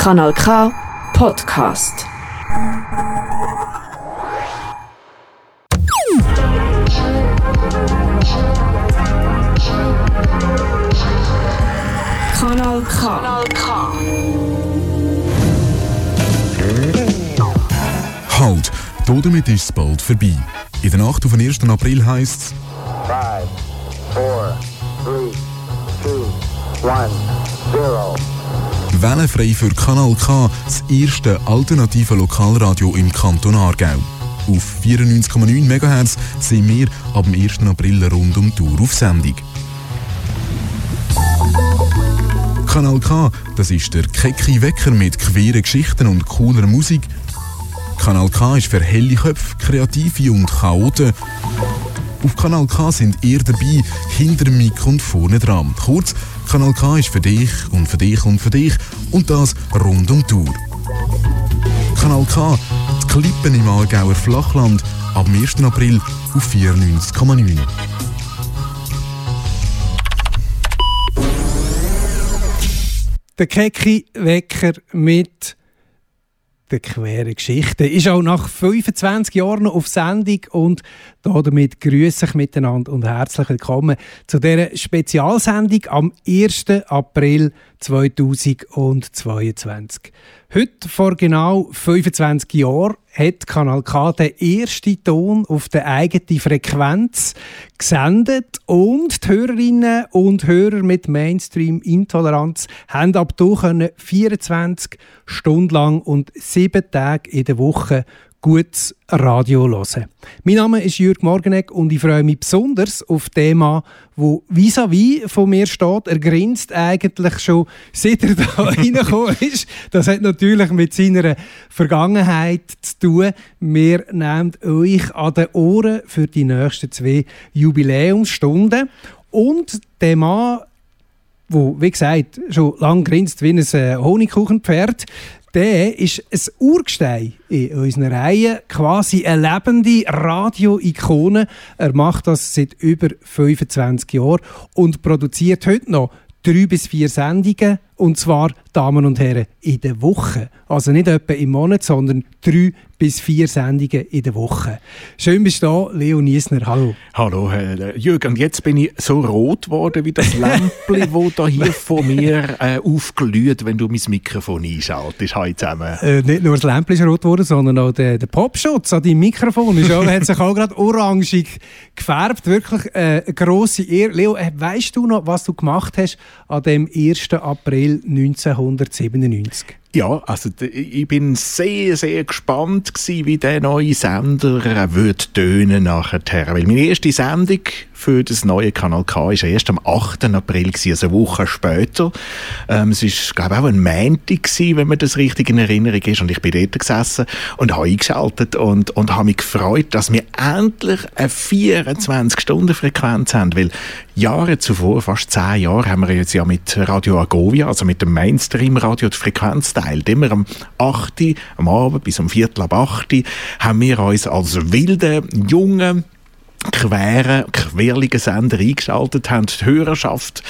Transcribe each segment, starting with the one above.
Kanal K Podcast. Kanal K. Kanal K. Halt, damit ist es bald vorbei. In der Nacht auf den 1. April heisst es 5, 4, 3, 2, 1, 0. Wellenfrei für Kanal K, das erste alternative Lokalradio im Kanton Aargau. Auf 94,9 MHz sind wir ab dem 1. April rund um die Tour auf Sendung. Kanal K, das ist der kecki Wecker mit queeren Geschichten und cooler Musik. Kanal K ist für helle Köpfe, Kreative und Chaoten. Auf Kanal K sind ihr dabei, hinter dem Mic und vorne dran. Kurz, Kanal K ist für dich und für dich und für dich und das rund um die Tour. Kanal K, die Klippen im Aargauer Flachland, ab 1. April auf 94,9. Der Keki Wecker mit der queren Geschichte ist auch nach 25 Jahren auf Sendung und damit grüße ich miteinander und herzlich willkommen zu dieser Spezialsendung am 1. April 2022. Heute vor genau 25 Jahren hat Kanal K den ersten Ton auf der eigenen Frequenz gesendet und die Hörerinnen und Hörer mit Mainstream-Intoleranz haben ab da 24 Stunden lang und sieben Tage in der Woche gutes Radio hören. Mein Name ist Jürg Morgenegg und ich freue mich besonders auf das Thema, wo vis-à-vis von mir steht. Er grinst eigentlich schon, seit er da reingekommen ist. Das hat natürlich mit seiner Vergangenheit zu tun. Wir nehmen euch an den Ohren für die nächsten zwei Jubiläumsstunden. Und der Mann wo, wie gesagt, schon lange grinst wie ein äh, Honigkuchenpferd, der ist ein Urgestein in unserer Reihe, quasi eine lebende Radio-Ikone. Er macht das seit über 25 Jahren und produziert heute noch drei bis vier Sendungen und zwar, Damen und Herren, in der Woche. Also nicht etwa im Monat, sondern drei bis vier Sendungen in der Woche. Schön bist du da, Leo Niesner. Hallo. Hallo, Herr Jürgen. jetzt bin ich so rot geworden wie das Lämpchen, das da hier vor mir äh, aufglüht, wenn du mein Mikrofon einschaltest. Heute zusammen. Äh, nicht nur das Lämpchen ist rot geworden, sondern auch der, der Popschutz an deinem Mikrofon ist auch, hat sich auch gerade orangig gefärbt. Wirklich äh, eine grosse Ehre. Leo, äh, weißt du noch, was du gemacht hast an dem 1. April April 1997. Ja, also ich bin sehr, sehr gespannt gewesen, wie der neue Sender äh, wird tönen nachher. Weil meine erste Sendung für das neue Kanal K war erst am 8. April, also eine Woche später. Ähm, es war, glaube ich, auch ein Montag, wenn man das richtig in Erinnerung ist. Und ich bin dort gesessen und habe eingeschaltet und, und habe mich gefreut, dass wir endlich eine 24-Stunden-Frequenz haben. Weil Jahre zuvor, fast zehn Jahre, haben wir jetzt ja mit Radio Agovia, also mit dem Mainstream-Radio, die Frequenz teilt. Immer am 8. am Abend bis um Viertel ab 8. haben wir uns als wilde, junge, quere, querlige Sender eingeschaltet, haben die Hörerschaft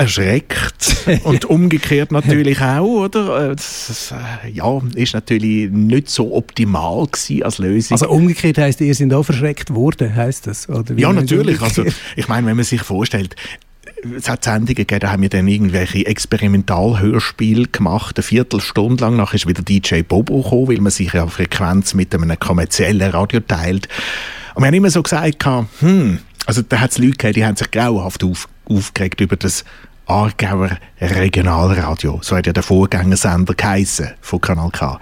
erschreckt und umgekehrt natürlich auch, oder? Das, äh, ja, ist natürlich nicht so optimal als Lösung. Also umgekehrt heißt, ihr sind auch verschreckt worden, heißt das? Oder ja, natürlich. Also ich meine, wenn man sich vorstellt, es hat Sendungen gegeben, da haben wir dann irgendwelche Experimentalhörspiele gemacht, eine Viertelstunde lang. Nachher ist wieder DJ Bobo gekommen, weil man sich ja Frequenz mit einem kommerziellen Radio teilt. Und wir haben immer so gesagt, hm, also da hat es Leute gegeben, die haben sich grauenhaft auf, aufgeregt über das Aargauer Regionalradio. So hat ja der Vorgängersender geheissen von Kanal K.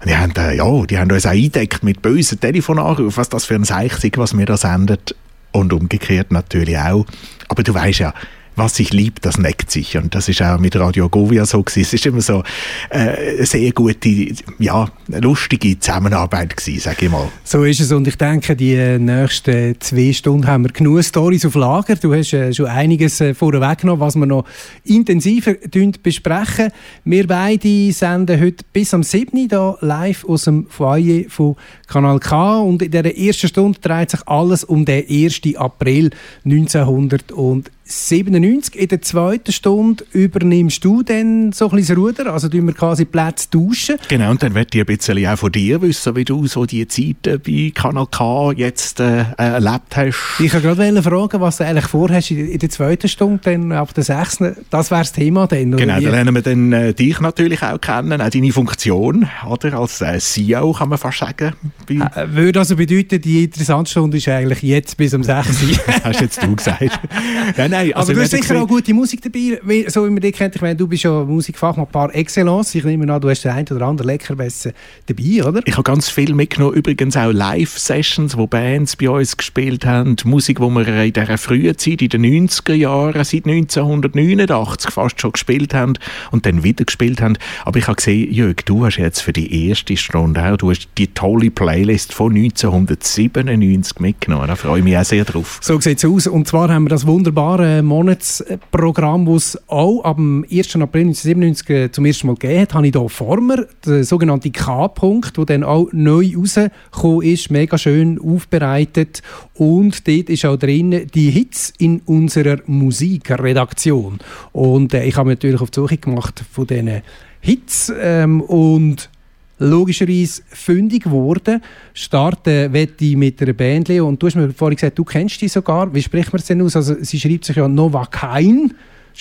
Und die haben, äh, ja, die haben uns auch eingedeckt mit bösen Telefonanrufen, was das für ein Seich was wir da sendet. Und umgekehrt natürlich auch. Aber du weißt ja, was sich liebt, das neckt sich. Und das ist auch mit Radio Govia so gewesen. Es ist immer so äh, eine sehr gute, ja, lustige Zusammenarbeit gewesen, sage ich mal. So ist es. Und ich denke, die nächsten zwei Stunden haben wir genug Stories auf Lager. Du hast äh, schon einiges äh, vorweggenommen, was wir noch intensiver besprechen. Wir beide senden heute bis am 7. Uhr live aus dem Foyer von Kanal K. Und in dieser ersten Stunde dreht sich alles um den 1. April 1900 und 97. In der zweiten Stunde übernimmst du dann so ein bisschen das Ruder, also tun wir quasi Plätze tauschen. Genau, und dann möchte ich ein bisschen auch von dir wissen, wie du so die Zeiten bei Kanal K jetzt äh, erlebt hast. Ich wollte gerade fragen, was du eigentlich vorhast in der zweiten Stunde, dann ab der sechsten. Das wäre das Thema dann, Genau, dann lernen wir dann äh, dich natürlich auch kennen, auch deine Funktion, oder? Als äh, CEO kann man fast sagen. Äh, würde also bedeuten, die interessante Stunde ist eigentlich jetzt bis um 6 Uhr. Hast jetzt du gesagt. ja, nein, also Aber du hast sicher gesehen... auch gute Musik dabei, so wie man dich kennt. Ich meine, du bist ja Musikfachmann par excellence. Ich nehme an, du hast den einen oder anderen Leckerbissen dabei, oder? Ich habe ganz viel mitgenommen, übrigens auch Live-Sessions, wo Bands bei uns gespielt haben. Musik, die wir in dieser frühen Zeit, in den 90er Jahren, seit 1989 fast schon gespielt haben und dann wieder gespielt haben. Aber ich habe gesehen, Jörg, du hast jetzt für die erste Stunde auch, du hast die tolle Playlist von 1997 mitgenommen. Da freue ich mich auch sehr drauf. So sieht es aus. Und zwar haben wir das wunderbare Monatsprogramm, das es auch dem 1. April 1997 äh, zum ersten Mal gegeben hat, habe ich hier vor mir, der sogenannte K-Punkt, der dann auch neu rausgekommen ist, mega schön aufbereitet. Und dort ist auch drin die Hits in unserer Musikredaktion. Und äh, ich habe mich natürlich auf die Suche gemacht von diesen Hits ähm, und logischerweise fündig geworden. Starten wette ich mit einer Band, Leo. Und du hast mir vorhin gesagt, du kennst die sogar. Wie spricht man es denn aus? Also, sie schreibt sich ja Novakein.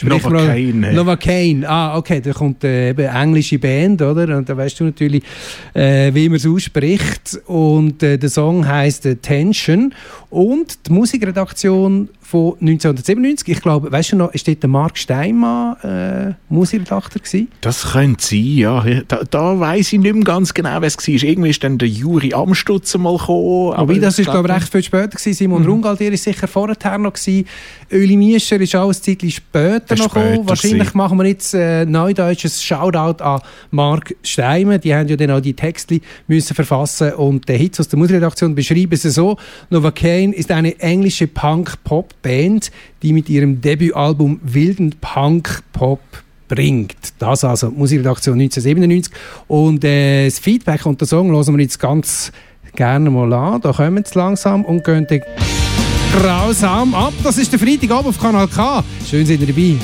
Novocaine. Novocaine, ah, okay, da kommt äh, eben eine englische Band, oder? Und da weißt du natürlich, äh, wie man es ausspricht. Und äh, der Song heißt Tension. Und die Musikredaktion von 1997. Ich glaube, weißt du noch, ist dort der Mark Steinmann äh, Musikredakteur gewesen? Das könnte sein, ja. Da, da weiß ich nicht mehr ganz genau, wer es war. Irgendwie ist dann der Juri Amstutz mal gekommen. Aber das ist, glaube ich, recht viel später gewesen. Simon mhm. Rungaldier ist sicher vorher noch gewesen. Öli Miescher ist auch ein Zeitchen später noch gekommen. Wahrscheinlich gewesen. machen wir jetzt äh, neudeutsches Shoutout an Mark Steinmann. Die haben ja dann auch die Texte müssen verfassen und der Hits aus der Musikredaktion beschreiben sie so. Novocaine ist eine englische Punk-Pop Band, die mit ihrem Debütalbum wilden Punk-Pop bringt. Das also Musikredaktion 1997. Und äh, das Feedback und der Song hören wir jetzt ganz gerne mal an. Da kommen sie langsam und gehen grausam ab. Das ist der Freitagabend auf Kanal K. Schön, sind ihr dabei.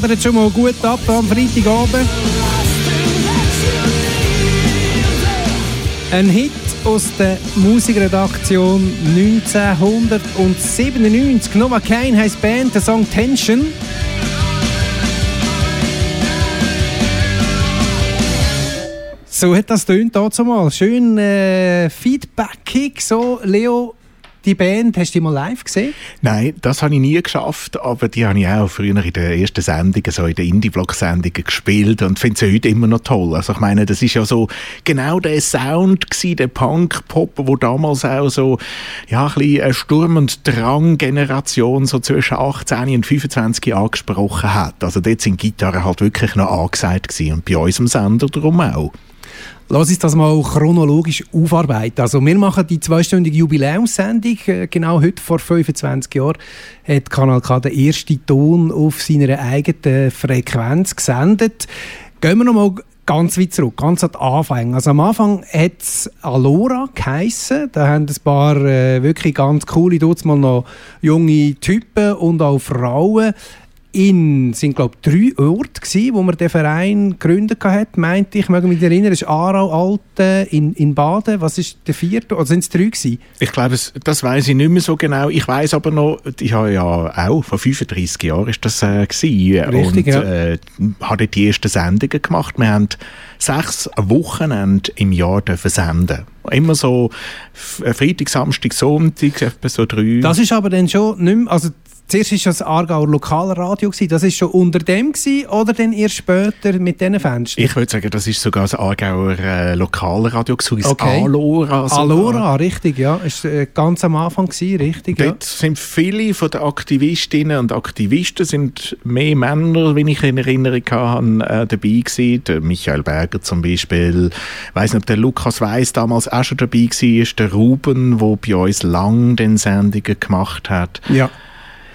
Federt schon mal gut ab am Freitagabend. Ein Hit aus der Musikredaktion 1997. Nova Kane heißt Band, der Song Tension. So hat das tönt mal. Schön äh, feedbackig. So, Leo, die Band, hast du die mal live gesehen? Nein, das habe ich nie geschafft, aber die habe ich auch früher in den ersten Sendungen, so in den Indie-Block-Sendungen gespielt und finde sie heute immer noch toll. Also ich meine, das ist ja so genau der Sound gewesen, der Punk-Pop, wo damals auch so, ja, ein bisschen eine Sturm- und Drang-Generation so zwischen 18 und 25 angesprochen hat. Also dort sind Gitarren halt wirklich noch angesagt gewesen und bei unserem Sender darum auch. Lass uns das mal chronologisch aufarbeiten. Also wir machen die zweistündige Jubiläumssendung. Äh, genau heute vor 25 Jahren hat Kanal K den ersten Ton auf seiner eigenen Frequenz gesendet. Gehen wir noch mal ganz weit zurück, ganz an den Anfang. Also am Anfang hat es Alora geheissen. Da haben ein paar äh, wirklich ganz coole, dort mal noch junge Typen und auch Frauen in sind glaube drei Orte gewesen, wo man den Verein gegründet hat, meinte ich, mag mich erinnern, ist Aarau, Alte, in, in Baden, was ist der vierte, oder sind es drei gewesen? Ich glaube, das weiß ich nicht mehr so genau, ich weiß aber noch, ich habe ja auch, vor 35 Jahren ist das äh, gewesen, Richtig, und ja. äh, habe die ersten Sendungen gemacht, wir haben sechs Wochenende im Jahr dürfen senden. Immer so Freitag, Samstag, Sonntag, etwa so drei. Das ist aber dann schon nicht mehr, also Zuerst war das Aargauer Lokalradio. Das war schon unter dem gewesen, oder dann erst später mit diesen Fenstern? Ich würde sagen, das ist sogar das Aargauer äh, Lokalradio, gewesen, das Okay. Alora. sogar. Alora, richtig, ja. Ist äh, ganz am Anfang gewesen, richtig, ja. Dort sind viele von den Aktivistinnen und Aktivisten sind mehr Männer, wenn ich in Erinnerung habe, äh, dabei gewesen. Der Michael Berger zum Beispiel. Ich weiss nicht, ob der Lukas Weiss damals auch schon dabei war. Der Ruben, der bei uns lang den Sendungen gemacht hat. Ja.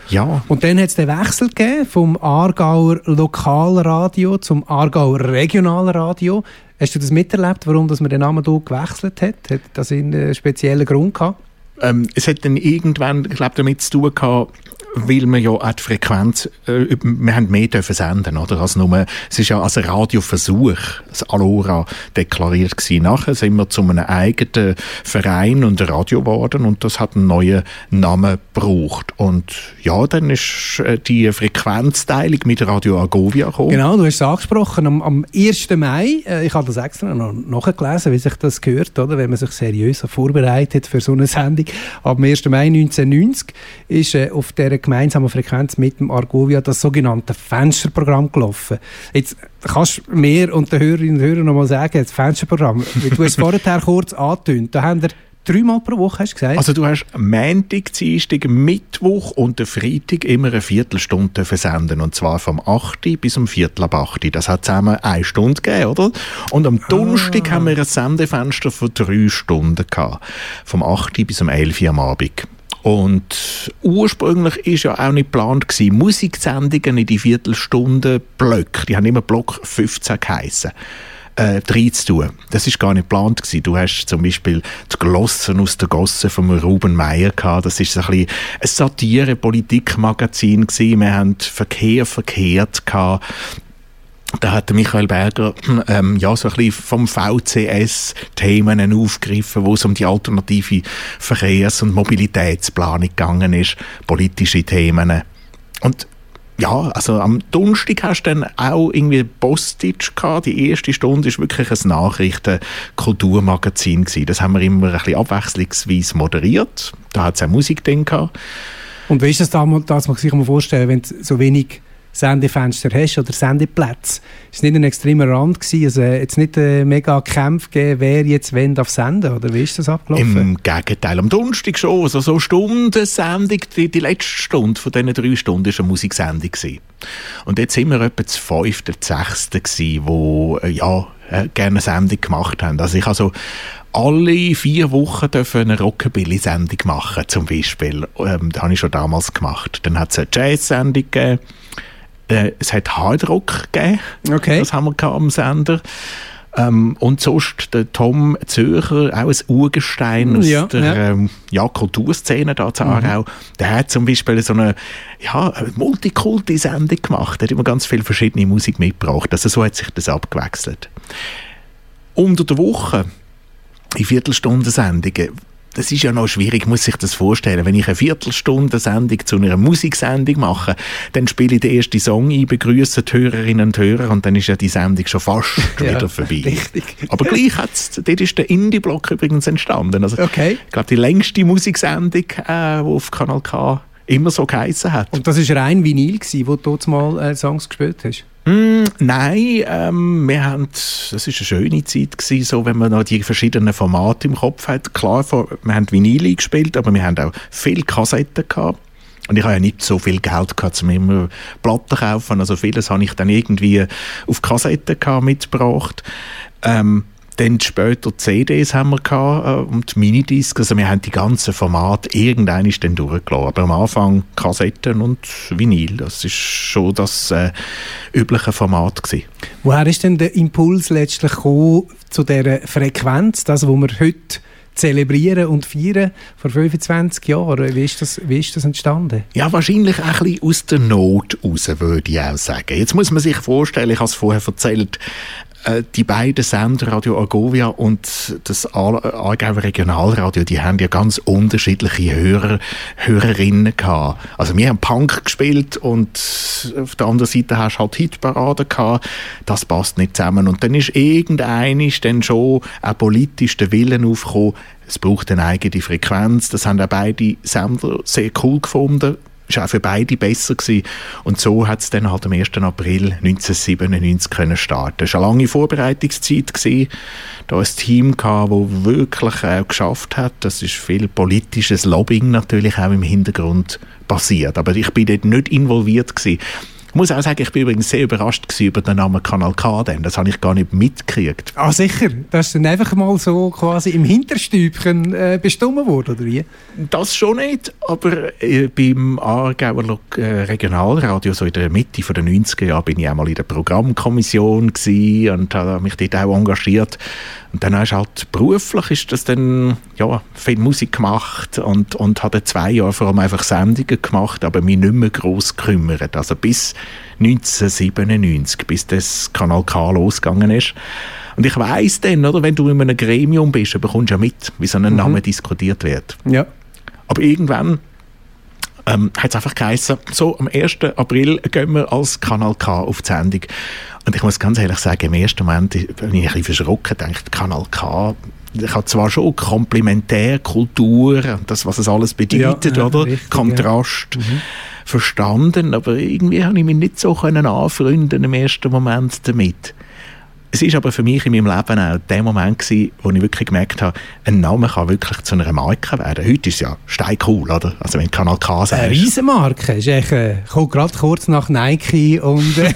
Ja, Und dann hat es den Wechsel gegeben vom Aargauer Lokalradio zum Aargauer Regionalradio. Hast du das miterlebt, warum dass man den Namen hier gewechselt hat? Hat das einen speziellen Grund gehabt? ähm, es hat dann irgendwann, ich glaube, damit zu tun gehabt, weil wir ja auch die Frequenz, äh, wir haben mehr dürfen senden, oder? Als nur, es ist ja als Radioversuch, das Alora deklariert gewesen. Nachher sind wir zu einem eigenen Verein und Radio geworden und das hat einen neuen Namen gebraucht. Und ja, dann ist äh, die Frequenzteilung mit Radio Agovia gekommen. Genau, du hast es angesprochen. Am, am 1. Mai, äh, ich habe das extra noch nachgelesen, wie sich das gehört, oder? wenn man sich seriös vorbereitet für so eine Sendung. Am 1. Mai 1990 ist äh, auf dieser gemeinsamen Frequenz mit dem Argovia das sogenannte Fensterprogramm gelaufen. Jetzt kannst du mir und den Hörerinnen und Hörern noch mal sagen, das Fensterprogramm, du es vorher kurz angetönt, da haben wir dreimal pro Woche, hast du gesagt? Also du hast Montag, Dienstag, Mittwoch und den Freitag immer eine Viertelstunde dürfen senden und zwar vom 8. bis um Viertel ab 8. Das hat zusammen eine Stunde gegeben, oder? Und am Donnerstag haben wir ein Sendefenster von drei Stunden gehabt. Vom 8. bis um 11 Uhr am Abend. Und ursprünglich ist ja auch nicht geplant gewesen, Musiksendungen in die Viertelstunde Blöcke, die haben immer Block 15 geheissen äh, reinzutun. Das ist gar nicht geplant gewesen. Du hast zum Beispiel die Glossen aus der Gosse von Ruben Meyer gehabt. Das ist ein, bisschen ein Satire-Politik-Magazin gewesen. Wir haben Verkehr verkehrt gehabt. Da hat Michael Berger ähm, ja, so ein bisschen vom VCS Themen aufgegriffen, wo es um die alternative Verkehrs- und Mobilitätsplanung gegangen ist, politische Themen. Und ja, also am Donnerstag hast du dann auch irgendwie Postage gehabt. Die erste Stunde ist wirklich ein Nachrichten-Kulturmagazin. Das haben wir immer ein bisschen abwechslungsweise moderiert. Da hat es auch Musik drin gehabt. Und wie ist das damals, das man sich mal vorstellen, wenn du so wenig Sendefenster hast oder Sendeplätze? Es nicht ein extremer Rand gewesen? Also jetzt nicht äh, mega Kämpfe gegeben, wer jetzt wenn darf senden? Oder wie ist das abgelaufen? Im Gegenteil, am Donnerstag schon. Also so Stundensendung, die, die letzte Stunde von diesen drei Stunden war eine Musiksendung. Gewesen. Und jetzt sind wir etwa das fünfte, das sechste gewesen, wo äh, ja, äh, gerne eine Sendung gemacht haben. Also ich also alle vier Wochen dürfen eine Rockabilly-Sendung machen, zum Beispiel. Ähm, das habe ich schon damals gemacht. Dann hat es eine Jazz-Sendung gegeben. Äh, es hat Hardrock gegeben. Okay. Das haben wir gehabt am Sender. Ähm, und sonst der Tom Zürcher, auch ein Urgestein aus Ja, der ja. Ähm, ja, Kulturszene da zu Aarau, der hat zum Beispiel so eine ja, Multikulti-Sendung gemacht. Er hat immer ganz viel verschiedene Musik mitgebracht. Also so hat sich das abgewechselt. Unter der Woche in Viertelstundensendungen, das ist ja noch schwierig, muss sich das vorstellen. Wenn ich eine Viertelstunde Sendung zu einer Musiksendung mache, dann spiele ich den ersten Song ein, begrüße die Hörerinnen und Hörer und dann ist ja die Sendung schon fast ja, wieder vorbei. Richtig. Aber gleich hat's, dort ist der Indie-Block übrigens entstanden. Also, okay. Ich glaube, die längste Musiksendung, äh, die auf Kanal K immer so geheißen hat. Und das war rein Vinyl, gewesen, wo du dort mal äh, Songs gespielt hast? Mm, nein, ähm, wir haben, das war eine schöne Zeit, gewesen, so, wenn man noch die verschiedenen Formate im Kopf hat. Klar, wir haben Vinyl gespielt, aber wir haben auch viele Kassetten gehabt. Und ich habe ja nicht so viel Geld gehabt, um immer Platten kaufen. Also vieles habe ich dann irgendwie auf Kassetten mitgebracht. Ähm, dann später CDs haben wir gehabt, äh, und Minidiscs. Also wir haben die ganzen Formate irgendwann ist dann durchgelassen. Aber am Anfang Kassetten und Vinyl. Das ist schon das äh, übliche Format gewesen. Woher ist denn der Impuls letztlich gekommen zu dieser Frequenz, das, was wir heute zelebrieren und feiern vor 25 Jahren. Wie ist das, wie ist das entstanden? Ja, wahrscheinlich ein bisschen aus der Not raus, würde ich auch sagen. Jetzt muss man sich vorstellen, ich habe es vorher erzählt, äh, die beiden Sender, Radio Agovia und das Aargauer Regionalradio, die haben ja ganz unterschiedliche Hörer, Hörerinnen gehabt. Also wir haben Punk gespielt und auf der anderen Seite hast du halt Hitparaden gehabt. Das passt nicht zusammen. Und dann ist irgendein dann schon auch politisch der Willen aufgekommen, es braucht eine eigene Frequenz. Das haben auch beide Sender sehr cool gefunden ist auch für beide besser gewesen. Und so hat es dann halt am 1. April 1997 können starten. Es war eine lange Vorbereitungszeit gewesen. Da ein Team gehabt, das wirklich auch geschafft hat. Das ist viel politisches Lobbying natürlich auch im Hintergrund passiert. Aber ich bin dort nicht involviert gewesen. Ich muss auch sagen, ich bin übrigens sehr überrascht über den Namen Kanal K, denn das habe ich gar nicht mitgekriegt. Ah, sicher? Das ist dann einfach mal so quasi im Hinterstübchen äh, bestimmt worden, oder wie? Das schon nicht, aber äh, beim Aargauer äh, Regionalradio, so in der Mitte der 90er Jahre, bin ich auch mal in der Programmkommission und habe mich dort auch engagiert und dann ist halt beruflich ist das dann, ja, viel Musik gemacht und, und habe zwei Jahre vor allem einfach Sendungen gemacht, aber mich nicht mehr gross gekümmert. Also bis 1997, bis das Kanal K losgegangen ist. Und ich weiss dann, oder, wenn du in einem Gremium bist, bekommst du ja mit, wie so ein mhm. Name diskutiert wird. Ja. Aber irgendwann ähm, hat es einfach geheißen, so am 1. April gehen wir als Kanal K auf die Sendung. Und ich muss ganz ehrlich sagen, im ersten Moment bin ich ein bisschen verschrocken, dachte, Kanal K, ich habe zwar schon Komplementärkultur, das, was es alles bedeutet, ja, oder? Richtig, Kontrast. Ja. Mhm. Verstanden, aber irgendwie habe ich mich nicht so können anfreunden im ersten Moment damit. Es ist aber für mich in meinem Leben auch der Moment gewesen, wo ich wirklich gemerkt habe, ein Name kann wirklich zu einer Marke werden. Heute ist es ja steil cool, oder? Also wenn Kanal K sagst. Eine Riesenmarke. Ist echt, äh, kommt gerade kurz nach Nike und äh,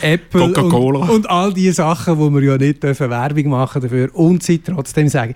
Apple und, und, all diese Sachen, wo wir ja nicht dürfen Werbung machen dafür und sie trotzdem sagen.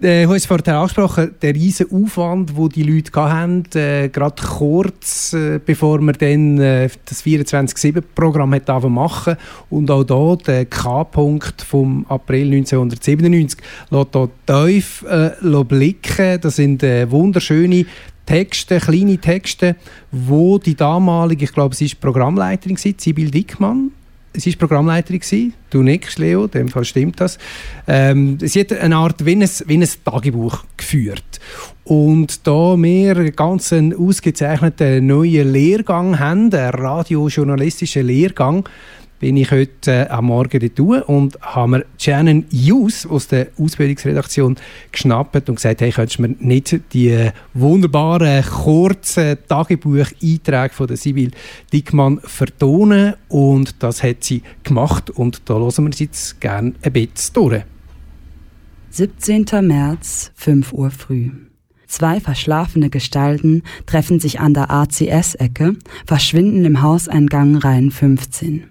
Äh, du hast vorhin angesprochen, der riesen Aufwand, den die Leute hatten, äh, gerade kurz äh, bevor wir dann äh, das 24-7-Programm machen und auch da der K-Punkt vom April 1997 lässt hier tief äh, blicken. Das sind äh, wunderschöne Texte, kleine Texte, wo die damalige, ich glaube, sie war Programmleiterin, Sibyl Dickmann, sie war Programmleiterin, gewesen. du nickst, Leo, in dem Fall stimmt das. Ähm, sie hat eine Art wie ein, wie ein Tagebuch geführt. Und da wir ganz einen ausgezeichneten neuen Lehrgang haben, einen radiojournalistischen Lehrgang, bin ich heute äh, am Morgen dort und habe mir Shannon Hughes aus der Ausbildungsredaktion geschnappt und gesagt, hey, könntest du mir nicht die wunderbaren, kurzen Tagebucheinträge von der Sibyl Dickmann vertonen? Und das hat sie gemacht und da hören wir es jetzt gerne ein bisschen durch. 17. März, 5 Uhr früh. Zwei verschlafene Gestalten treffen sich an der ACS-Ecke, verschwinden im Hauseingang Reihen 15.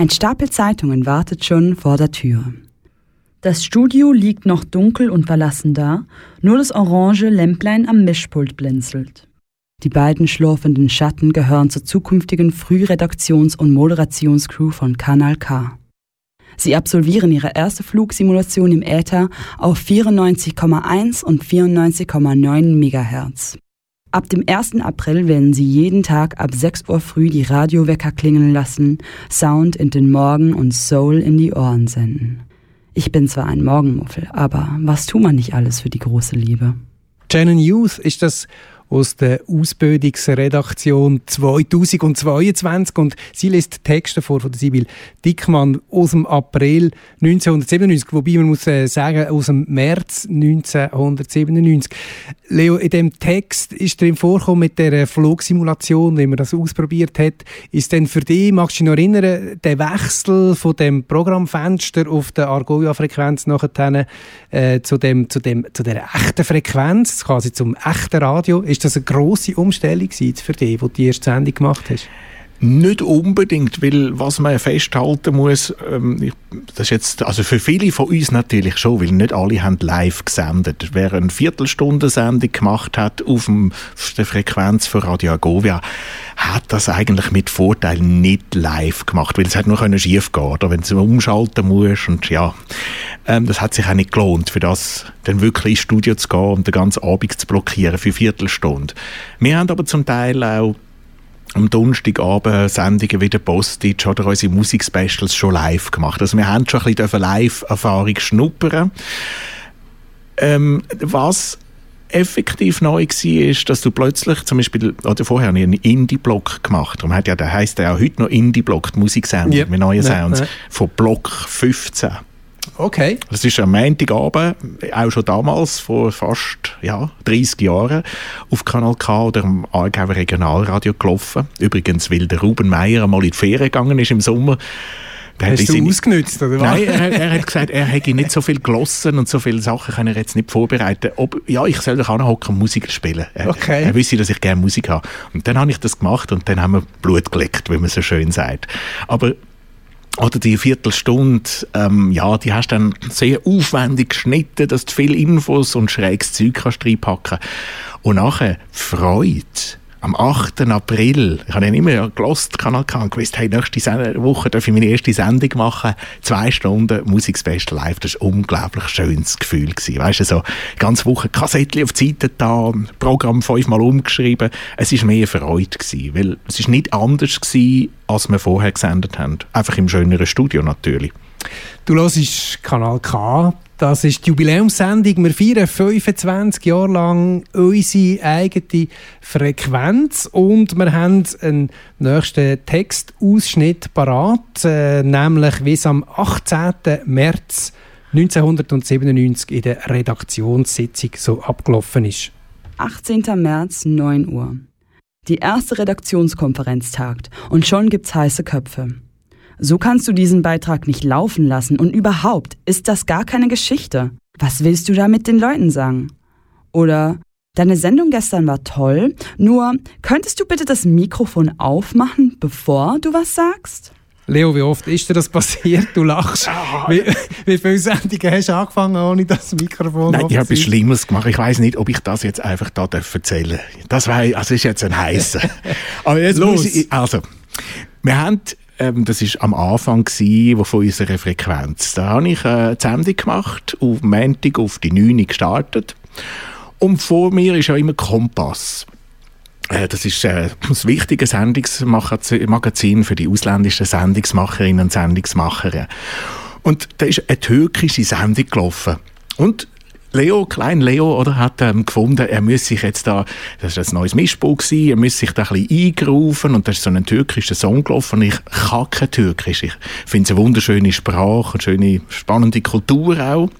Ein Stapel Zeitungen wartet schon vor der Tür. Das Studio liegt noch dunkel und verlassen da, nur das orange Lämplein am Mischpult blinzelt. Die beiden schlurfenden Schatten gehören zur zukünftigen Frühredaktions- und Moderationscrew von Kanal K. Sie absolvieren ihre erste Flugsimulation im Äther auf 94,1 und 94,9 MHz. Ab dem 1. April werden sie jeden Tag ab 6 Uhr früh die Radiowecker klingeln lassen, Sound in den Morgen und Soul in die Ohren senden. Ich bin zwar ein Morgenmuffel, aber was tut man nicht alles für die große Liebe? Shannon Youth ist das aus der Ausbildungsredaktion 2022 und sie liest Texte vor von Sibyl Dickmann aus dem April 1997, wobei man muss äh, sagen, aus dem März 1997. Leo, in dem Text ist drin vorgekommen mit der Flugsimulation, wie man das ausprobiert hat. Ist denn für dich, magst du dich noch erinnern, der Wechsel von dem Programmfenster auf der Argoia-Frequenz nachher äh, zu, dem, zu, dem, zu der echten Frequenz, quasi zum echten Radio, ist das eine grosse Umstellung für dich, wo du die erste Sendung gemacht hast? Nicht unbedingt, weil was man festhalten muss, ähm, das ist jetzt, also für viele von uns natürlich schon, weil nicht alle haben live gesendet. Wer eine Viertelstunde-Sendung gemacht hat auf, dem, der Frequenz von Radio Agovia, hat das eigentlich mit Vorteil nicht live gemacht, weil es hat nur schief gehen oder wenn du umschalten musst und ja, ähm, das hat sich auch nicht gelohnt, für das dann wirklich ins Studio zu gehen und den ganzen Abend zu blockieren für Viertelstunde. Wir haben aber zum Teil auch am Donnerstagabend Sendungen wie der Postage oder unsere Musikspecials schon live gemacht. Also wir haben schon ein bisschen Live-Erfahrung schnuppern. Ähm, was effektiv neu war, ist, dass du plötzlich zum Beispiel, oder vorher einen Indie-Block gemacht. Darum hat ja, der heisst ja heute noch Indie-Block, die Musiksendung yep. mit neuen Sounds, yep. von Block 15. Okay. Das ist am Montagabend, auch schon damals, vor fast ja, 30 Jahren, auf Kanal K oder am Aargauer Regionalradio gelaufen. Übrigens, weil der Ruben Meyer einmal in die Ferien gegangen ist im Sommer. Der Hast du seine... ausgenutzt, oder was? Nein, er, er, hat gesagt, er hätte nicht so viel gelossen und so viele Sachen kann er jetzt nicht vorbereiten. Ob, ja, ich soll doch auch noch und Musik spielen. Er, okay. er wüsste, dass ich gerne Musik habe. Und dann habe ich das gemacht und dann haben wir Blut geleckt, wie man so schön sagt. Aber oder die Viertelstunde, ähm, ja, die hast dann sehr aufwendig geschnitten, dass du viele Infos und schräges Zeug kannst reinpacken. Und nachher Freude am 8. April, ich habe ja immer gelost, Kanal K, und gewusst, hey, nächste Woche darf ich meine erste Sendung machen, zwei Stunden Musikspecial live, das war ein unglaublich schönes Gefühl. Weißt du, so, ganz Woche Kassettchen auf die Seite da, Programm fünfmal umgeschrieben, es war mehr Freude weil es ist nicht anders gewesen, als wir vorher gesendet haben. Einfach im schöneren Studio natürlich. Du hörst Kanal K, das ist die Jubiläumssendung. Wir feiern 25 Jahre lang unsere eigene Frequenz und wir haben einen nächsten Textausschnitt parat, äh, nämlich wie es am 18. März 1997 in der Redaktionssitzung so abgelaufen ist. 18. März, 9 Uhr. Die erste Redaktionskonferenz tagt und schon gibt's heiße Köpfe. So kannst du diesen Beitrag nicht laufen lassen und überhaupt ist das gar keine Geschichte. Was willst du da mit den Leuten sagen? Oder Deine Sendung gestern war toll, nur könntest du bitte das Mikrofon aufmachen, bevor du was sagst? Leo, wie oft ist dir das passiert? Du lachst. Wie, wie viele Sendungen hast du angefangen, ohne das Mikrofon Nein, ich habe etwas Schlimmes gemacht. Ich weiß nicht, ob ich das jetzt einfach da erzählen darf. Das war, also ist jetzt ein heißer. Aber jetzt Los. muss ich, also, wir haben ähm, das war am Anfang gewesen, von unserer Frequenz. Da habe ich äh, eine Sendung gemacht, auf Montag auf die 9 gestartet. Und vor mir ist ja immer Kompass. Äh, das ist äh, ein wichtiges Sendungsmagazin für die ausländischen Sendungsmacherinnen und Sendungsmacher. Und da ist eine türkische Sendung gelaufen. Und Leo, Klein Leo, oder, hat ähm, gefunden, er müsse sich jetzt da, das war ein neues Mischbuch gewesen, er müsse sich da ein bisschen eingerufen und da ist so ein türkischer Song gelaufen und ich kann kein Türkisch. Ich finde es eine wunderschöne Sprache, eine schöne, spannende Kultur auch,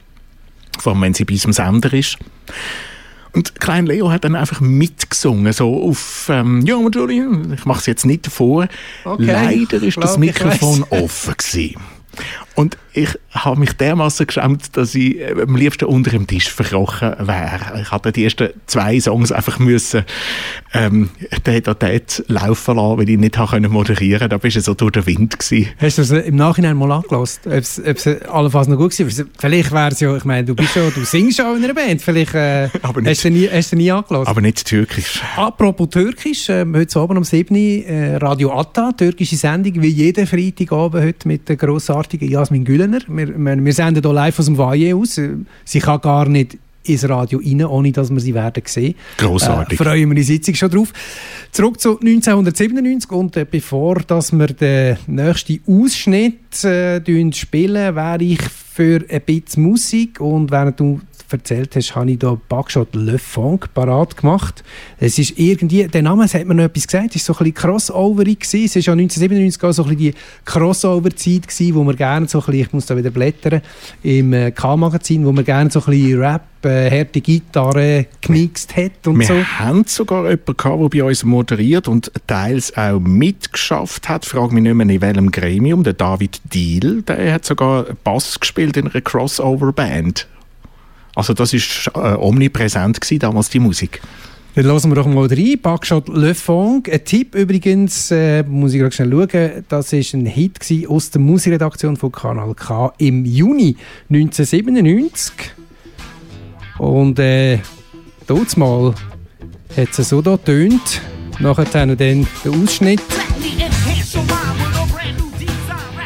vor allem wenn sie bei unserem Sender ist. Und Klein Leo hat dann einfach mitgesungen, so auf, ähm, ja, Entschuldigung, ich mache es jetzt nicht vor. Okay, Leider ist das Mikrofon offen gewesen. Und ich habe mich dermaßen geschämt, dass ich äh, am liebsten unter dem Tisch verkrochen wäre. Ich hatte die ersten zwei Songs einfach müssen ähm, dort laufen lassen, weil ich nicht habe moderieren konnte. Da bist du so durch den Wind gewesen. Hast du es im Nachhinein mal angelassen? Ob es, ob es allenfalls noch gut war? Vielleicht wäre es ja, ich meine, du bist ja, du singst auch in einer Band. Vielleicht äh, aber nicht, hast, du nie, hast du nie angelassen. Aber nicht türkisch. Apropos türkisch, äh, heute Abend um 7 Uhr äh, Radio Atta, türkische Sendung, wie jeden Freitagabend heute mit der grossartigen Jasmin Güllener. Wir wir, wir senden hier live aus dem Foyer aus. Sie kann gar nicht ins Radio rein, ohne dass wir sie werden sehen. Grossartig. Äh, freuen wir die Sitzung schon drauf. Zurück zu 1997 und äh, bevor dass wir den nächsten Ausschnitt äh, spielen, wäre ich für ein bisschen Musik und während du erzählt hast, habe ich hier Backshot Le Funk parat gemacht. Es ist irgendwie, der Name hat mir noch etwas gesagt, es war so ein bisschen crossoverig gewesen. Es war ja 1997 auch so ein bisschen die Crossover-Zeit gewesen, wo man gerne so ein bisschen, ich muss da wieder blättern, im äh, K-Magazin, wo man gerne so ein bisschen Rap äh, harte Gitarre gemixt hat und wir so. Wir haben sogar jemanden gehabt, der bei uns moderiert und teils auch mitgeschafft hat. Frage mich nicht mehr, in welchem Gremium. Der David Deal, der hat sogar Bass gespielt in einer Crossover-Band. Also das war äh, omnipräsent gewesen, damals, die Musik. Dann hören wir doch mal rein. Backshot Le Fong. Ein Tipp übrigens, äh, muss ich gerade schnell schauen, das war ein Hit aus der Musikredaktion von Kanal K im Juni 1997. Und äh, dort mal hat es so da tönt. Nachher dann der Ausschnitt.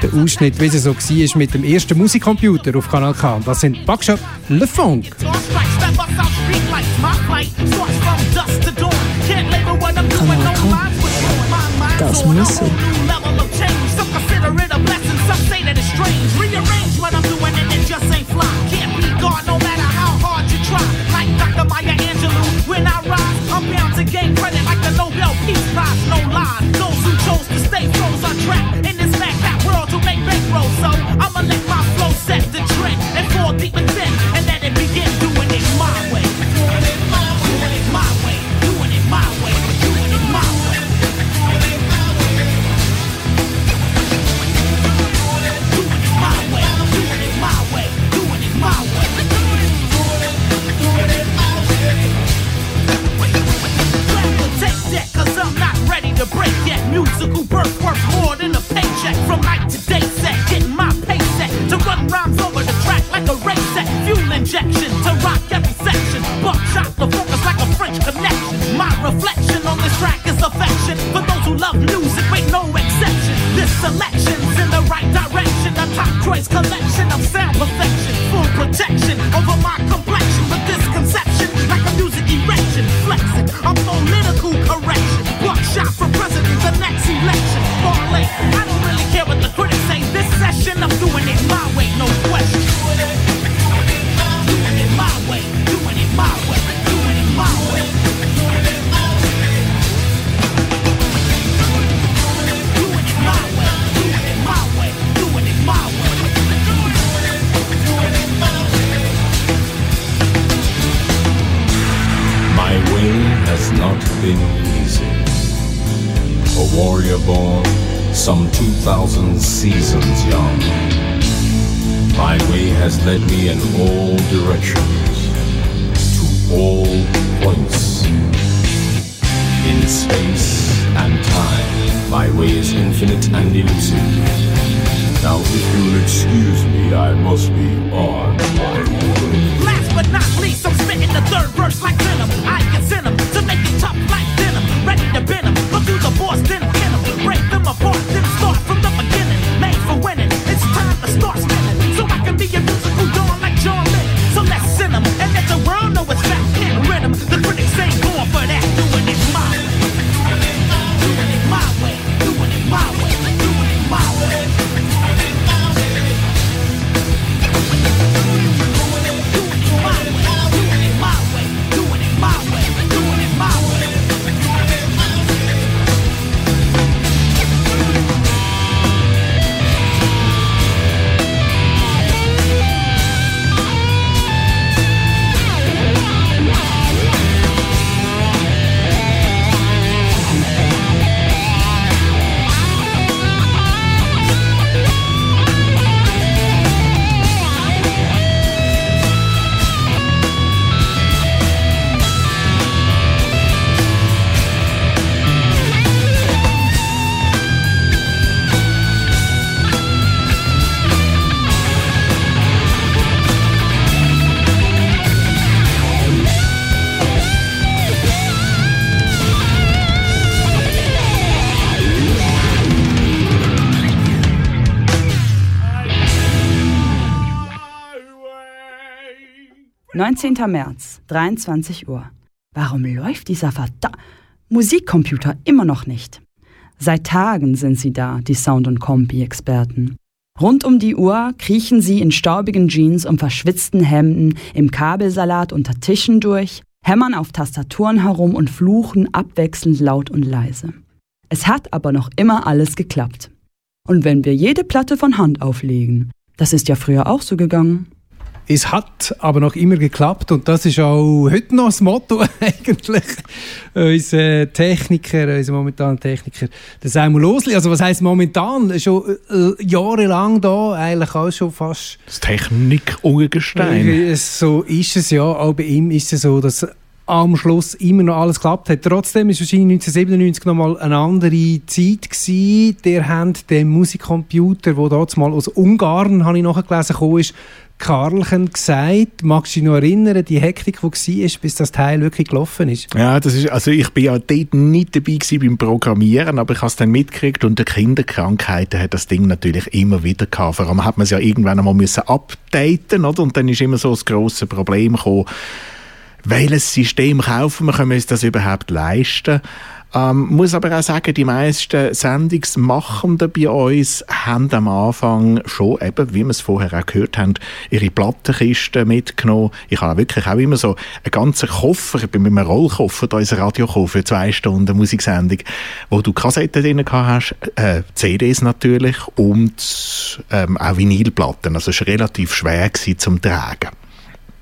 Der Ausschnitt, wie es so war, mit dem ersten Musikcomputer auf Kanal K. Das sind Backshot Le Funk. Kanal K. Das muss so. Maya Angelou. When I rise, I'm bound to gain credit like the Nobel Peace Prize. No lies. Those who chose to stay froze on track 14. März, 23 Uhr. Warum läuft dieser Verda Musikcomputer immer noch nicht? Seit Tagen sind sie da, die Sound- und Kompi-Experten. Rund um die Uhr kriechen sie in staubigen Jeans und verschwitzten Hemden im Kabelsalat unter Tischen durch, hämmern auf Tastaturen herum und fluchen abwechselnd laut und leise. Es hat aber noch immer alles geklappt. Und wenn wir jede Platte von Hand auflegen, das ist ja früher auch so gegangen. Es hat aber noch immer geklappt und das ist auch heute noch das Motto eigentlich. unser Techniker, unser momentaner Techniker, der Samuel Losli. Also was heißt momentan? Schon äh, jahrelang da, eigentlich auch schon fast. Das Technik-Ungestein. So ist es ja. Auch bei ihm ist es so, dass am Schluss immer noch alles geklappt hat. Trotzdem ist wahrscheinlich 1997 noch mal eine andere Zeit gewesen. Der hat den Musikcomputer, der mal aus Ungarn, habe ich nachgelesen, kam, ist, Karlchen gesagt. Magst du dich noch erinnern, die Hektik, die war, bis das Teil wirklich gelaufen ist? Ja, das ist, also ich bin ja dort nicht dabei beim Programmieren, aber ich habe es dann mitgekriegt und der Kinderkrankheiten hat das Ding natürlich immer wieder gehabt. Vor allem hat man es ja irgendwann einmal müssen updaten, oder? Und dann ist immer so das grosse Problem gekommen, welches System kaufen wir, können wir uns das überhaupt leisten? Ähm, muss aber auch sagen, die meisten Sendungsmachenden bei uns haben am Anfang schon, eben, wie wir es vorher auch gehört haben, ihre Plattenkisten mitgenommen. Ich habe wirklich auch immer so einen ganzen Koffer, ich bin mit einem Rollkoffer da ins Radio gekommen für zwei Stunden Musiksendung, wo du Kassetten drin hast, äh, CDs natürlich und ähm, auch Vinylplatten. Also es war relativ schwer zum Tragen.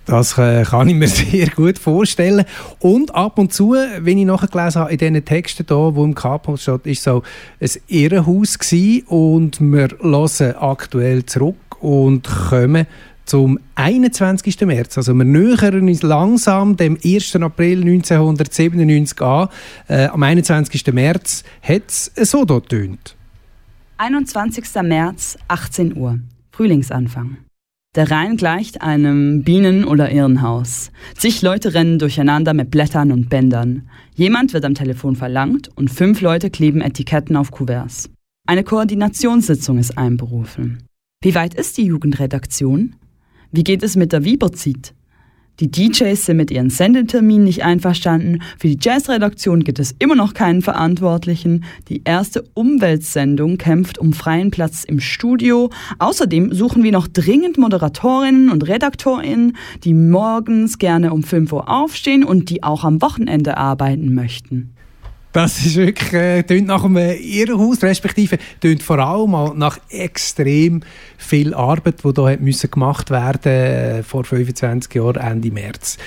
Das äh, kann ich mir sehr gut vorstellen. Und ab und zu, wenn ich nachgelesen habe, in diesen Texten hier, wo im K-Punkt steht, ist so ein Irrenhaus gewesen und wir hören aktuell zurück und kommen zum 21. März. Also wir nähern uns langsam dem 1. April 1997 an. Äh, am 21. März hat es so dort tönt. 21. März, 18 Uhr. Frühlingsanfang. Der Rhein gleicht einem Bienen- oder Irrenhaus. Zig Leute rennen durcheinander mit Blättern und Bändern. Jemand wird am Telefon verlangt und fünf Leute kleben Etiketten auf Kuverts. Eine Koordinationssitzung ist einberufen. Wie weit ist die Jugendredaktion? Wie geht es mit der Viberzit? Die DJs sind mit ihren Sendeterminen nicht einverstanden. Für die Jazzredaktion gibt es immer noch keinen Verantwortlichen. Die erste Umweltsendung kämpft um freien Platz im Studio. Außerdem suchen wir noch dringend Moderatorinnen und Redaktorinnen, die morgens gerne um 5 Uhr aufstehen und die auch am Wochenende arbeiten möchten. Das ist wirklich, äh, nach einem Irrenhaus, respektive tönt vor allem nach extrem viel Arbeit, die müssen gemacht werden äh, vor 25 Jahren, Ende März.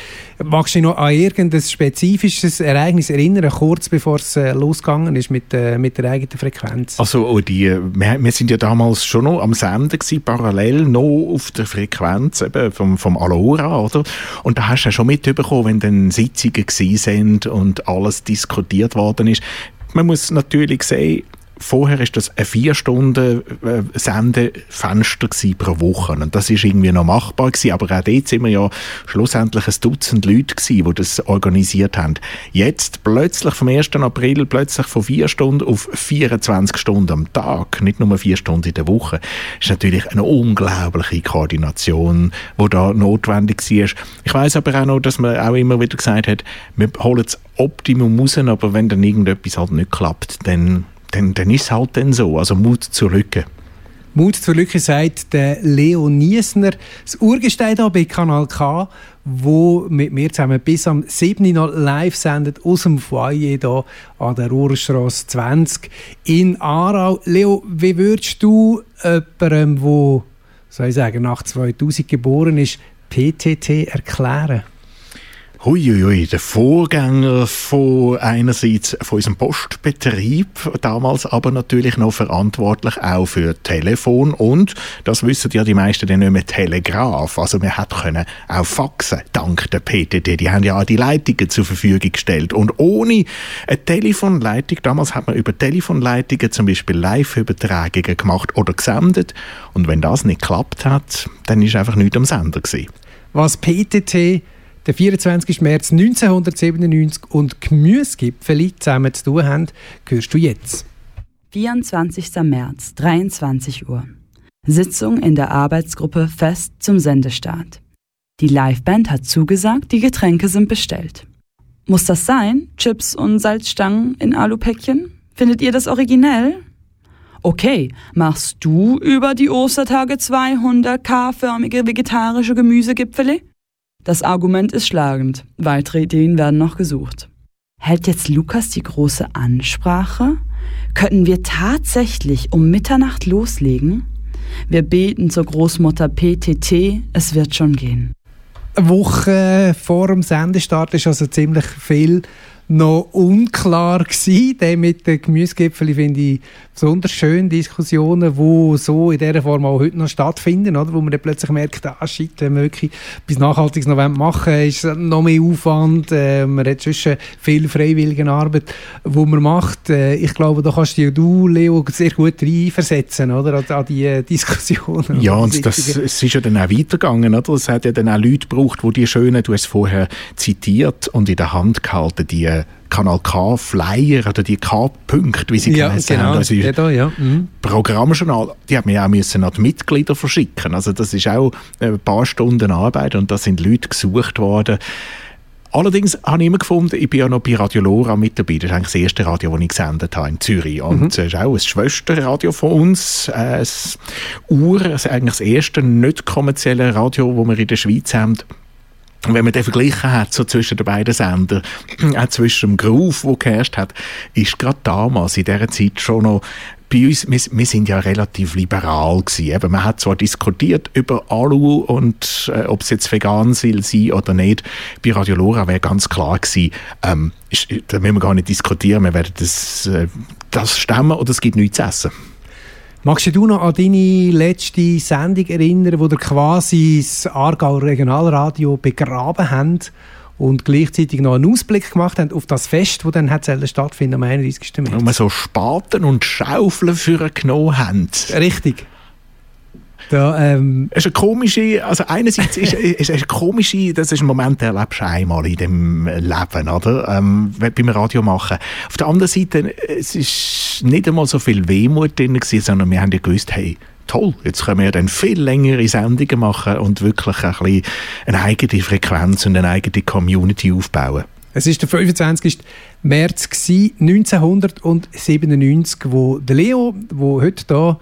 Magst du dich noch an irgendein spezifisches Ereignis erinnern, kurz bevor es äh, losgegangen ist mit, äh, mit der eigenen Frequenz? Also, oh, die, wir, wir sind ja damals schon noch am Senden gewesen, parallel noch auf der Frequenz eben vom, vom Alora, oder? Und da hast du ja schon mitbekommen, wenn dann Sitzungen gewesen sind und alles diskutiert worden ist. Man muss natürlich sehen, Vorher ist das ein vier Stunden äh, Sendefenster pro Woche und das ist irgendwie noch machbar gewesen, aber auch dort sind wir ja schlussendlich ein Dutzend Leute gewesen, die das organisiert haben. Jetzt plötzlich vom 1. April plötzlich von vier Stunden auf 24 Stunden am Tag, nicht nur vier Stunden in der Woche, ist natürlich eine unglaubliche Koordination, die da notwendig war. Ich weiß aber auch noch, dass man auch immer wieder gesagt hat, wir holen das Optimum raus, aber wenn dann irgendetwas halt nicht klappt, dann dann, dann ist es halt dann so. Also Mut zur Lücke. Mut zur Lücke sagt der Leo Niesner, das Urgestein hier bei Kanal K, wo mit mir zusammen bis am 7. noch live sendet aus dem Foyer hier an der Ruhrstrasse 20 in Aarau. Leo, wie würdest du jemandem, der soll ich sagen, nach 2000 geboren ist, PTT erklären? Huiuiui, der Vorgänger von einerseits von unserem Postbetrieb, damals aber natürlich noch verantwortlich auch für Telefon und, das wissen ja die meisten dann nicht mehr, Telegraph. Also wir hätten können auch faxen, dank der PTT. Die haben ja auch die Leitungen zur Verfügung gestellt. Und ohne eine Telefonleitung, damals hat man über Telefonleitungen zum Beispiel Live-Übertragungen gemacht oder gesendet. Und wenn das nicht geklappt hat, dann ist einfach nichts am Sender gewesen. Was PTT der 24. März 1997 und Gemüsegipfel zusammen zu tun haben, hörst du jetzt. 24. März, 23 Uhr. Sitzung in der Arbeitsgruppe Fest zum Sendestart. Die Liveband hat zugesagt, die Getränke sind bestellt. Muss das sein? Chips und Salzstangen in Alupäckchen? Findet ihr das originell? Okay, machst du über die Ostertage 200 K-förmige vegetarische Gemüsegipfele? Das Argument ist schlagend. Weitere Ideen werden noch gesucht. Hält jetzt Lukas die große Ansprache? Könnten wir tatsächlich um Mitternacht loslegen? Wir beten zur Großmutter PTT, es wird schon gehen. Eine Woche vor dem Sendestart ist also ziemlich viel noch unklar gewesen. Der mit den Gemüsegipfeln finde ich besonders schön. Diskussionen, die so in dieser Form auch heute noch stattfinden, oder? wo man dann plötzlich merkt, ah, shit, wenn wir wirklich etwas Nachhaltiges noch machen wollen, ist noch mehr Aufwand. Äh, man hat zwischen viel freiwillige Arbeit, die man macht. Äh, ich glaube, da kannst du, Leo, sehr gut reinversetzen oder? An, an die äh, Diskussionen. Ja, und das, es ist ja dann auch weitergegangen. Oder? Es hat ja dann auch Leute gebraucht, die die schönen, du hast vorher zitiert und in der Hand gehalten, die Kanal K Flyer oder die K-Punkte, wie sie ja, geheißen genau, haben. Also da, ja. Mhm. Programmjournal, die haben wir auch müssen an die Mitglieder verschicken. Also das ist auch ein paar Stunden Arbeit und da sind Leute gesucht worden. Allerdings habe ich immer gefunden, ich bin ja noch bei Radio Lora mit dabei. Das ist eigentlich das erste Radio, das ich gesendet habe in Zürich. Und es ist auch ein Schwesterradio von uns. Äh, Ein Ur, also eigentlich das erste nicht kommerzielle Radio, das wir in der Schweiz haben. Und wenn man den verglichen hat, so zwischen den beiden Sendern, auch zwischen dem Groove, der geherrscht hat, ist gerade damals, in dieser Zeit schon noch bei uns, wir, wir sind ja relativ liberal gewesen. Eben, man hat zwar diskutiert über Alu und äh, ob es jetzt vegan soll sein oder nicht. Bei Radio Lora wäre ganz klar gewesen, ähm, ist, da müssen wir gar nicht diskutieren, wir werden das, äh, das stemmen oder es gibt nichts zu essen. Magst du noch an deine letzte Sendung erinnern, wo ihr quasi das Aargauer Regionalradio begraben habt und gleichzeitig noch einen Ausblick gemacht habt auf das Fest, das dann hat stattfinden am 31. Wo März? wir so Spaten und Schaufeln für genommen haben. Richtig. Da, ähm, Es ist eine komische, also einerseits ist es eine komische, das ist ein Moment, den erlebst du einmal in dem Leben, oder? Ähm, beim Radio machen. Auf der anderen Seite, es ist nicht einmal so viel Wehmut drin gewesen, sondern wir haben ja gewusst, hey, toll, jetzt können wir dann viel längere Sendungen machen und wirklich ein bisschen eine eigene Frequenz und eine eigene Community aufbauen. es ist der 25. März gsi, 1997, wo der Leo, wo heute da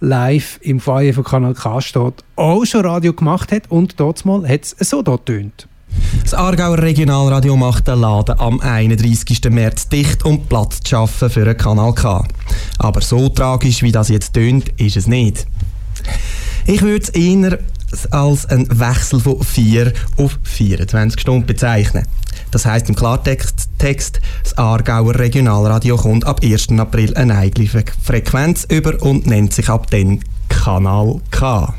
live im Feier von Kanal K steht, auch schon Radio gemacht hat und dort mal hat es so dort tönt. Das Aargauer Regionalradio macht den Laden am 31. März dicht, um Platz zu schaffen für einen Kanal K. Aber so tragisch, wie das jetzt tönt, ist es nicht. Ich würde es eher als einen Wechsel von 4 auf 24 Stunden bezeichnen. Das heißt im Klartext, Text, das Aargauer Regionalradio kommt ab 1. April eine eigene Fre- Frequenz über und nennt sich ab dann Kanal K.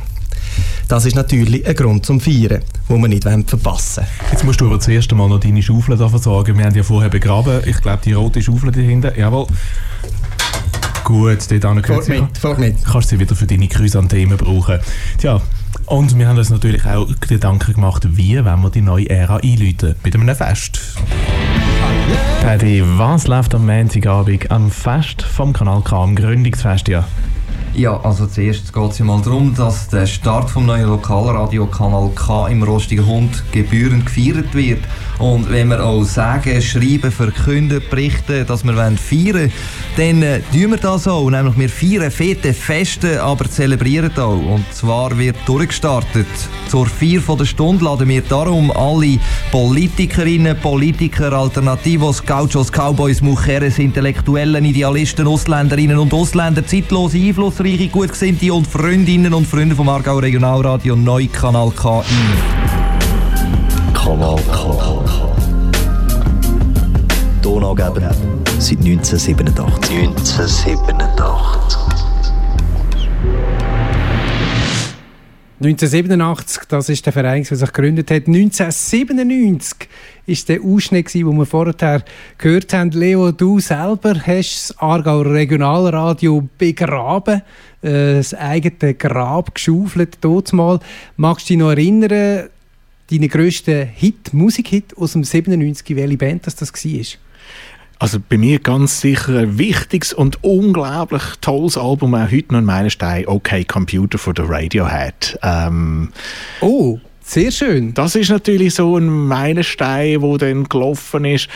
Das ist natürlich ein Grund zum Feiern, den wir nicht verpassen wollen. Jetzt musst du aber zuerst einmal noch deine Schaufel da versorgen. Wir haben die ja vorher begraben. Ich glaube, die rote Schaufel da hinten. Jawohl. Gut, dort Fahrt mit, fahrt mit. Kannst du sie wieder für deine Chrysanthemen brauchen. Tja, und wir haben uns natürlich auch Gedanken gemacht, wie wenn wir die neue Ära einläuten. Mit einem Fest. Paddy, was läuft am Montagabend am Fest vom Kanal K, am Gründungsfest? Ja. Ja, also zuerst geht es ja mal darum, dass der Start vom neuen Lokalradio Kanal K im Rostigen Hund gebührend gefeiert wird. Und wenn wir auch sagen, schreiben, verkünden, berichten, dass wir feiern wollen, dann äh, tun wir das auch. Nämlich wir feiern fette Feste, aber zelebrieren auch. Und zwar wird durchgestartet. Zur Feier von der Stunde laden wir darum alle Politikerinnen, Politiker, Alternativos, Gauchos, Cowboys, Mujeres, Intellektuellen, Idealisten, Ausländerinnen und Ausländer, zeitlose, einflussreiche, gutgesinnte und Freundinnen und Freunde vom Aargau Regionalradio Neu Kanal K ein. Kanal K. Donaugeber seit 1987. 1987. 1987, das ist der Verein, der sich gegründet hat. 1997 ist der Ausschnitt, den wir vorher gehört haben. Leo, du selber hast das Aargauer Regionalradio begraben, äh, das eigene Grab geschaufelt. Dort mal. Magst du dich noch erinnern, deinen grössten Hit, Musikhit aus dem 97, welche Band das, das war? Also bei mir ganz sicher ein wichtiges und unglaublich tolles Album, auch heute noch in meinen Stein, OK Computer von der Radiohead. Ähm, Oh, Sehr schön. Das ist natürlich so ein Meilenstein, wo dann gelaufen ist.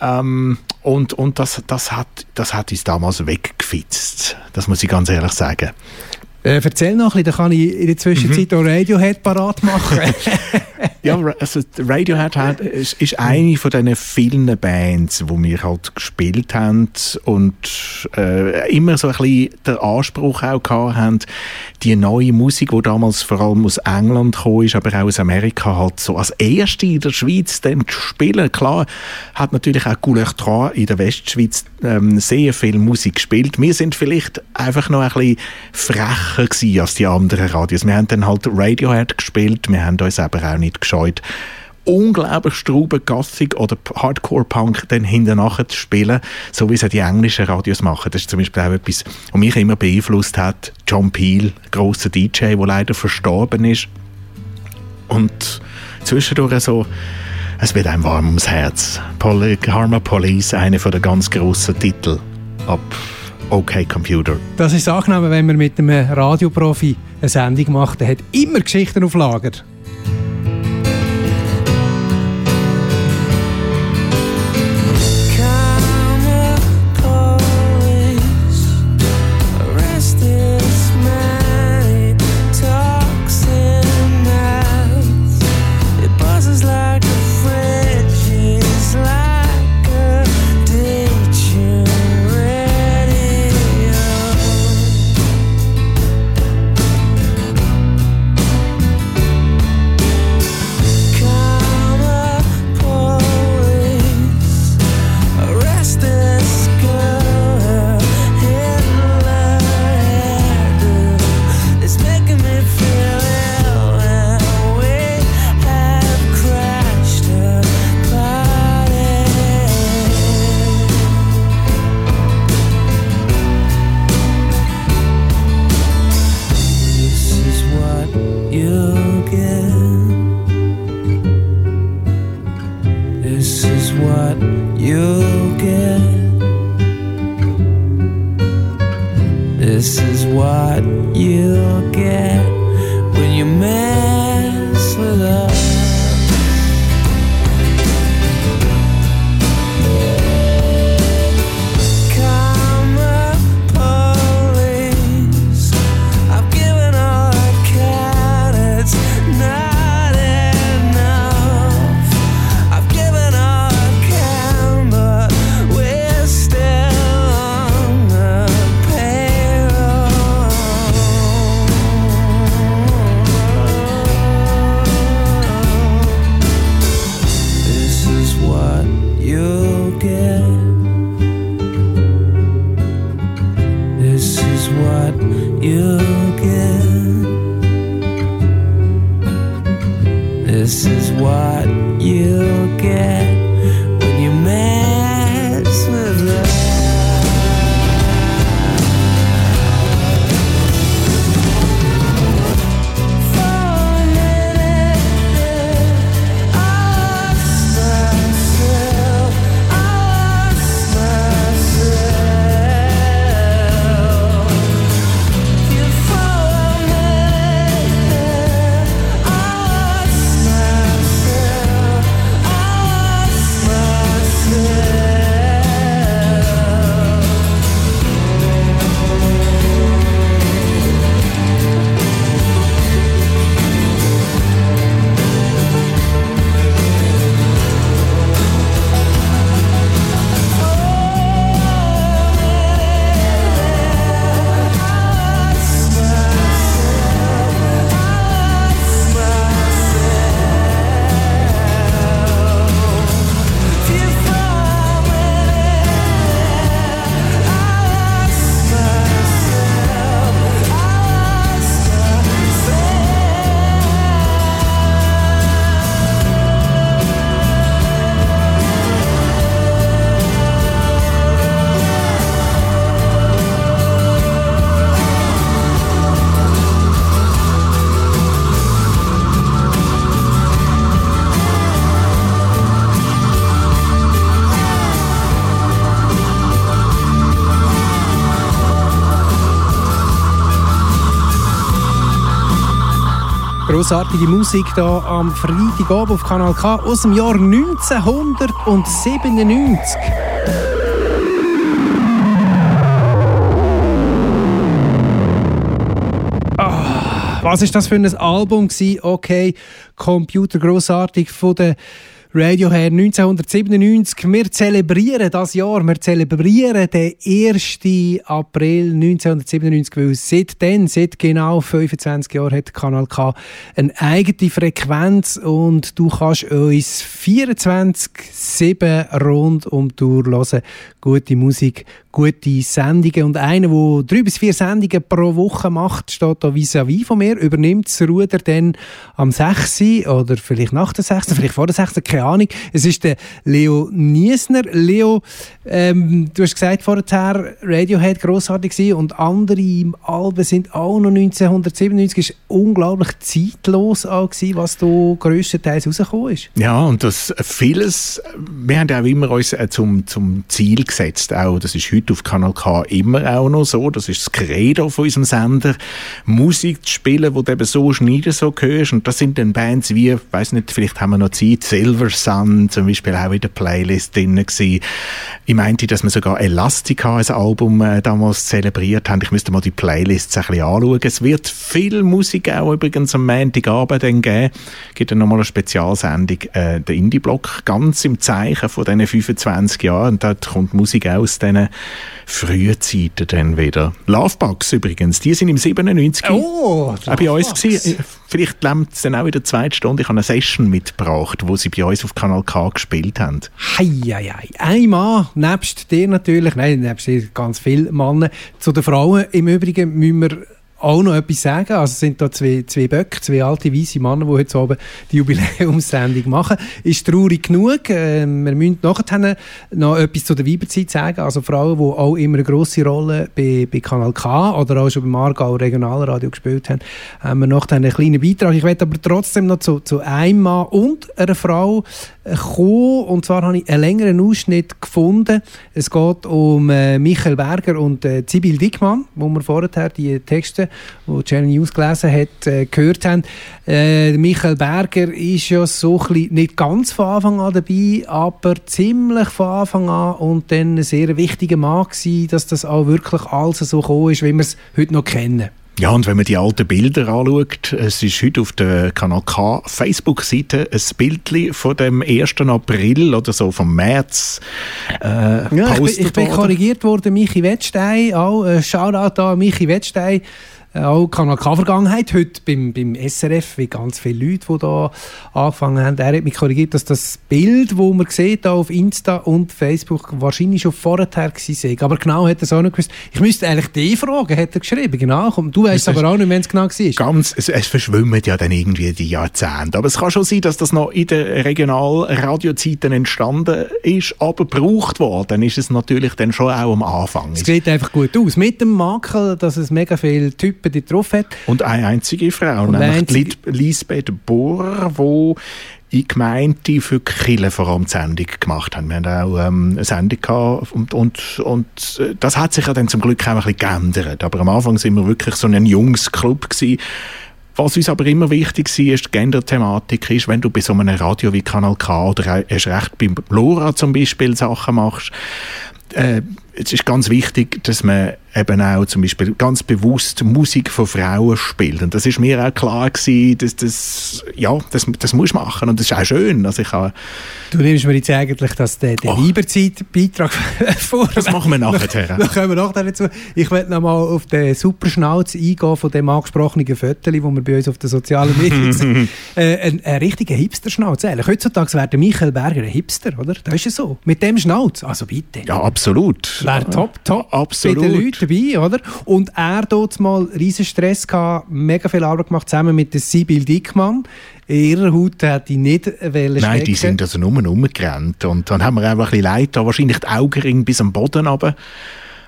Ähm, und und das, das, hat, das hat uns damals weggefitzt. Das muss ich ganz ehrlich sagen. Äh, erzähl noch ein bisschen, dann kann ich in der Zwischenzeit Mhm. auch Radiohead parat machen. Ja, also Radiohead hat, ist, ist eine von diesen vielen Bands, wo wir halt gespielt haben und äh, immer so ein bisschen den Anspruch auch gehabt haben, die neue Musik, die damals vor allem aus England gekommen ist, aber auch aus Amerika, halt so als erste in der Schweiz dann zu spielen. Klar, hat natürlich auch Couleur 3 in der Westschweiz ähm, sehr viel Musik gespielt. Wir sind vielleicht einfach noch ein bisschen frecher gewesen als die anderen Radios. Wir haben dann halt Radiohead gespielt, wir haben uns aber auch nicht gescheut, unglaublich straubengassig oder Hardcore-Punk dann hinten nachher zu spielen, so wie es die englischen Radios machen. Das ist zum Beispiel auch etwas, was mich immer beeinflusst hat. John Peel, grosser DJ, der leider verstorben ist. Und zwischendurch so, es wird einem warm ums Herz. Poli Karma Police, einer der ganz grossen Titel ab OK Computer. Das ist angenehm, wenn man mit einem Radioprofi eine Sendung macht. Der hat immer Geschichten auf Lager. Grossartige Musik da am Freitagabend auf Kanal K aus dem Jahr 1997. Ah, was ist das für ein Album? Okay, Computer grossartig von der Radiohead 1997. Wir zelebrieren das Jahr, wir zelebrieren den 1. April 1997, weil seitdem, seit genau 25 Jahren hat Kanal K eine eigene Frequenz und du kannst uns 24-7 rund um die Tour hören. Gute Musik, gute Sendungen und einer, der drei bis vier Sendungen pro Woche macht, steht da vis-à-vis von mir, übernimmt das Ruder dann am 6. oder vielleicht nach der 6., vielleicht vor der 6., keine Ahnung. Es ist der Leo Niesner. Leo, ähm, du hast gesagt vorher, Radiohead grossartig gewesen und andere Alben sind auch noch 1997. Es war unglaublich zeitlos gewesen, was da grösstenteils rausgekommen ist. Ja, und das vieles, wir haben auch immer uns äh, zum, zum Ziel gesetzt, auch, das ist heute auf Kanal K immer auch noch so, das ist das Credo von unserem Sender, Musik zu spielen, wo du eben so nicht so hörst und das sind dann Bands wie, ich weiss nicht, vielleicht haben wir noch Zeit, Silver Sun zum Beispiel auch in der Playlist drin gewesen. Ich meinte, dass wir sogar Elastica als Album äh, damals zelebriert haben. Ich müsste mal die Playlists ein bisschen anschauen. Es wird viel Musik auch übrigens am Montagabend dann geben. Es gibt dann nochmal eine Spezialsendung, äh, der Indie-Block, ganz im Zeichen von diesen 25 Jahren. Und dort kommt Musik aus diesen frühen Zeiten dann wieder. Lovebugs übrigens, die sind im 97 oh, auch bei uns gewesen. Vielleicht lernt es dann auch in der zweiten Stunde. Ich habe eine Session mitgebracht, wo sie bei uns auf Kanal K gespielt haben. Heieiei. Ein Mann, nebst dir natürlich, nein, nebst dir ganz viele Männer. Zu den Frauen im Übrigen müssen wir auch noch etwas sagen. Also es sind da zwei, zwei Böcke, zwei alte weiße Männer, die heute oben die Jubiläumssendung machen. Ist traurig genug. Äh, wir müssen nachher noch etwas zu der Weiberzeit sagen. Also Frauen, die auch immer eine grosse Rolle bei, bei Kanal K oder auch schon beim Aargau Regionalradio gespielt haben, haben wir noch einen kleinen Beitrag. Ich werde aber trotzdem noch zu, zu einem Mann und einer Frau äh, kommen. Und zwar habe ich einen längeren Ausschnitt gefunden. Es geht um äh, Michael Berger und äh, Sibyl Dickmann, wo wir vorher die Texte, die Jenny News gelesen hat, äh, gehört haben. Äh, Michael Berger ist ja so ein bisschen, nicht ganz von Anfang an dabei, aber ziemlich von Anfang an und dann ein sehr wichtiger Mann gewesen, dass das auch wirklich alles so gekommen ist, wie wir es heute noch kennen. Ja, und wenn man die alten Bilder anschaut, es ist heute auf der Kanal K Facebook-Seite ein Bild von dem 1. April oder so vom März äh, Ja, ich, bin, ich bin korrigiert worden, Michi Wettstein, auch äh, Shoutout an Michi Wettstein, auch Kanal K-Vergangenheit, heute beim, beim SRF, wie ganz viele Leute, die da angefangen haben. Er hat mich korrigiert, dass das Bild, das man sieht, auf Insta und Facebook, wahrscheinlich schon vorher gewesen sei. Aber genau hat er es auch nicht gewusst. Ich müsste eigentlich die fragen, hat er geschrieben. Genau, komm, du weißt aber auch nicht, wenn es genau war. Ganz, es, es verschwimmen ja dann irgendwie die Jahrzehnte. Aber es kann schon sein, dass das noch in den Regionalradiozeiten entstanden ist, aber gebraucht worden. Dann ist es natürlich dann schon auch am Anfang. Es sieht einfach gut aus. Mit dem Makel, dass es mega viele Typen die drauf hat. Und eine einzige Frau, Und nämlich Lit- Lisbeth Bohr, die in Gemeinden für die Kirche vor allem die Sendung gemacht haben. Wir haben auch ähm, eine Sendung gehabt und, und, und äh, das hat sich ja dann zum Glück auch ein bisschen geändert. Aber am Anfang sind wir wirklich so ein Jungsclub gewesen. Was uns aber immer wichtig war, ist die Gender-Thematik, ist, wenn du bei so einem Radio wie Kanal K oder erst recht bei Lora zum Beispiel Sachen machst, äh, es ist ganz wichtig, dass man eben auch zum Beispiel ganz bewusst Musik von Frauen spielt. Und das ist mir auch klar gewesen, dass das, ja, das, das muss machen. Und das ist auch schön. Also ich habe, Du nimmst mir jetzt eigentlich das, den, den Weiberzeit-Beitrag vor. das machen wir nachher. Da kommen wir nachher dazu. Ich möchte noch mal auf den Superschnauz eingehen von dem angesprochenen Viertel, wo wir bei uns auf den sozialen Medien sehen. äh, ein, ein richtiger Hipster-Schnauz. Eigentlich. Heutzutage wäre der Michael Berger ein Hipster, oder? Das ist ja so. Mit dem Schnauz. Also bitte. Ja, absolut. Wäre top, top Absolut. bei den Leuten dabei, oder? Und er dort mal riesen Stress gehabt, mega viel Arbeit gemacht, zusammen mit der Sibyl Dickmann. Ihre Haut hat die nicht Nein, die sind also nur rumgerannt. Und dann haben wir einfach ein bisschen Leid da, wahrscheinlich die Augenringe bis am Boden runter.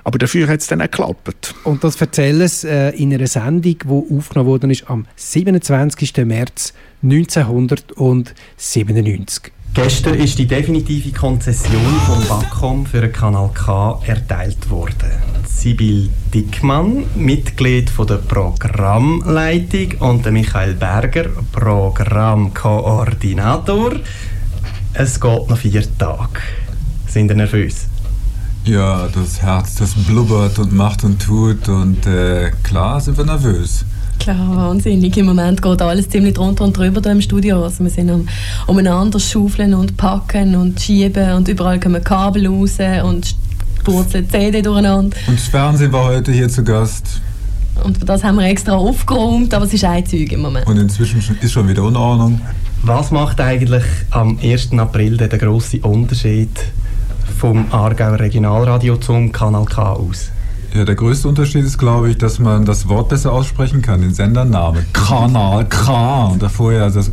Aber dafür hat es dann auch geklappt. Und das erzählen sie äh, in einer Sendung, die aufgenommen worden ist am 27. März 1997. Gestern ist die definitive Konzession vom Bacom für den Kanal K erteilt worden. Sibyl Dickmann, Mitglied der Programmleitung und Michael Berger, Programmkoordinator. Es geht noch vier Tage. Sind ihr nervös? Ja, das Herz, das blubbert und macht und tut und äh, klar sind wir nervös. Klar, wahnsinnig. Im Moment geht alles ziemlich drunter und drüber hier im Studio. Also wir sind am umeinander schaufeln und packen und schieben und überall kommen Kabel raus und purzeln CD durcheinander. Und das Fernsehen war heute hier zu Gast Und für das haben wir extra aufgeräumt, aber es ist ein Zeug im Moment. und inzwischen ist schon wieder Unordnung. Was macht eigentlich am 1. April den grossen Unterschied vom Aargauer Regionalradio zum Kanal K aus? Ja, der größte Unterschied ist, glaube ich, dass man das Wort besser aussprechen kann, den Sendername. Kanal K. Und davor ja das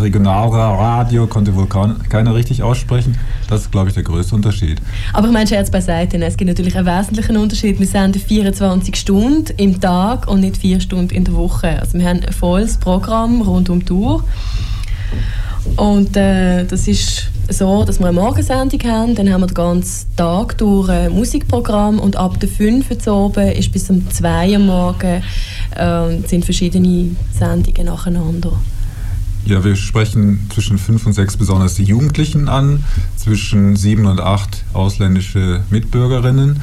Regionalradio konnte wohl kein- keiner richtig aussprechen. Das ist, glaube ich, der größte Unterschied. Aber ich meine, Scherz beiseite, es gibt natürlich einen wesentlichen Unterschied. Wir senden 24 Stunden im Tag und nicht 4 Stunden in der Woche. Also wir haben ein volles Programm rund um die Uhr. Und äh, das ist so, dass wir eine Morgensendung haben, dann haben wir den ganzen Tag durch ein Musikprogramm und ab der 5 Uhr oben ist bis um 2 Uhr morgen äh, sind verschiedene Sendungen nacheinander. Ja, wir sprechen zwischen fünf und sechs besonders die Jugendlichen an, zwischen sieben und acht ausländische Mitbürgerinnen.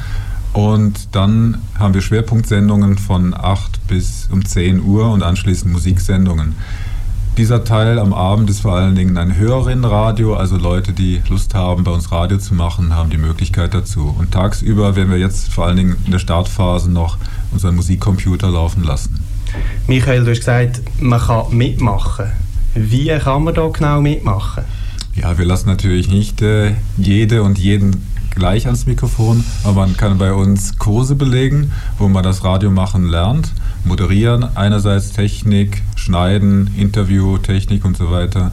Und dann haben wir Schwerpunktsendungen von 8 bis um 10 Uhr und anschließend Musiksendungen. Dieser Teil am Abend ist vor allen Dingen ein Hörerinnenradio, also Leute, die Lust haben, bei uns Radio zu machen, haben die Möglichkeit dazu. Und tagsüber werden wir jetzt vor allen Dingen in der Startphase noch unseren Musikcomputer laufen lassen. Michael, du hast gesagt, man kann mitmachen. Wie kann man da genau mitmachen? Ja, wir lassen natürlich nicht äh, jede und jeden gleich ans Mikrofon, aber man kann bei uns Kurse belegen, wo man das Radio machen lernt. Moderieren, einerseits Technik, Schneiden, Interview, Technik und so weiter.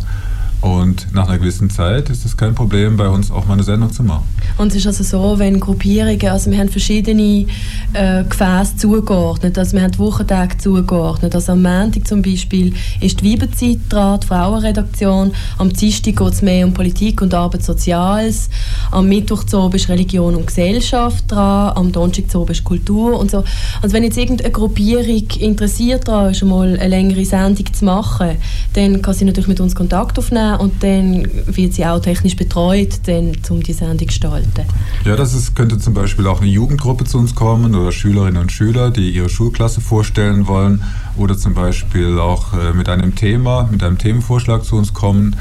Und nach einer gewissen Zeit ist es kein Problem, bei uns auch mal eine Sendung zu machen. Und es ist also so, wenn Gruppierungen, also wir haben verschiedene äh, Gefäße zugeordnet, also wir haben die Wochentage zugeordnet, also am Montag zum Beispiel ist die Weiberzeit dran, die Frauenredaktion, am Dienstag geht es mehr um Politik und Arbeit Soziales, am Mittwoch zu ist Religion und Gesellschaft dran, am Donnerstag zu ist Kultur und so. Also wenn jetzt irgendeine Gruppierung interessiert daran ist, mal eine längere Sendung zu machen, dann kann sie natürlich mit uns Kontakt aufnehmen und dann wird sie auch technisch betreut, dann, um die Sendung zu gestalten. Ja, das ist, könnte zum Beispiel auch eine Jugendgruppe zu uns kommen oder Schülerinnen und Schüler, die ihre Schulklasse vorstellen wollen oder zum Beispiel auch äh, mit einem Thema, mit einem Themenvorschlag zu uns kommen.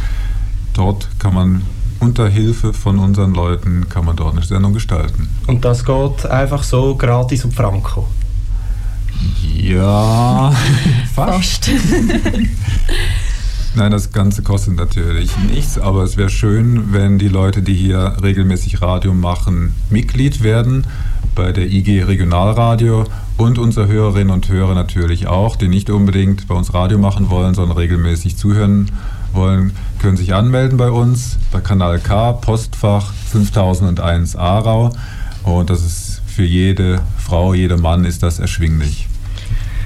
Dort kann man unter Hilfe von unseren Leuten kann man dort eine Sendung gestalten. Und das geht einfach so gratis und franco. Ja, fast. Nein, das Ganze kostet natürlich nichts, aber es wäre schön, wenn die Leute, die hier regelmäßig Radio machen, Mitglied werden bei der IG Regionalradio und unsere Hörerinnen und Hörer natürlich auch, die nicht unbedingt bei uns Radio machen wollen, sondern regelmäßig zuhören wollen, können sich anmelden bei uns bei Kanal K, Postfach 5001 Aarau und das ist für jede Frau, jeder Mann ist das erschwinglich.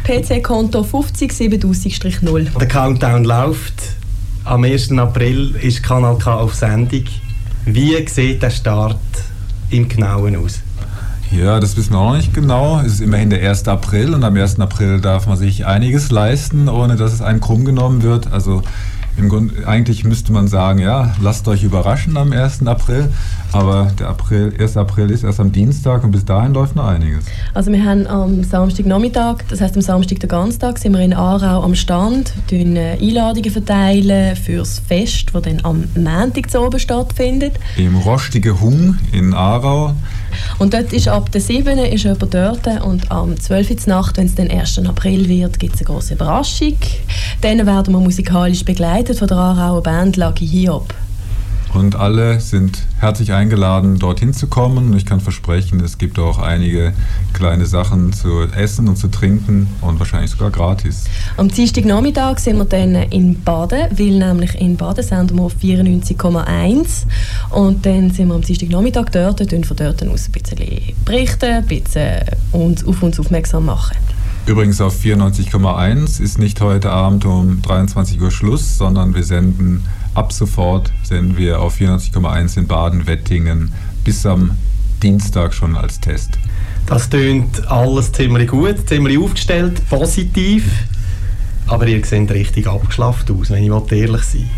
PC-Konto 50 7000-0. Der Countdown läuft. Am 1. April ist Kanal K auf Sendung. Wie sieht der Start im Genauen aus? Ja, das wissen wir auch noch nicht genau. Es ist immerhin der 1. April und am 1. April darf man sich einiges leisten, ohne dass es einen krumm genommen wird. Also im Grunde, eigentlich müsste man sagen, ja, lasst euch überraschen am 1. April. Aber der April, 1. April ist erst am Dienstag und bis dahin läuft noch einiges. Also wir haben am Samstagnachmittag, das heißt am Samstag den ganzen Tag, sind wir in Aarau am Stand, tun äh, Einladungen verteilen fürs Fest, das dann am Montag zu oben stattfindet. Im Rostige Hung in Aarau. Und dort ist ab der 7. ist jemand dort und am 12. Uhr Nacht, wenn es den 1. April wird, gibt es eine große Überraschung. Dann werden wir musikalisch begleitet von der Aarauer Band Lucky Hiob. Und alle sind herzlich eingeladen, dorthin zu kommen. Ich kann versprechen, es gibt auch einige kleine Sachen zu essen und zu trinken und wahrscheinlich sogar gratis. Am Dienstagnachmittag sind wir dann in Baden, weil nämlich in Baden senden wir auf 94,1 und dann sind wir am Dienstagnachmittag dort und von dort aus ein bisschen berichten, ein bisschen uns auf uns aufmerksam machen. Übrigens auf 94,1 ist nicht heute Abend um 23 Uhr Schluss, sondern wir senden ab sofort senden wir auf 94,1 in Baden-Wettingen bis am Dienstag schon als Test. Das tönt alles ziemlich gut, ziemlich aufgestellt, positiv. Aber ihr seht richtig abgeschlafft aus, wenn ich ehrlich sein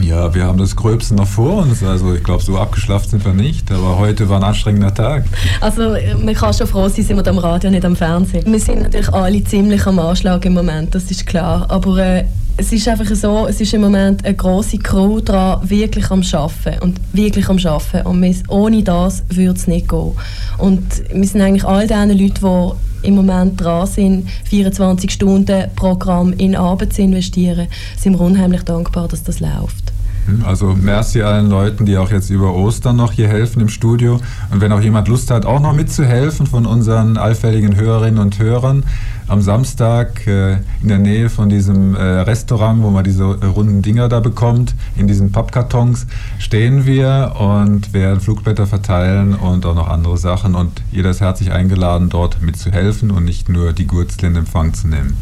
Ja, wir haben das Gröbste noch vor uns. Also ich glaube, so abgeschlafen sind wir nicht. Aber heute war ein anstrengender Tag. Also man kann schon froh sein, sind wir am Radio, nicht am Fernsehen. Wir sind natürlich alle ziemlich am Anschlag im Moment, das ist klar. Aber äh, es ist einfach so, es ist im Moment eine grosse Crew dran, wirklich am Arbeiten und wirklich am Arbeiten. Und wir, ohne das würde es nicht gehen. Und wir sind eigentlich all diesen Leuten, die im Moment dran sind, 24 Stunden Programm in Arbeit zu investieren, sind wir unheimlich dankbar, dass das läuft. Hm, Also merci allen Leuten, die auch jetzt über Ostern noch hier helfen im Studio. Und wenn auch jemand Lust hat, auch noch mitzuhelfen von unseren allfälligen Hörerinnen und Hörern, am Samstag äh, in der Nähe von diesem äh, Restaurant, wo man diese äh, runden Dinger da bekommt, in diesen Pappkartons, stehen wir und werden Flugblätter verteilen und auch noch andere Sachen. Und jeder ist herzlich eingeladen, dort mitzuhelfen und nicht nur die Gurzel in Empfang zu nehmen.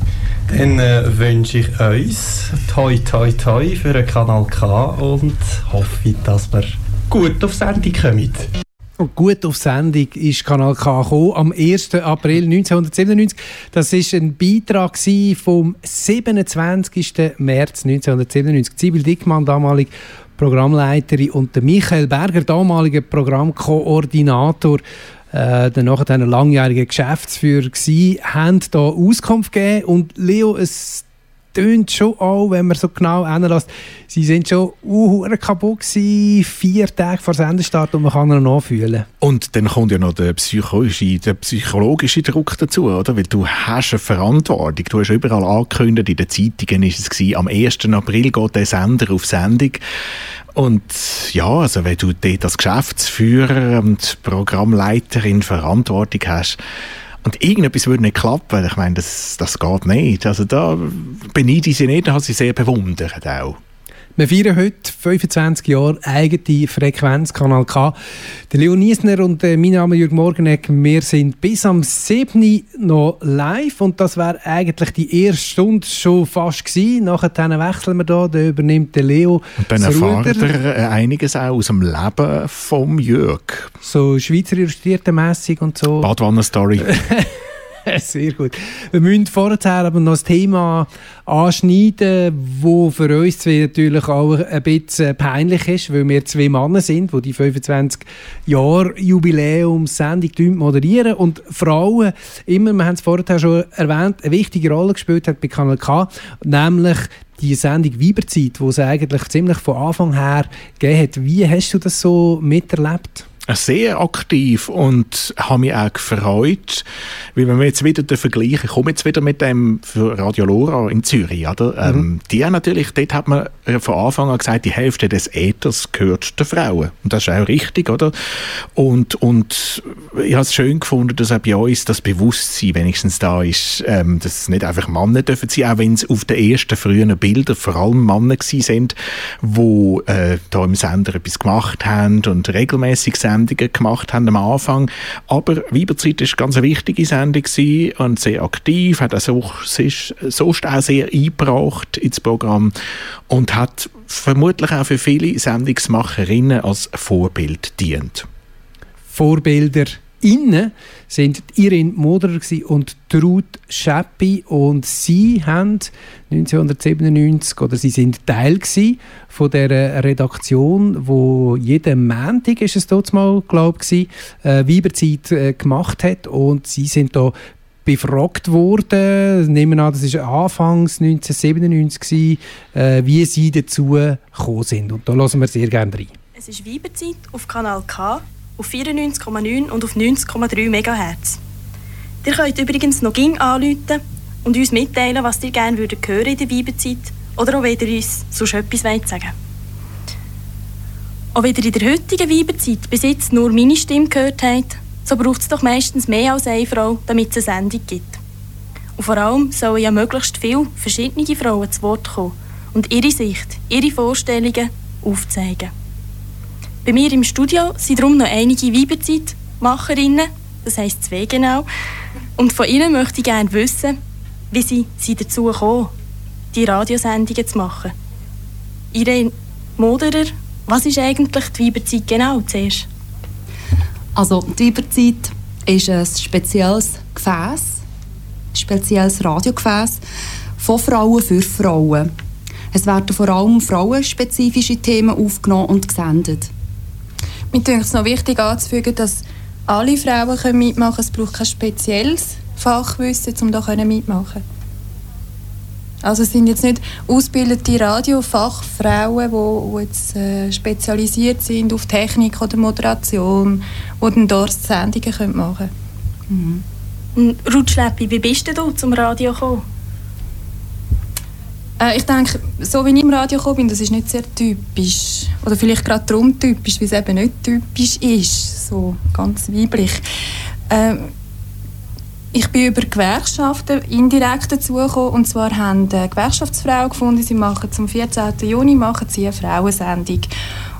Dann äh, wünsche ich uns toi toi toi für den Kanal K und hoffe, dass wir gut auf Sendung kommen. Gut auf Sendung ist Kanal K gekommen, am 1. April 1997. Das war ein Beitrag vom 27. März 1997. Sibyl Dickmann, damalig Programmleiterin, und Michael Berger, damaliger Programmkoordinator, äh, nachher ein langjähriger Geschäftsführer war, haben da Auskunft gegeben. Und Leo, es tönt schon auch, wenn man so genau hinlässt, sie sind schon uh, kaputt gewesen, vier Tage vor Sendestart und man kann ihn nachfühlen. Und dann kommt ja noch der psychologische, der psychologische Druck dazu, oder? Weil du hast eine Verantwortung. Du hast überall angekündigt, in den Zeitungen ist es gewesen, am 1. April geht der Sender auf Sendung. Und ja, also wenn du dort als Geschäftsführer und Programmleiterin Verantwortung hast, und irgendetwas würde nicht klappen, ich meine, das, das geht nicht. Also da beneide ich sie nicht, da habe sie sehr bewundert auch. Wir feiern heute 25 Jahre eigene Frequenz, Kanal K. Der Leo Niesner und äh, mein Name ist Jürg Morgenegg. Wir sind bis am 7. noch live und das wäre eigentlich die erste Stunde schon fast gewesen. Nachher wechseln wir da, dann übernimmt der Leo Und dann erfahrt er äh, einiges auch aus dem Leben vom Jürg. So Schweizer Illustrierten-mässig und so. Badwanner-Story. Sehr gut. Wir müssen vorher aber noch das Thema anschneiden, wo für uns zwei natürlich auch ein bisschen peinlich ist, weil wir zwei Männer sind, die die 25 Jahre Jubiläumssendung moderieren und Frauen immer, wir haben es vorher schon erwähnt, eine wichtige Rolle gespielt hat bei Kanal K, nämlich die Sendung Weiberzeit, die es eigentlich ziemlich von Anfang her gegeben hat. Wie hast du das so miterlebt? Sehr aktiv und habe mich auch gefreut, weil wenn wir jetzt wieder den Vergleich, ich komme jetzt wieder mit dem für Radio Lora in Zürich, oder? Ähm, die natürlich, dort hat man von Anfang an gesagt, die Hälfte des Äthers gehört den Frauen. Und das ist auch richtig, oder? Und, und ich habe es schön gefunden, dass auch bei uns das Bewusstsein wenigstens da ist, ähm, dass es nicht einfach Männer dürfen sein, auch wenn es auf den ersten frühen Bildern vor allem Männer gewesen sind, die äh, da im Sender etwas gemacht haben und regelmäßig Sendungen gemacht haben am Anfang. Aber Weiberzeit ist ganz eine wichtige Sendung und sehr aktiv, hat also sich sonst auch sehr eingebracht ins Programm und hat vermutlich auch für viele Sendungsmacherinnen als Vorbild dient. Vorbilder innen sind Irene Moderer und Trud Scheppi und sie haben 1997 oder sie sind Teil von der Redaktion, wo jeden Montag ist es dort mal glaube ich äh, Weiberzeit äh, gemacht hat und sie sind da befragt worden. Nehmen wir an, das war Anfangs 1997 gewesen, äh, wie sie dazu gekommen sind und da lassen wir sehr gerne rein. Es ist Weiberzeit auf Kanal K auf 94,9 und auf 90,3 MHz. Ihr könnt übrigens noch ging anrufen und uns mitteilen, was ihr gerne würdet hören in der Weiberzeit oder auch wenn ihr uns sonst etwas wollt sagen Auch wenn ihr in der heutigen Weiberzeit bis jetzt nur meine Stimme gehört habt, so braucht es doch meistens mehr als eine Frau, damit es eine Sendung gibt. Und vor allem sollen ja möglichst viele verschiedene Frauen zu Wort kommen und ihre Sicht, ihre Vorstellungen aufzeigen. Bei mir im Studio sind darum noch einige Weiberzeitmacherinnen, das heisst zwei genau. Und von ihnen möchte ich gerne wissen, wie sie, sie dazu kommen, die Radiosendungen zu machen. Irene Moderer, was ist eigentlich die Weiberzeit genau zuerst? Also die Weiberzeit ist ein spezielles Gefäß, ein spezielles Radiogefäß von Frauen für Frauen. Es werden vor allem frauenspezifische Themen aufgenommen und gesendet. Mir denke es noch wichtig anzufügen, dass alle Frauen können mitmachen können. Es braucht kein spezielles Fachwissen, um können mitmachen Also es sind jetzt nicht ausgebildete Radiofachfrauen, die, jetzt äh, spezialisiert sind auf Technik oder Moderation, die dann dort Sendungen machen können. Mhm. Ruth Schleppi, wie bist du zum Radio gekommen? Äh, ich denke, so wie ich im Radio gekommen bin, das ist nicht sehr typisch. Oder vielleicht gerade darum typisch, weil es eben nicht typisch ist. So ganz weiblich. Ähm, ich bin über Gewerkschaften indirekt dazugekommen. Und zwar haben äh, Gewerkschaftsfrauen gefunden, sie machen zum 14. Juni machen sie eine Frauensendung.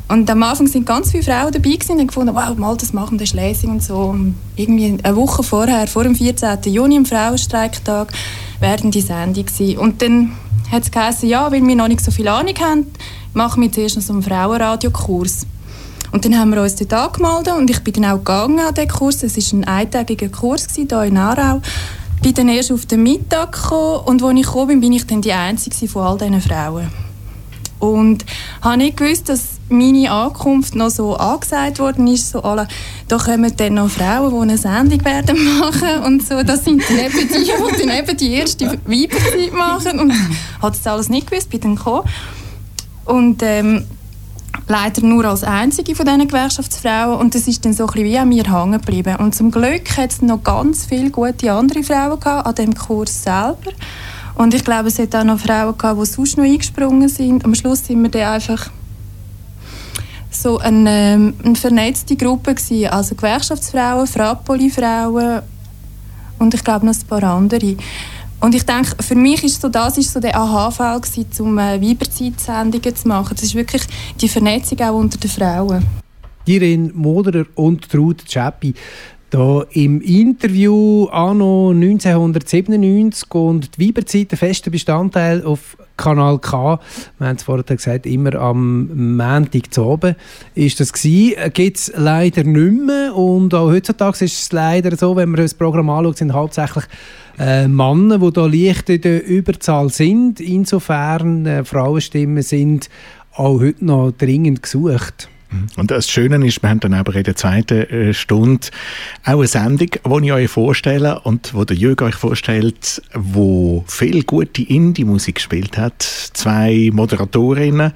Und am Anfang sind ganz viele Frauen dabei gewesen und gefunden, wow, mal das machen, das ist Lesung und so. Und irgendwie eine Woche vorher, vor dem 14. Juni, am Frauenstreiktag, werden die Sendung sein. Und dann hat es geheißen, ja, weil wir noch nicht so viel Ahnung haben, machen wir zuerst noch so einen Frauenradiokurs. Und dann haben wir uns dort angemeldet und ich bin dann auch gegangen an diesen Kurs. Es war ein eintägiger Kurs hier in Aarau. Ich bin dann erst auf den Mittag gekommen und als ich gekommen bin, bin ich dann die Einzige von all diesen Frauen. Und habe nicht dass meine Ankunft noch so angesagt worden ist, so alle, da kommen dann noch Frauen, die eine Sendung werden machen und so, das sind dann eben die, die dann eben die erste Weiberzeit machen. Und hat das alles nicht gewusst, bin dann gekommen. Und ähm, leider nur als einzige von diesen Gewerkschaftsfrauen. Und das ist dann so ein bisschen wie an mir hängen geblieben. Und zum Glück hat es noch ganz viele gute andere Frauen gehabt an dem Kurs selber. Und ich glaube, es hat auch noch Frauen gehabt, die sonst noch eingesprungen sind. Am Schluss sind wir dann einfach so eine, ähm, eine vernetzte Gruppe gewesen. Also Gewerkschaftsfrauen, Frapoli-Frauen und ich glaube noch ein paar andere. Und ich denke, für mich ist so, das ist so der Aha-Fall um äh, Weiberzeit-Sendungen zu machen. Das ist wirklich die Vernetzung auch unter den Frauen. Irin Moderer und Ruth Schäppi da im Interview anno 1997 und die Weiberzeit, ein fester Bestandteil auf Kanal K, wir haben es vorhin gesagt, immer am Montag zu oben ist das gewesen. Gibt es leider nicht mehr und auch heutzutage ist es leider so, wenn man das Programm anschaut, sind hauptsächlich äh, Männer, die da leicht in der Überzahl sind. Insofern äh, Frauenstimmen sind auch heute noch dringend gesucht. Und das Schöne ist, wir haben dann aber in der zweiten äh, Stunde auch eine Sendung, die ich euch vorstelle und wo der Jürgen euch vorstellt, wo viel gute Indie-Musik gespielt hat. Zwei Moderatorinnen,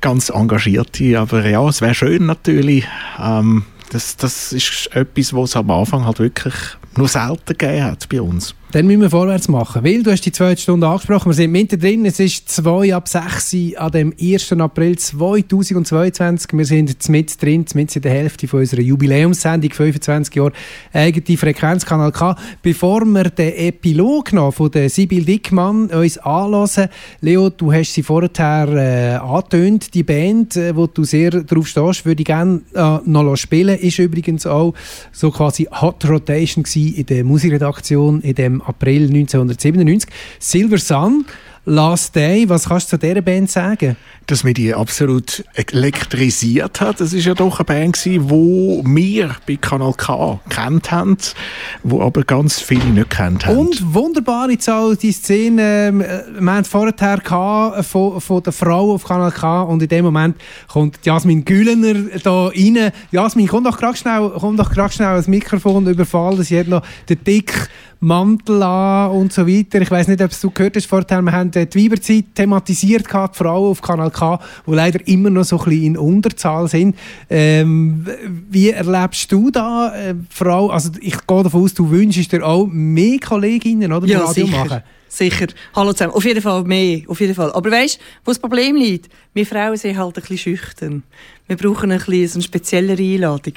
ganz engagierte, aber ja, es wäre schön natürlich. Ähm, das, das ist etwas, was es am Anfang halt wirklich nur selten gegeben hat bei uns. Dann müssen wir vorwärts machen, weil du hast die zweite Stunde angesprochen, wir sind mittendrin, es ist 2 ab 6 an dem 1. April 2022, wir sind mit drin, mit in der Hälfte von unserer Jubiläumssendung, 25 Jahre eigene Frequenzkanal K. Bevor wir den Epilog noch von der Sibyl Dickmann uns anlassen, Leo, du hast sie vorher äh, angetönt, die Band, äh, wo du sehr drauf stehst, würde ich gerne äh, noch spielen, ist übrigens auch so quasi Hot Rotation in der Musikredaktion in dem April 1997. Silver Sun, Last Day, was kannst du zu dieser Band sagen? Dass mich die absolut elektrisiert hat. Das ist ja doch eine Band wo wir bei Kanal K kennt haben, wo aber ganz viele nicht kennt haben. Und wunderbar jetzt auch die Szene, ähm, wir haben vorher gehabt, von, von der Frau auf Kanal K und in dem Moment kommt Jasmin Gülener da rein. Jasmin, komm doch gerade schnell, komm doch gerade schnell das Mikrofon überfallen. Sie hat noch den dick Mantel an und so weiter. Ich weiß nicht, ob du gehört hast vorher, wir haben die Weiberzeit thematisiert gehabt, die Frauen auf Kanal K, die leider immer noch so ein bisschen in Unterzahl sind. Ähm, wie erlebst du da, äh, Frau, also ich gehe davon aus, du wünschst dir auch mehr Kolleginnen, oder, Ja, Radio sicher. machen? Sicher. Hallo zusammen. Auf jeden Fall mehr. Auf jeden Fall. Aber weißt du, wo das Problem liegt? Wir Frauen sind halt ein bisschen schüchtern. Wir brauchen ein bisschen eine speziellere Einladung.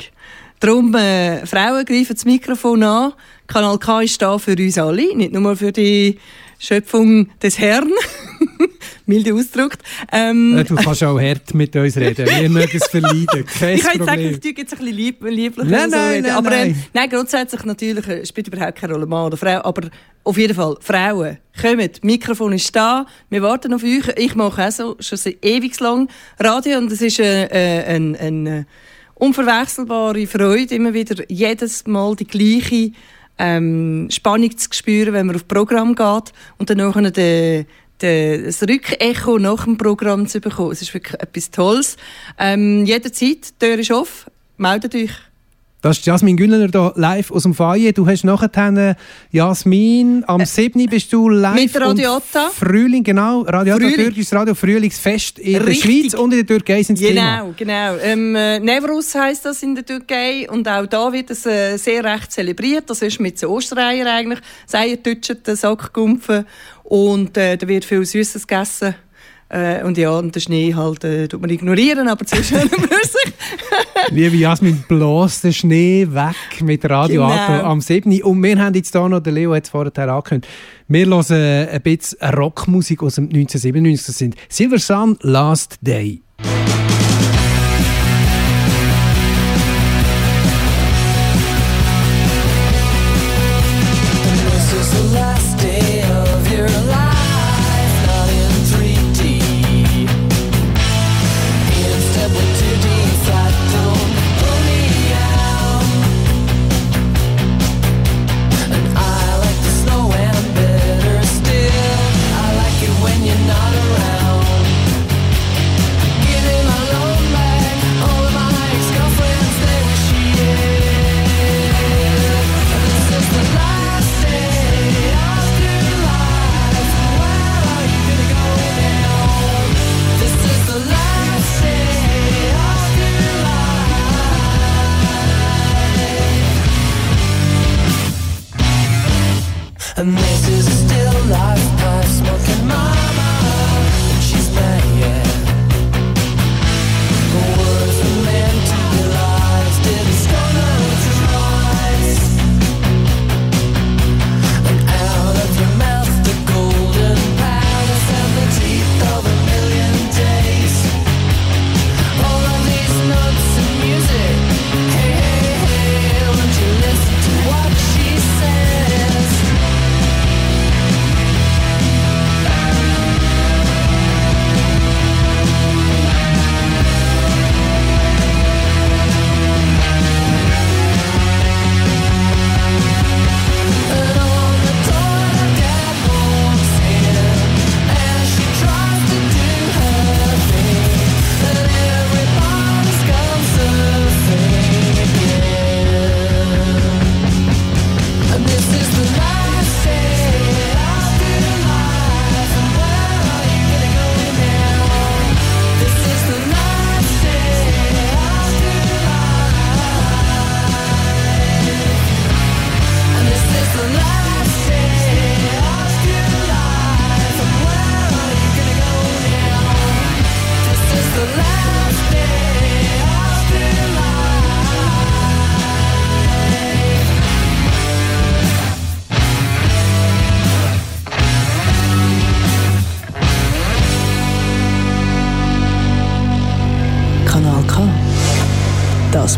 Darum, äh, Frauen greifen das Mikrofon an. Kanal K ist da für uns alle, nicht nur für die Schöpfung des Herrn. Milde ausgedrückt. Ähm, Äh, Du kannst auch hart mit uns reden. Wir mögen es verleiden. Kein ich jetzt sagen, ich tue jetzt ein bisschen lieb, lieblicher Nein, nein, nein, aber, ähm, nein. nein, grundsätzlich natürlich äh, spielt überhaupt keine Rolle, Mann oder Frau. Aber auf jeden Fall, Frauen, kommt, Mikrofon ist da, wir warten auf euch. Ich mache auch so, schon seit ewig lang Radio und es ist äh, äh, ein, ein äh, unverwechselbare Freude, immer wieder jedes Mal die gleiche ähm, Spannung zu spüren, wenn man auf Programm geht und dann nachher den de, das Rückecho nach dem Programm zu bekommen. Es ist wirklich etwas Tolles. Ähm, jederzeit, die Tür ist offen, meldet euch. Das ist Jasmin Güllner hier live aus dem Foyer. Du hast nachher, äh, Jasmin, am 7. bist du live. Mit Radio und Otta. Frühling, genau. Radio Otta, Frühling. türkisches Radio, Frühlingsfest in der Richtig. Schweiz und in der Türkei sind Genau, genau. Ähm, äh, Nevruz heisst das in der Türkei und auch da wird es äh, sehr recht zelebriert. Das ist mit den Ostereiern eigentlich. Seiertütschen, Sackgumpfen und äh, da wird viel Süßes gegessen. Äh, und ja, und den Schnee halt, äh, tut man ignorieren, aber zwischen sich. Liebe Jasmin, bloß den Schnee weg mit Radio Genau. Am 7. Und wir haben jetzt hier noch, der Leo hat es vorher angekündigt, wir hören ein bisschen Rockmusik aus dem 1997. Das sind Silver Sun, Last Day.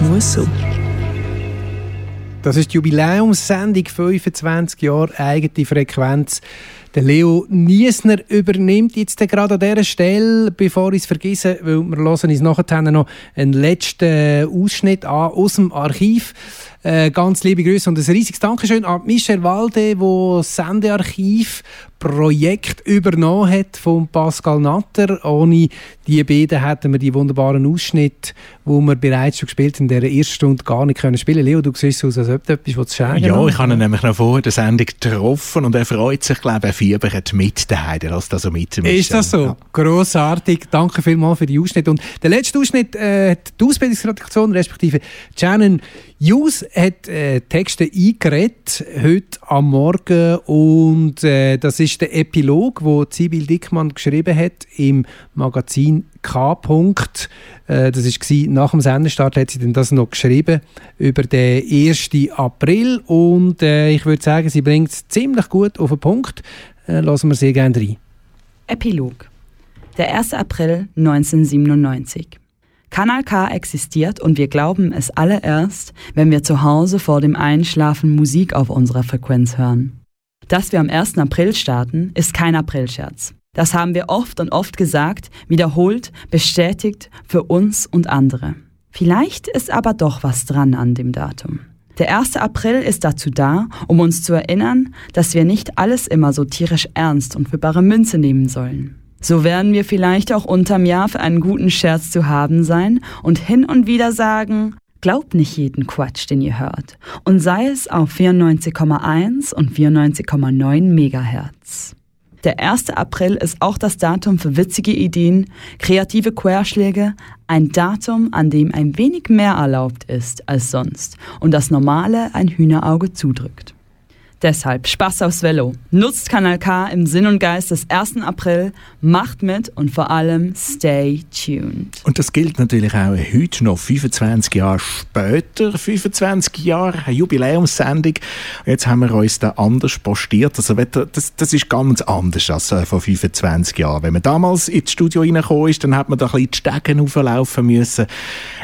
Muss so. Das ist die Jubiläumssendung 25 Jahre eigene Frequenz. Der Leo Niesner übernimmt jetzt gerade an dieser Stelle, bevor ich es vergesse, weil wir hören uns nachher noch einen letzten Ausschnitt an aus dem Archiv. Äh, ganz liebe Grüße und ein riesiges Dankeschön an Michel Walde, der das Sendearchiv Projekt übernommen hat von Pascal Natter. Ohne die beiden hätten wir die wunderbaren Ausschnitte, die wir bereits schon gespielt haben, in dieser ersten Stunde gar nicht können spielen. Leo, du siehst aus, als ob du etwas willst sagen Ja, ich habe ihn nämlich noch vor der Sendung getroffen und er freut sich, glaube ich, er fiebert mit daheim, lässt das so mit. Ist das so? Grossartig. Danke vielmals für die Ausschnitte. Und der letzte Ausschnitt äh, hat die Ausbildungsredaktion, respektive Shannon Hughes, hat äh, Texte eingeredet, heute am Morgen. Und äh, das ist der Epilog, wo Sibyl Dickmann geschrieben hat im Magazin K. Äh, das war nach dem Sendestart, hat sie dann das noch geschrieben über den 1. April. Und äh, ich würde sagen, sie bringt es ziemlich gut auf den Punkt. Äh, lassen wir sehr gerne rein. Epilog. Der 1. April 1997. Kanal K existiert und wir glauben es alle erst, wenn wir zu Hause vor dem Einschlafen Musik auf unserer Frequenz hören. Dass wir am 1. April starten, ist kein Aprilscherz. Das haben wir oft und oft gesagt, wiederholt, bestätigt für uns und andere. Vielleicht ist aber doch was dran an dem Datum. Der 1. April ist dazu da, um uns zu erinnern, dass wir nicht alles immer so tierisch ernst und für bare Münze nehmen sollen. So werden wir vielleicht auch unterm Jahr für einen guten Scherz zu haben sein und hin und wieder sagen, glaubt nicht jeden Quatsch, den ihr hört. Und sei es auf 94,1 und 94,9 Megahertz. Der 1. April ist auch das Datum für witzige Ideen, kreative Querschläge, ein Datum, an dem ein wenig mehr erlaubt ist als sonst und das Normale ein Hühnerauge zudrückt. Deshalb Spaß aufs Velo. Nutzt Kanal K im Sinn und Geist des 1. April, macht mit und vor allem stay tuned. Und das gilt natürlich auch heute noch, 25 Jahre später, 25 Jahre, eine Jubiläumssendung. Jetzt haben wir uns da anders postiert. Also das, das ist ganz anders als äh, vor 25 Jahren. Wenn man damals ins Studio reingekommen ist, dann hat man da ein bisschen die Stegen auflaufen müssen.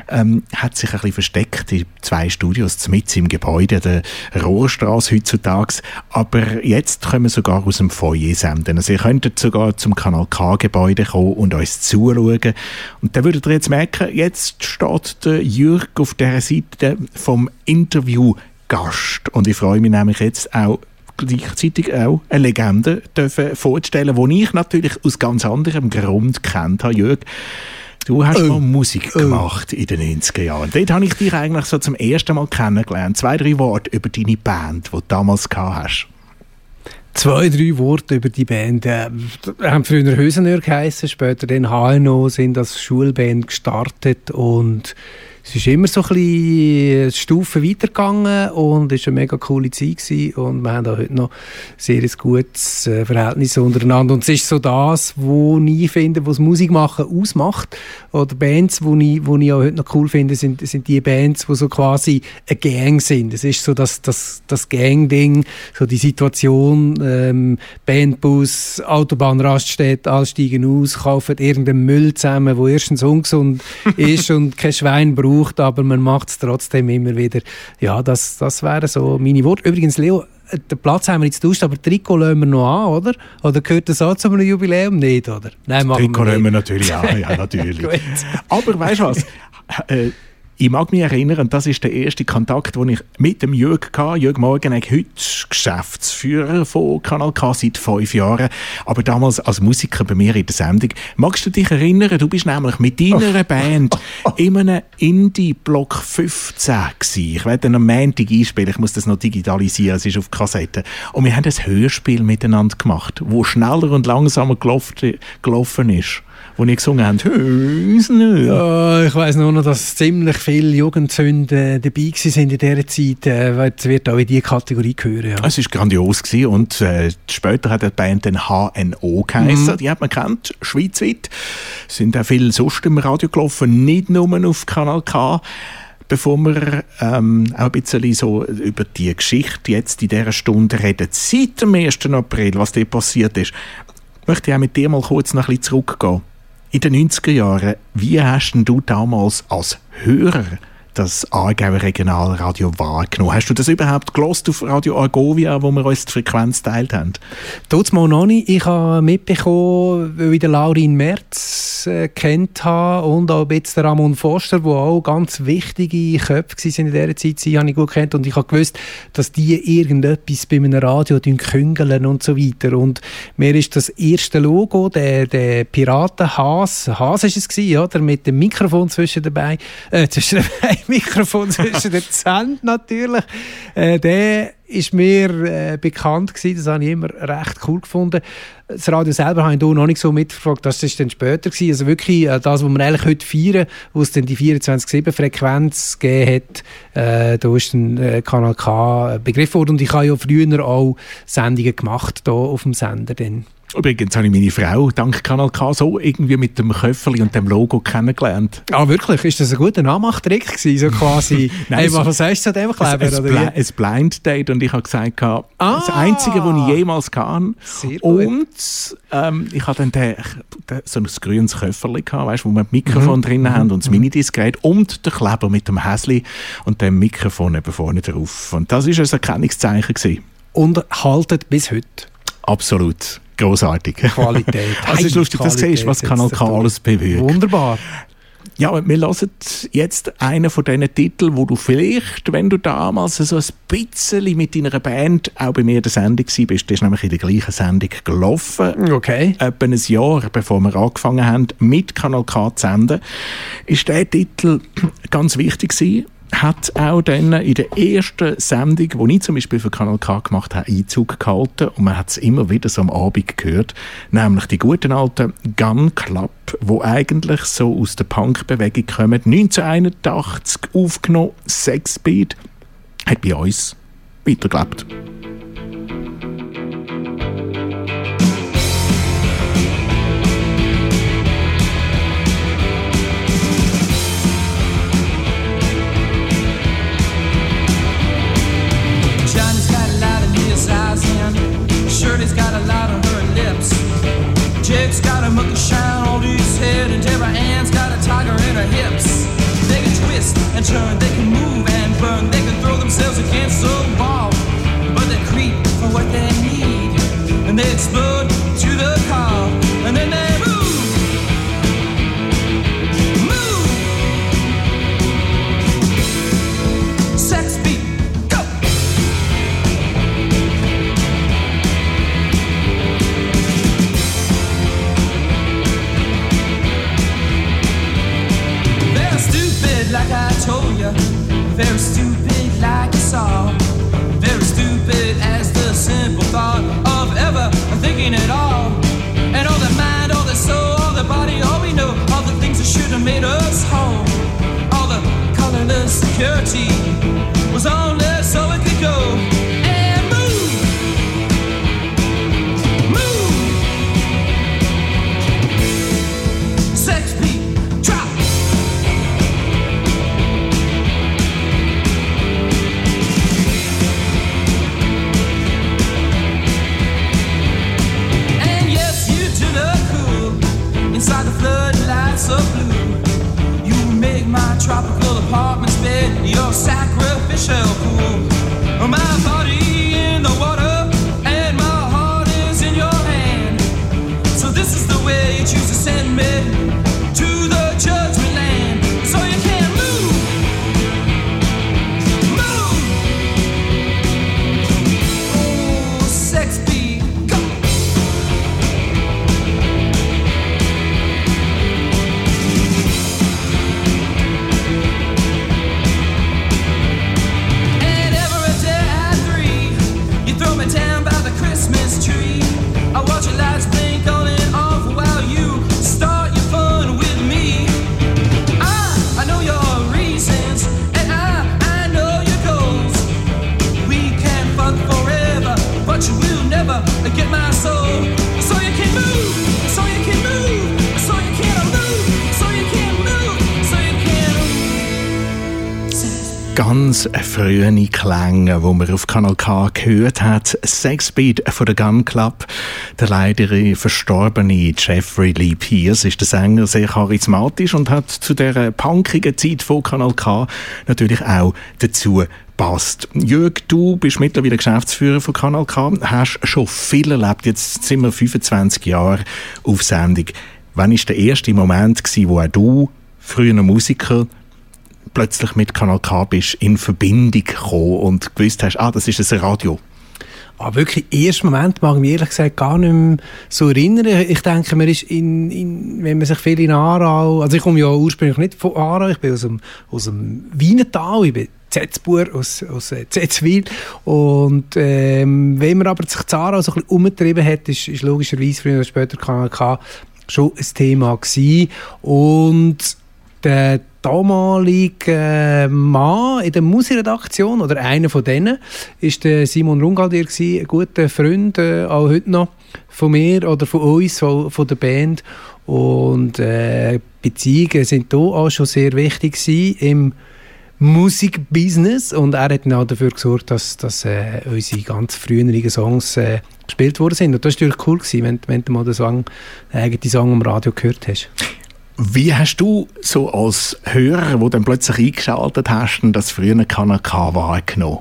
Ähm, hat sich ein bisschen versteckt in zwei Studios, mitten im Gebäude, der Rohrstraße heutzutage. Aber jetzt können wir sogar aus dem Foyer senden. Also ihr könntet sogar zum Kanal K-Gebäude kommen und uns zuschauen. Und dann würdet ihr jetzt merken, jetzt steht der Jürg auf der Seite vom Interviewgast. Und ich freue mich nämlich jetzt auch gleichzeitig auch eine Legende dürfen vorzustellen, die ich natürlich aus ganz anderem Grund kennt habe, Jürg. Du hast mal Musik gemacht in den 90er Jahren. Dort habe ich dich eigentlich so zum ersten Mal kennengelernt. Zwei, drei Worte über deine Band, die du damals gehabt hast. Zwei, drei Worte über die Band. Äh, wir haben früher Hösenör geheissen, später dann HNO, sind als Schulband gestartet und es ist immer so ein bisschen Stufen weitergegangen und es war eine mega coole Zeit gewesen und wir haben auch heute noch sehr ein gutes äh, Verhältnis untereinander. Und es ist so das, wo ich finde, was Musik machen ausmacht oder Bands, wo ich, wo ich auch heute noch cool finde, sind, sind die Bands, wo so quasi eine Gang sind. Es ist so das, das, das Gang-Ding, so die Situation, ähm, Bandbus, Autobahnraststätte, alle steigen aus, kaufen irgendeinen Müll zusammen, wo erstens ungesund ist und kein Schwein braucht, aber man macht es trotzdem immer wieder. Ja, das, das wären so meine Worte. Übrigens, Leo, den Platz haben wir jetzt getauscht, aber das Trikot lassen wir noch an, oder? Oder gehört das auch zu einem Jubiläum? Nicht, oder? Nein, machen Trikot wir nehmen wir natürlich an, ja, natürlich. Aber weißt du was? Ich mag mich erinnern, das ist der erste Kontakt, den ich mit dem Jürg hatte. Jürg Morgenegg, heute Geschäftsführer von Kanal K seit fünf Jahren, aber damals als Musiker bei mir in der Sendung. Magst du dich erinnern, du bist nämlich mit deiner Band in einem Indie-Block 15 gewesen. Ich werde am Montag einspielen, ich muss das noch digitalisieren, es ist auf Kassette. Und wir haben ein Hörspiel miteinander gemacht, wo schneller und langsamer gelaufen ist. Wo ich gesungen haben, Hösnö. Ja, ich weiß nur noch, dass ziemlich viele Jugendzünden dabei waren in dieser Zeit. Äh, weil es wird auch in diese Kategorie gehören. Ja. Es war grandios gewesen und äh, später hat die Band dann HNO geheißen. Mhm. Die hat man kennt, schweizweit. Sind auch viel sonst im Radio gelaufen, nicht nur auf Kanal K. Bevor wir ähm, auch ein bisschen so über die Geschichte jetzt in dieser Stunde reden, seit dem 1. April, was dir passiert ist, möchte ich auch mit dir mal kurz noch ein bisschen zurückgehen. In den 90er Jahren, wie hast denn du damals als Hörer das Aargauer Regionalradio wahrgenommen? Hast du das überhaupt gelost auf Radio Argovia, wo wir uns die Frequenz teilt haben? Tut's mal noch nicht. Ich habe mitbekommen, weil ich den Laurin Merz äh, kennt habe und auch bisschen den Ramon Foster, wo auch ganz wichtige Köpfe waren in dieser Zeit, sie habe ich gut kennt und ich habe gewusst, dass die irgendetwas bei einem Radio küngeln und so weiter und mir ist das erste Logo, der, der Piratenhas, Has ist es gewesen, oder? Mit dem Mikrofon zwischen dabei, äh, zwischen dabei, Mikrofon zwischen den Zähnen natürlich, äh, der ist mir äh, bekannt gewesen, das habe ich immer recht cool gefunden. Das Radio selber habe ich hier noch nicht so mitverfolgt, das ist dann später gewesen. Also wirklich äh, das, was wir eigentlich heute feiern, wo es dann die 24-7-Frequenz gegeben hat, äh, da ist dann äh, Kanal K begriffen worden und ich habe ja früher auch Sendungen gemacht hier auf dem Sender dann. Übrigens habe ich meine Frau dank Kanal K so irgendwie mit dem Köfferli und dem Logo kennengelernt. Ah, wirklich? Ist das ein guter Nachmachtrick gewesen? So quasi, Nein, hey, es- was sagst du zu dem Kleber? Ein, oder ein Blind Date und ich habe gesagt, gehabt, das Ah! Einzige, was ich jemals kann. Sehr. Und ähm, ich hatte dann den, den, so ein grünes Köfferli, gehabt, weißt, wo wir das Mikrofon Mhm. drin haben und das Minidisc-Gerät und der Kleber mit dem Häsli und dem Mikrofon eben vorne drauf. Und das war ein Erkennungszeichen. Gewesen. Und haltet bis heute. Absolut. Großartig. Qualität. Also es ist lustig, dass du siehst, was Qualität Kanal K alles bewirkt. Wunderbar. Ja, wir hören jetzt einen von diesen Titeln, wo du vielleicht, wenn du damals so ein bisschen mit deiner Band auch bei mir in der Sendung warst, bist, du ist nämlich in der gleichen Sendung gelaufen. Okay. Etwa ein Jahr, bevor wir angefangen haben, mit Kanal K zu senden, ist der Titel ganz wichtig gewesen hat auch dann in der ersten Sendung, die ich zum Beispiel für Kanal K gemacht habe, Einzug gehalten. Und man hat es immer wieder so am Abend gehört, nämlich die guten alten Gun Club, wo eigentlich so aus der Punkbewegung kommen, 1981 aufgenommen, Sexbeat, hat bei uns weitergelebt. Shirley's got a lot on her lips. Jake's got a mucky shine on his head and Deborah Ann's got a tiger in her hips. They can twist and turn, gehört hat. Sexbeat von der Gun Club. Der leider verstorbene Jeffrey Lee Pierce ist der Sänger, sehr charismatisch und hat zu der punkigen Zeit von Kanal K natürlich auch dazu passt. Jörg, du bist mittlerweile Geschäftsführer von Kanal K, hast schon viel erlebt, jetzt sind wir 25 Jahre auf Sendung. Wann war der erste Moment, wo auch du, früher Musiker, plötzlich mit Kanal K bist, in Verbindung gekommen und gewusst hast, ah, das ist ein Radio. Ah, wirklich, ersten Moment mag ich mich ehrlich gesagt gar nicht mehr so erinnern. Ich denke, man ist in, in, wenn man sich viel in Aarau, also ich komme ja ursprünglich nicht von Aarau, ich bin aus dem, aus dem Wienertal, ich bin Zetzbur aus, aus äh, Zetzwil und ähm, wenn man aber sich zu Aarau so ein bisschen umgetrieben hat, ist, ist logischerweise früher oder später Kanal K schon ein Thema gewesen und der damalige äh, Mann in der Musikredaktion, oder einer von denen, ist der Simon Rungaldier ein guter Freund, äh, auch heute noch, von mir oder von uns, von, von der Band. Und äh, Beziehungen sind da auch schon sehr wichtig gewesen im Musikbusiness und er hat auch dafür gesorgt, dass, dass äh, unsere ganz früheren Songs äh, gespielt worden sind. Und das war natürlich cool, gewesen, wenn, wenn du mal den Song, den eigenen Song am Radio gehört hast. Wie hast du so als Hörer, wo dann plötzlich eingeschaltet hast, das früher Kanal K wahrgenommen?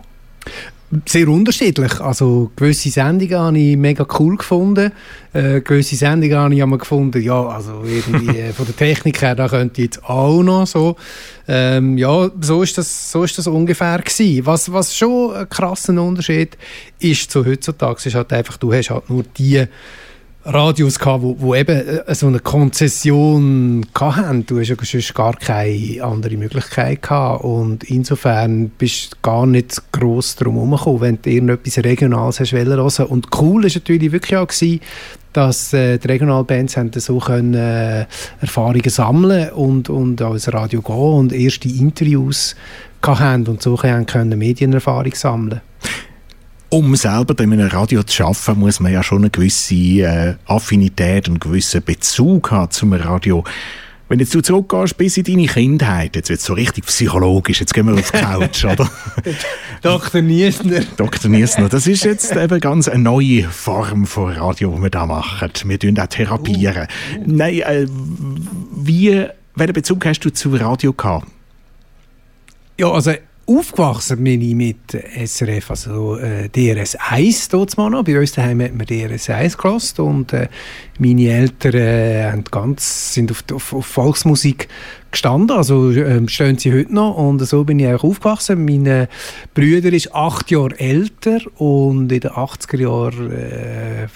Sehr unterschiedlich. Also gewisse Sendungen habe ich mega cool gefunden. Äh, gewisse Sendungen habe ich einmal gefunden, ja, also irgendwie äh, von der Technik her, da könnte ich jetzt auch noch so. Ähm, ja, so ist das, so ist das ungefähr gewesen. Was, was schon ein krasser Unterschied ist zu heutzutage, ist halt einfach, du hast halt nur die Radios gehabt, wo, wo eben äh, so eine Konzession hatten. Du hast ja sonst gar keine andere Möglichkeit gehabt. Und insofern bist du gar nicht gross drum herumgekommen, wenn du irgendetwas Regionales hast hören. Und cool ist natürlich wirklich auch gewesen, dass äh, die Regionalbands haben so können, äh, Erfahrungen sammeln und, und ans Radio gehen und erste Interviews haben und so können Medienerfahrung sammeln. Um selber in einem Radio zu arbeiten, muss man ja schon eine gewisse äh, Affinität und einen gewissen Bezug haben zum Radio. Wenn jetzt du zurückgehst bis in deine Kindheit, jetzt wird es so richtig psychologisch, jetzt gehen wir auf die Couch, oder? Dr. Niesner. Dr. Niesner, das ist jetzt eben ganz eine neue Form von Radio, die wir da machen. Wir tun auch therapieren. Nein, äh, wie, welchen Bezug hast du zu Radio gehabt? Ja, also aufgewachsen bin ich mit SRF, also äh, DRS 1 dort mal noch. Bei uns daheim hat man DRS 1 gehört und äh, meine Eltern äh, haben ganz, sind auf, auf, auf Volksmusik gestanden, also ähm, stehen sie heute noch und so bin ich auch aufgewachsen. Mein Bruder ist acht Jahre älter und in den 80er Jahren äh,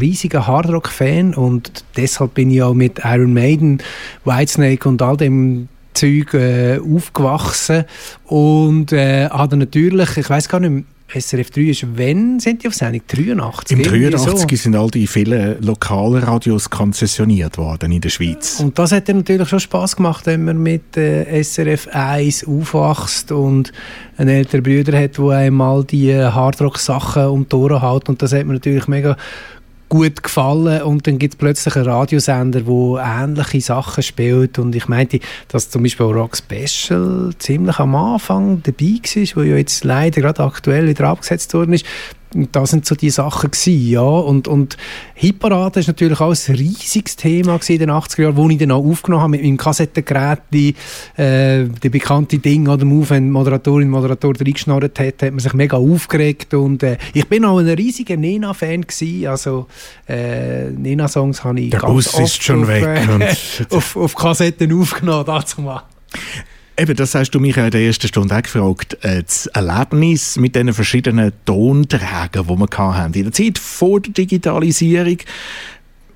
riesiger Hardrock-Fan und deshalb bin ich auch mit Iron Maiden, Whitesnake und all dem Zeug äh, aufgewachsen und äh, habe dann natürlich, ich weiß gar nicht mehr, SRF 3 ist, wann sind die auf Sendung? 83? Im Irgendwie 83 sind all die vielen Lokalradios konzessioniert worden in der Schweiz. Und das hat dann natürlich schon Spaß gemacht, wenn man mit äh, SRF 1 aufwachst und einen älteren Bruder hat, der einmal die äh, Hardrock-Sachen um die Ohren hält. Und das hat mir natürlich mega gut gefallen und dann gibt es plötzlich einen Radiosender, der ähnliche Sachen spielt und ich meinte, dass zum Beispiel Rock Special ziemlich am Anfang dabei war, wo ja jetzt leider gerade aktuell wieder abgesetzt worden ist. Das sind so die Sachen gewesen, ja. Und, und Hitparade ist natürlich auch ein riesiges Thema gewesen in den 80er Jahren, wo ich dann auch aufgenommen habe mit meinem Kassettengerät, die, äh, die bekannte Ding oder Move, wenn die Moderatorin, Moderator reingeschnarrt hat, hat man sich mega aufgeregt und äh, ich bin auch ein riesiger Nena-Fan gewesen, also äh, Nena-Songs habe ich Der ganz Bus oft ist schon auf, weg äh, auf, auf Kassetten aufgenommen, dazu mal. Eben, das hast du mich ja in der ersten Stunde auch gefragt. Äh, Das Erlebnis mit diesen verschiedenen Tonträgern, die wir hatten. In der Zeit vor der Digitalisierung,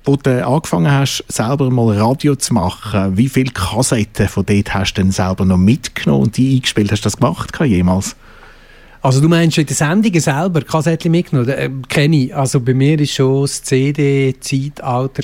wo du angefangen hast, selber mal Radio zu machen, wie viele Kassetten von dort hast du denn selber noch mitgenommen und die eingespielt? Hast du das gemacht jemals? Also du meinst in den Sendungen selber Kassettchen mitgenommen? Äh, Kenne ich. Also bei mir war schon das CD-Zeitalter.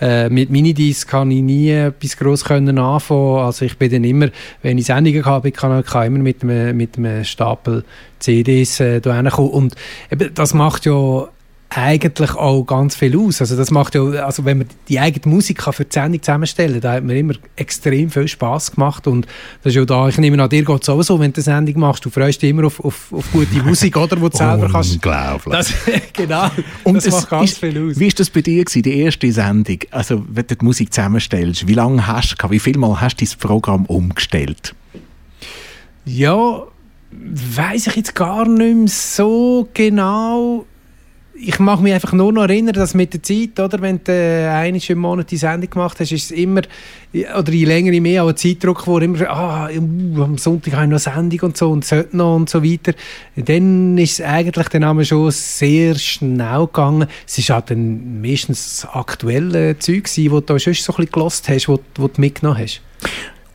Äh, mit Minidisc kann ich nie etwas gross können anfangen. Also ich bin dann immer, wenn ich Sendungen habe, kann ich immer mit einem, mit einem Stapel CDs äh, hinkommen. Und eben, das macht ja eigentlich auch ganz viel aus. Also das macht ja, also wenn man die eigene Musik kann für die Sendung zusammenstellen da hat mir immer extrem viel Spaß gemacht und das ist ja da, ich nehme an, dir geht es auch so, wenn du eine Sendung machst, du freust dich immer auf, auf, auf gute Musik, oder, wo du selber kannst. Unglaublich. Das, genau, Und das es macht ganz ist- viel aus. Wie war das bei dir, gewesen, die erste Sendung? Also, wenn du die Musik zusammenstellst, wie lange hast du? Wie viel Mal hast du das Programm umgestellt? Ja, weiß ich jetzt gar nicht mehr so genau. Ich mache mich einfach nur noch erinnern, dass mit der Zeit, oder, wenn du äh, einmal die Sendung gemacht hast, ist es immer, oder je länger, je mehr auch ein Zeitdruck, wo immer, ah, uh, am Sonntag habe ich noch Sendung und so und sollte noch und so weiter. Dann ist es eigentlich dann einmal schon sehr schnell gegangen. Es ist halt dann meistens aktuelle Zeug gewesen, du schon so ein bisschen gelost hast, wo du mitgenommen hast.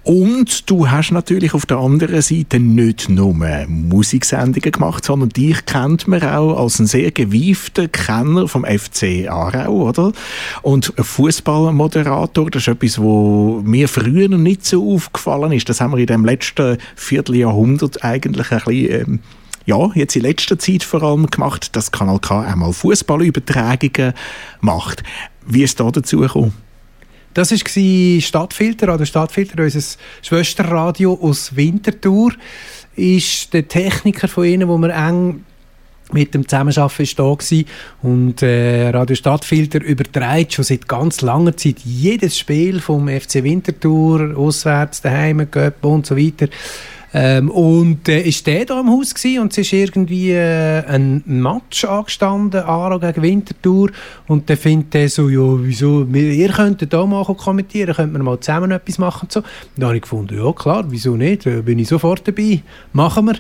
Und du hast natürlich auf der anderen Seite nicht nur Musiksendungen gemacht, sondern dich kennt man auch als einen sehr gewieften Kenner vom FC Aarau, oder? Und Fußballmoderator, das ist etwas, wo mir früher noch nicht so aufgefallen ist. Das haben wir in dem letzten Vierteljahrhundert eigentlich ein bisschen, ähm, ja, jetzt in letzter Zeit vor allem gemacht, dass Kanal K einmal Fußballübertragungen macht. Wie ist da dazu gekommen? Das war Stadtfilter, Radio Stadtfilter, unser Schwesterradio aus Winterthur. Ist der Techniker von ihnen, wo wir eng mit dem Zusammenarbeiten ist da und äh, Radio Stadtfilter überträgt schon seit ganz langer Zeit jedes Spiel vom FC Winterthur, auswärts, daheim, Göpp und so weiter, Ähm, und äh, ist der da im Haus gewesen? Und es ist irgendwie äh, ein Match angestanden, Aarau gegen Winterthur. Und dann findet er so, ja, wieso, ihr könntet da mal kommentieren, könnten wir mal zusammen etwas machen und so. Da habe ich gefunden, ja klar, wieso nicht, da bin ich sofort dabei, machen wir.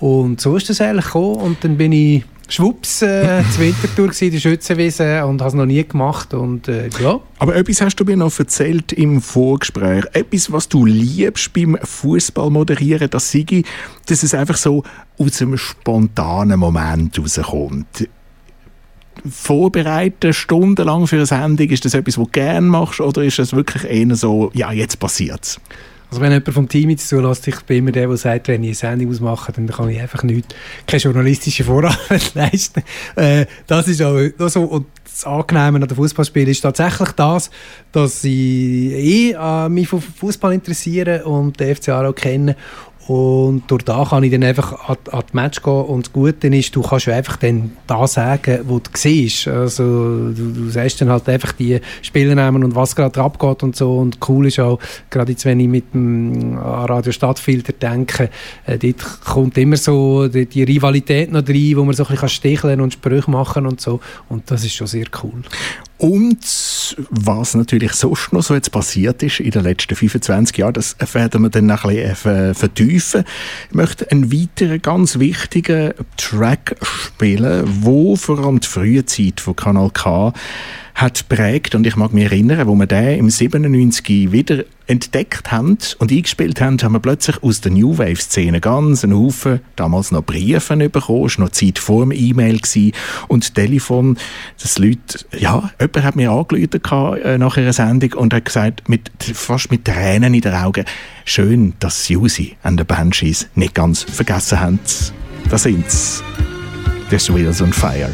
Und so ist das eigentlich gekommen. Und dann bin ich schwupps äh, gewesen, in der Schützenwiese und habe es noch nie gemacht und äh, ja. Aber etwas hast du mir noch erzählt im Vorgespräch. Etwas, was du liebst beim Fußball moderieren, das sei, dass es einfach so aus einem spontanen Moment rauskommt. Vorbereiten stundenlang für eine Sendung, ist das etwas, was du gerne machst oder ist das wirklich eher so, ja, jetzt passiert's? Also wenn jemand vom Team jetzt zulässt, ich bin immer der, der sagt, wenn ich eine Sendung ausmache, dann kann ich einfach nicht, keine journalistische Vorarbeit leisten. Äh, das ist auch auch so. Und das Angenehme an den Fußballspielen ist tatsächlich das, dass ich eh äh, mich für Fußball interessiere und den FC Aarau kenne. Und durch da kann ich dann einfach an, an die Match gehen. Und das Gute ist, du kannst ja einfach dann da sagen, wo du siehst. Also, du, du sagst dann halt einfach die Spielernamen und was gerade abgeht und so. Und cool ist auch, gerade jetzt, wenn ich mit dem Radio Stadtfilter denke, äh, dort kommt immer so die, die Rivalität noch rein, wo man so ein bisschen sticheln und Sprüche machen und so. Und das ist schon sehr cool. Und was natürlich sonst noch so jetzt passiert ist in den letzten 25 Jahren, das werden wir dann noch ein bisschen äh, vertiefen. Ich möchte einen weiteren ganz wichtigen Track spielen, wo vor allem die frühe Zeit von Kanal K hat prägt und ich mag mich erinnern, wo wir den im 97 wieder entdeckt haben und eingespielt haben, haben wir plötzlich aus der New Wave Szene ganz einen Haufen damals noch Briefe bekommen, es war noch Zeit vor dem E-Mail und Telefon, dass Leute, ja, jemand hat mir angerufen äh, nach einer Sendung und hat gesagt, mit, fast mit Tränen in den Augen, schön, dass Susi an den Banshees nicht ganz vergessen haben. Da sind's. The Wheels on Fire.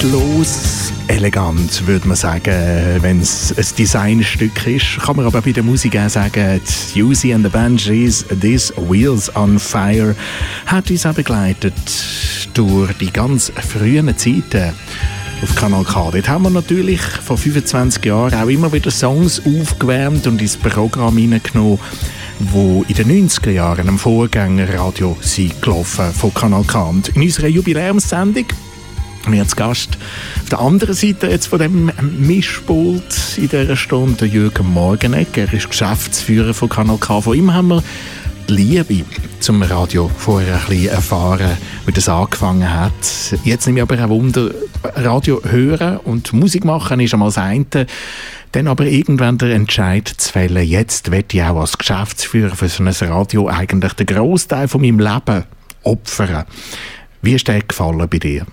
Zeitlos, elegant, würde man sagen, wenn es ein Designstück ist. Kann man aber bei der Musik auch sagen, Uzi and the Banshees, This Wheels on Fire, hat uns auch begleitet durch die ganz frühen Zeiten auf Kanal K. Dort haben wir natürlich vor 25 Jahren auch immer wieder Songs aufgewärmt und ins Programm hineingenommen, wo in den 90er Jahren am Vorgängerradio sind gelaufen von Kanal K. Und in unserer Jubiläumssendung wir als Gast auf der anderen Seite jetzt von dem Mischpult in dieser Stunde Jürgen Morgenegg. Er ist Geschäftsführer von Kanal K. Von ihm haben wir die Liebe zum Radio vorher ein bisschen erfahren, wie das angefangen hat. Jetzt nehme ich aber ein Wunder, Radio hören und Musik machen ist einmal das eine. Dann aber irgendwann der Entscheid zu fällen, jetzt werde ich auch als Geschäftsführer für so ein Radio eigentlich den Großteil von meinem Leben opfern. Wie ist der gefallen bei dir?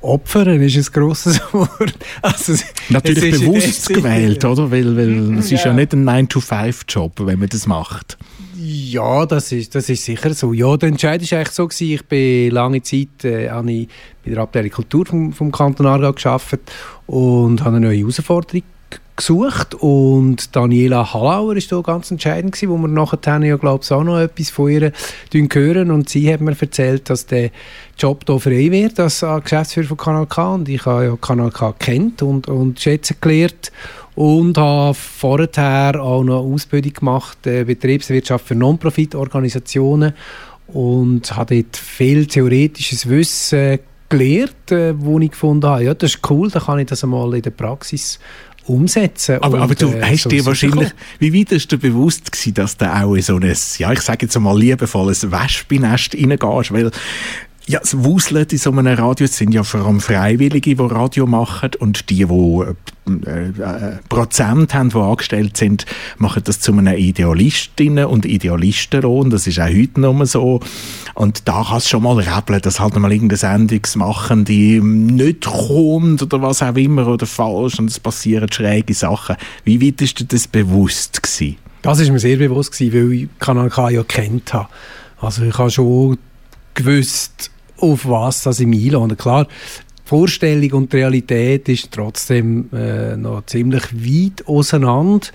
Opfern ist ein grosses Wort. Also, Natürlich es ist in bewusst gewählt, oder? Weil, weil es ist ja Ja. nicht ein 9-to-5-Job, wenn man das macht. Ja, das ist, das ist sicher so. Ja, der Entscheid war eigentlich so, gewesen, ich bin lange Zeit äh, habe ich bei der Abteilung Kultur vom, vom Kanton Aargau gearbeitet und habe eine neue Herausforderung gesucht und Daniela Hallauer ist da ganz entscheidend gewesen, wo wir nachher ja glaube ich auch noch etwas von ihr hören. Und sie hat mir erzählt, dass der Job hier frei wird als äh, Geschäftsführer von Kanal K. Und ich habe ja Kanal K kennt und, und schätzen gelernt und habe vorher auch noch eine Ausbildung gemacht, äh, Betriebswirtschaft für Non-Profit-Organisationen und habe dort viel theoretisches Wissen gelernt, äh, wo ich gefunden habe, ja, das ist cool, dann kann ich das einmal in der Praxis umsetzen. Aber, aber du äh, hast so dir wahrscheinlich, wie weit ist dir bewusst gewesen, dass du auch in so ein, ja, ich sage jetzt mal liebevolles Wespennest reingehst, weil ja, das Wuseln in so einem Radio sind ja vor allem Freiwillige, die Radio machen und die, die äh, äh, Prozent haben, die angestellt sind, machen das zu einem Idealistinnen und Idealistenlohn. Das ist auch heute noch so. Und da kann es schon mal räbeln, dass halt mal irgendeine Sendung machen, die nicht kommt oder was auch immer oder falsch und es passieren schräge Sachen. Wie weit ist dir das bewusst gewesen? Das ist mir sehr bewusst gewesen, weil ich Kanal K ja kennt habe. Also ich habe schon gewusst, auf was das einlasse. Und Klar, Vorstellung und Realität ist trotzdem äh, noch ziemlich weit auseinander.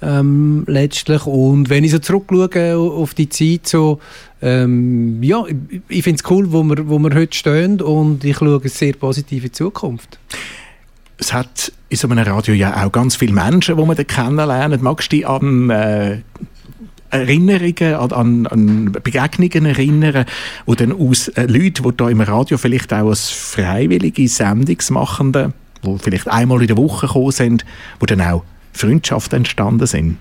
Ähm, letztlich. Und wenn ich so zurückschaue auf die Zeit, so, ähm, ja, ich, ich finde es cool, wo wir, wo wir heute stehen und ich schaue eine sehr positive Zukunft. Es hat in so einem Radio ja auch ganz viele Menschen, die man da kennenlernt. Magst du dich an äh, Erinnerungen, an, an, Begegnungen erinnern, wo dann aus äh, Leuten, die da im Radio vielleicht auch als freiwillige Sendungsmachende, die vielleicht einmal in der Woche gekommen sind, wo dann auch Freundschaften entstanden sind?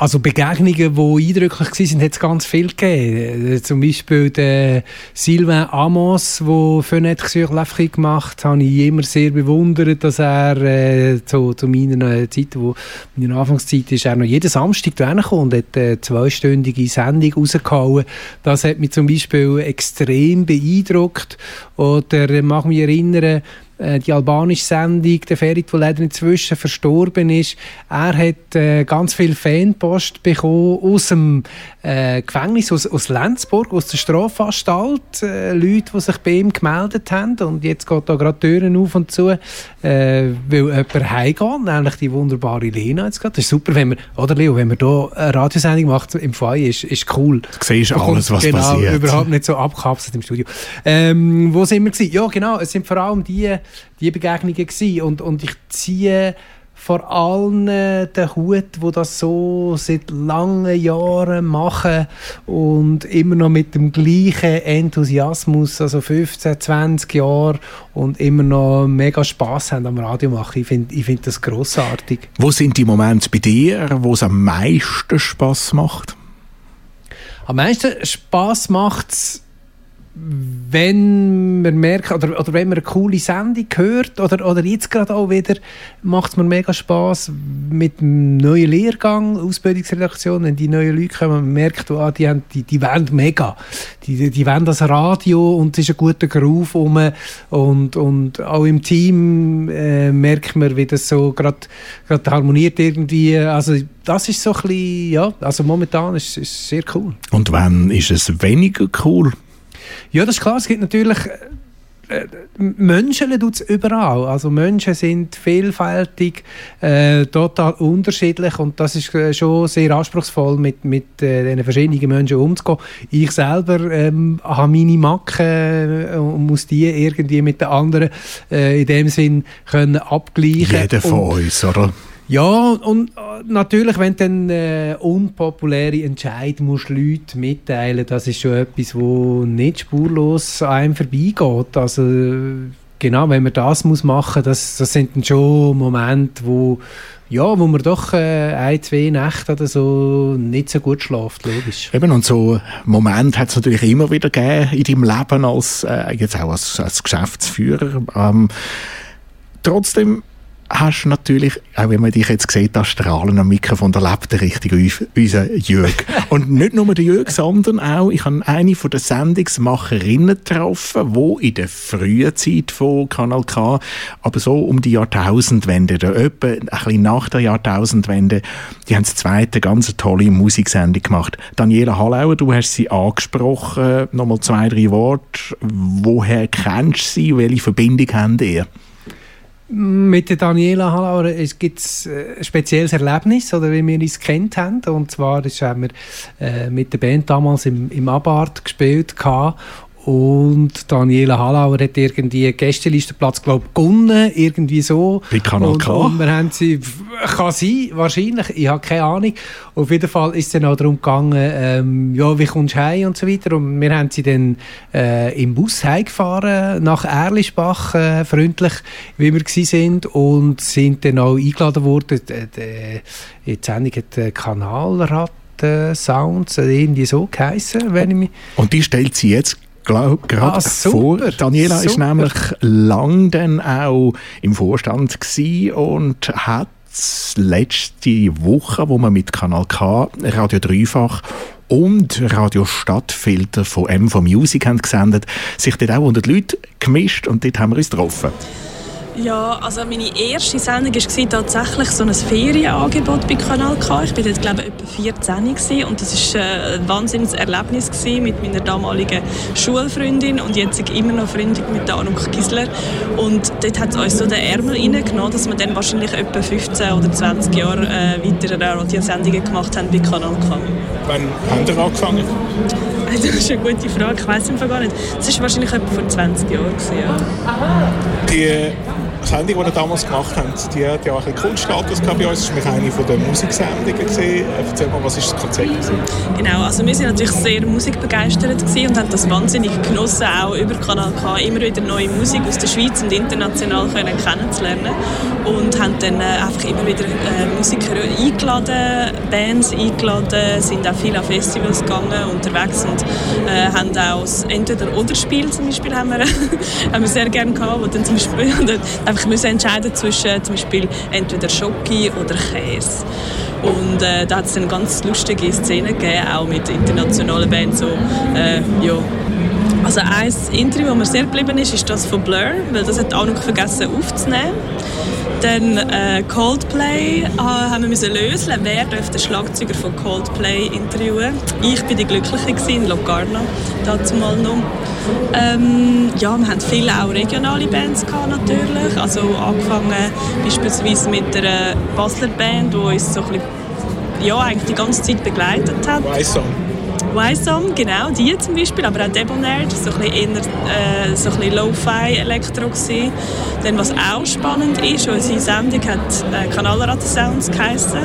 Also Begegnungen, die eindrücklich waren, hat es ganz viel gegeben. Äh, Zum Beispiel der Sylvain Amos, der sur l'Afrique gemacht hat, habe ich immer sehr bewundert, dass er äh, zu, zu meiner Zeit, wo meiner Anfangszeit ist, er noch jeden Samstag kommt und hat eine zweistündige Sendung rausgehauen. Das hat mich zum Beispiel extrem beeindruckt. Oder äh, mag mich erinnern, äh, die albanische Sendung, der Ferit, der leider inzwischen verstorben ist, er hat äh, ganz viel Fanpost bekommen aus dem äh, Gefängnis, aus, aus Lenzburg, aus der Strafanstalt. Äh, Leute, die sich bei ihm gemeldet haben. Und jetzt geht da gerade Türen auf und zu, äh, weil jemand heimgeht, nämlich die wunderbare Lena jetzt gerade. Das ist super, wenn man, oder Leo, wenn man hier eine Radiosendung macht im Foyer, ist, ist cool. Du siehst Man alles, was genau, passiert. überhaupt nicht so abgekapselt im Studio. Ähm, wo sind wir gewesen? Ja, genau, es sind vor allem die, die Begegnungen gewesen. Und, und ich ziehe vor allen äh, den Hut, die das so seit langen Jahren machen und immer noch mit dem gleichen Enthusiasmus, also 15, 20 Jahre und immer noch mega Spaß haben am Radio machen. Ich finde ich find das grossartig. Wo sind die Momente bei dir, wo es am meisten Spaß macht? Am meisten Spaß macht es, wenn man merkt, oder, oder wenn man eine coole Sendung hört, oder, oder jetzt gerade auch wieder, macht es mir mega Spaß mit dem neuen Lehrgang, Ausbildungsredaktion, wenn die neuen Leute kommen, man merkt, oh, die, haben, die, die wollen mega. Die, die, die wollen das Radio und es ist ein guter Groove rum und, und auch im Team äh, merkt man, wie das so gerade harmoniert irgendwie. Also das ist so ein bisschen, ja, also momentan ist es sehr cool. Und wann ist es weniger cool? Ja, das ist klar. Es gibt natürlich äh, Menschen tut es überall. Also Menschen sind vielfältig, äh, total unterschiedlich und das ist äh, schon sehr anspruchsvoll, mit, mit äh, diesen verschiedenen Menschen umzugehen. Ich selber ähm, habe meine Macken äh, und muss die irgendwie mit den anderen äh, in dem Sinn können abgleichen. Jeder von Und- uns, oder? Ja, und äh, natürlich, wenn du dann äh, unpopuläre Entscheid musst Leute mitteilen, das ist schon etwas, wo nicht spurlos an einem vorbeigeht. Also genau, wenn man das muss machen, das, das sind dann schon Momente, wo ja, wo man doch äh, ein, zwei Nächte oder so nicht so gut schläft, logisch. Eben, und so Moment hat es natürlich immer wieder gegeben in deinem Leben, als, äh, jetzt auch als, als Geschäftsführer. Ähm, trotzdem hast du natürlich, auch wenn man dich jetzt sieht, das Strahlen am Mikrofon, da lebt der richtige unser Jürg. Und nicht nur der Jürg, sondern auch, ich habe eine von den Sendungsmacherinnen getroffen, wo in der frühen Zeit von Kanal K, aber so um die Jahrtausendwende, oder etwa ein bisschen nach der Jahrtausendwende, die haben das zweite ganz tolle Musiksendung gemacht. Daniela Hallauer, du hast sie angesprochen, nochmal zwei, drei Worte. Woher kennst du sie? Welche Verbindung habt ihr? Mit der Daniela Hallauer es gibt äh, ein spezielles Erlebnis, oder wie wir uns kennt haben. Und zwar haben wir äh, mit der Band damals im, im Abart gespielt. Gehabt. Und Daniela Hallauer hat irgendwie Gästelistenplatz, glaube ich, gewonnen, irgendwie so. Bei Kanal und, K? Und wir haben sie, kann sein, wahrscheinlich, ich habe keine Ahnung. Auf jeden Fall ist es dann auch darum gegangen, ähm, ja, wie kommst du heim und so weiter. Und wir haben sie dann äh, im Bus heimgefahren, nach Erlischbach, äh, freundlich, wie wir gsi sind und sind dann auch eingeladen worden. Die, die, die Sendung hat äh, Kanalrat äh, Sounds, äh, irgendwie so geheissen, wenn ich mich... Und die stellt sie jetzt glaub, gerade Ah, vor. super, Daniela ist super. nämlich lang dann auch im Vorstand und hat letzte Woche, wo man mit Kanal K, Radio Dreifach und Radio Stadtfilter von MV Music haben gesendet, sich dort auch unter die Leute gemischt und dort haben wir uns getroffen. Ja, also meine erste Sendung war tatsächlich so ein Ferienangebot bei Kanal K. Ich war dort, glaube ich, etwa 14 gewesen und das war äh, ein wahnsinniges Erlebnis gewesen mit meiner damaligen Schulfreundin und jetzt immer noch Freundin mit der Anuk Gisler. Und dort hat es uns so den Ärmel reingenommen, dass wir dann wahrscheinlich etwa 15 oder 20 Jahre äh, weitere Radiosendungen gemacht haben bei Kanal K. Wann habt ihr angefangen? Das ist eine gute Frage, ich weiß es gar nicht. Das war wahrscheinlich etwa vor 20 Jahren. Ja. Die Sendung, die wir damals gemacht haben, die hat ja auch ein bisschen Kultstatus gehabt bei uns. Das war nämlich eine den Musiksendungen. Erzähl mal, was ist das Konzept? Genau, also wir sind natürlich sehr musikbegeistert und haben das wahnsinnig genossen, auch über Kanal K immer wieder neue Musik aus der Schweiz und international können kennenzulernen und haben dann äh, einfach immer wieder äh, Musiker eingeladen, Bands eingeladen, sind auch viel an Festivals gegangen, unterwegs und äh, haben auch das Entweder-Oder-Spiel zum Beispiel haben wir, haben wir sehr gerne gehabt, wo dann zum Beispiel einfach müssen entscheiden zwischen zum Beispiel entweder Schoki oder Käse. Und äh, da hat es dann ganz lustige Szenen gegeben, auch mit internationalen Bands. So, äh, ja. Also ein Interview, das mir sehr geblieben ist, ist das von Blur, weil das hat auch noch vergessen aufzunehmen. Dann äh, Coldplay äh, haben wir müssen lösen. Wer darf den Schlagzeuger von Coldplay interviewen? Ich bin die Glückliche in Locarno, dazu mal noch. Ähm, ja, wir hatten viele auch regionale Bands gehabt, natürlich. Also angefangen beispielsweise mit der Basler Band, die uns so ein bisschen, ja, eigentlich die ganze Zeit begleitet hat. Weiss Song. Wisdom, genau, die zum Beispiel, aber auch Debonair, das war so ein bisschen, eher, äh, so ein bisschen Lo-Fi-Elektro. Dann, was auch spannend ist, unsere Sendung hat äh, Kanalratten-Sounds geheissen.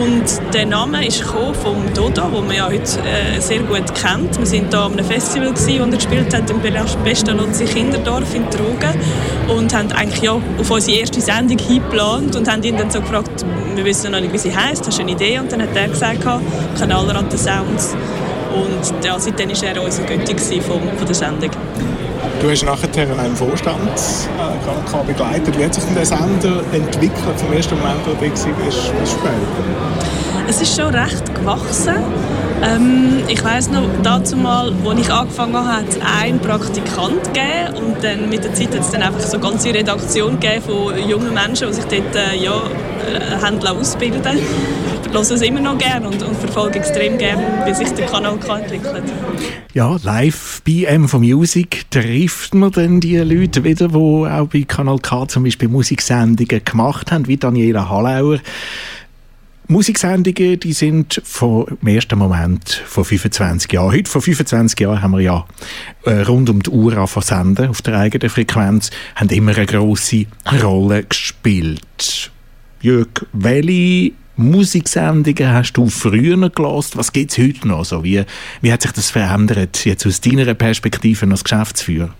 Und der Name ist vom Dodo, den man ja heute äh, sehr gut kennt. Wir waren hier an einem Festival, gewesen, wo er gespielt hat, im Pestalozzi Kinderdorf in Trogen. Und haben eigentlich ja auf unsere erste Sendung hingeplant und haben ihn dann so gefragt, wir wissen noch nicht, wie sie heisst, hast du eine Idee? Und dann hat er gesagt, Kanalratten Sounds. Und ja, seitdem war er unser Götti von, von der Sendung. Du hast nachher einen Vorstand äh, begleitet. Wie hat sich denn der Sender entwickelt vom ersten Moment, wo du bist, bis später? Es ist schon recht gewachsen. Ähm, ich weiß noch, dazu mal, als ich angefangen habe, hat es einen Praktikant gegeben und dann mit der Zeit hat es dann einfach so eine ganze Redaktion gegeben von jungen Menschen, die sich dort äh, ja, äh, ausbilden höre es immer noch gerne und, und verfolge extrem gerne, wie sich der Kanal kann entwickelt. Ja, live bei MV Music trifft man dann die Leute wieder, die auch bei Kanal K zum Beispiel Musiksendungen gemacht haben, wie Daniela Hallauer. Musiksendungen, die sind vom ersten Moment vor 25 Jahren. Heute, vor 25 Jahren, haben wir ja äh, rund um die Uhr angefangen senden auf der eigenen Frequenz, haben immer eine grosse Rolle gespielt. Jörg, welche Musiksendungen hast du früher gelost? Was gibt es heute noch? So, wie, wie hat sich das verändert, jetzt aus deiner Perspektive als Geschäftsführer?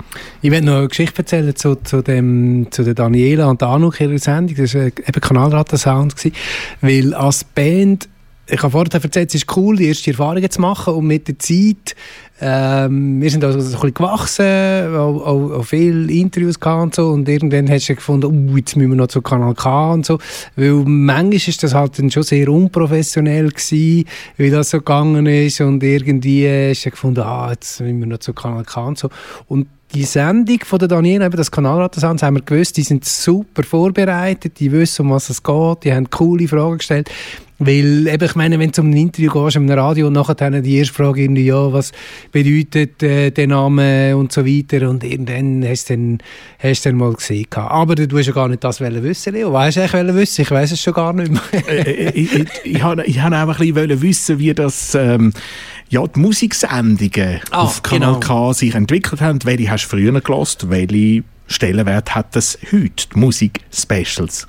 Ich werde noch eine Geschichte erzählen zu, zu, dem, zu der Daniela und der Anuk ihrer Sendung. Das war eben Kanalratten-Sound. gewesen. Weil als Band, ich habe vorher erzählt, es ist cool, die ersten Erfahrungen zu machen und mit der Zeit, ähm, wir sind also so ein bisschen gewachsen, auch, auch, auch viele Interviews gehabt und so und irgendwann hast du gefunden, uh, jetzt müssen wir noch zu Kanal K und so, weil manchmal ist das halt dann schon sehr unprofessionell gewesen, wie das so gegangen ist und irgendwie hast du gefunden, ah, jetzt müssen wir noch zu Kanal K und so. Und die Sendung von der Daniela, eben das Kanalratensounds, haben wir gewusst, die sind super vorbereitet, die wissen, um was es geht, die haben coole Fragen gestellt. Weil, eben, ich meine, wenn du um ein Interview gehst, im Radio, und nachher die erste Frage irgendwie, ja, was bedeutet äh, der Name und so weiter, und irgendwann hast du dann, hast du dann mal gesehen. Aber du hast ja gar nicht das wissen, Leo. Weißt du eigentlich wissen? Ich weiß es schon gar nicht mehr. äh, ich, ich, ich habe ich hab auch ein bisschen wissen, wie das, ähm, ja, die Musiksendungen Ah, auf Kanal genau. K sich entwickelt haben. Welche hast du früher gelost? Welche Stellenwert hat das heute, die Musik-Specials?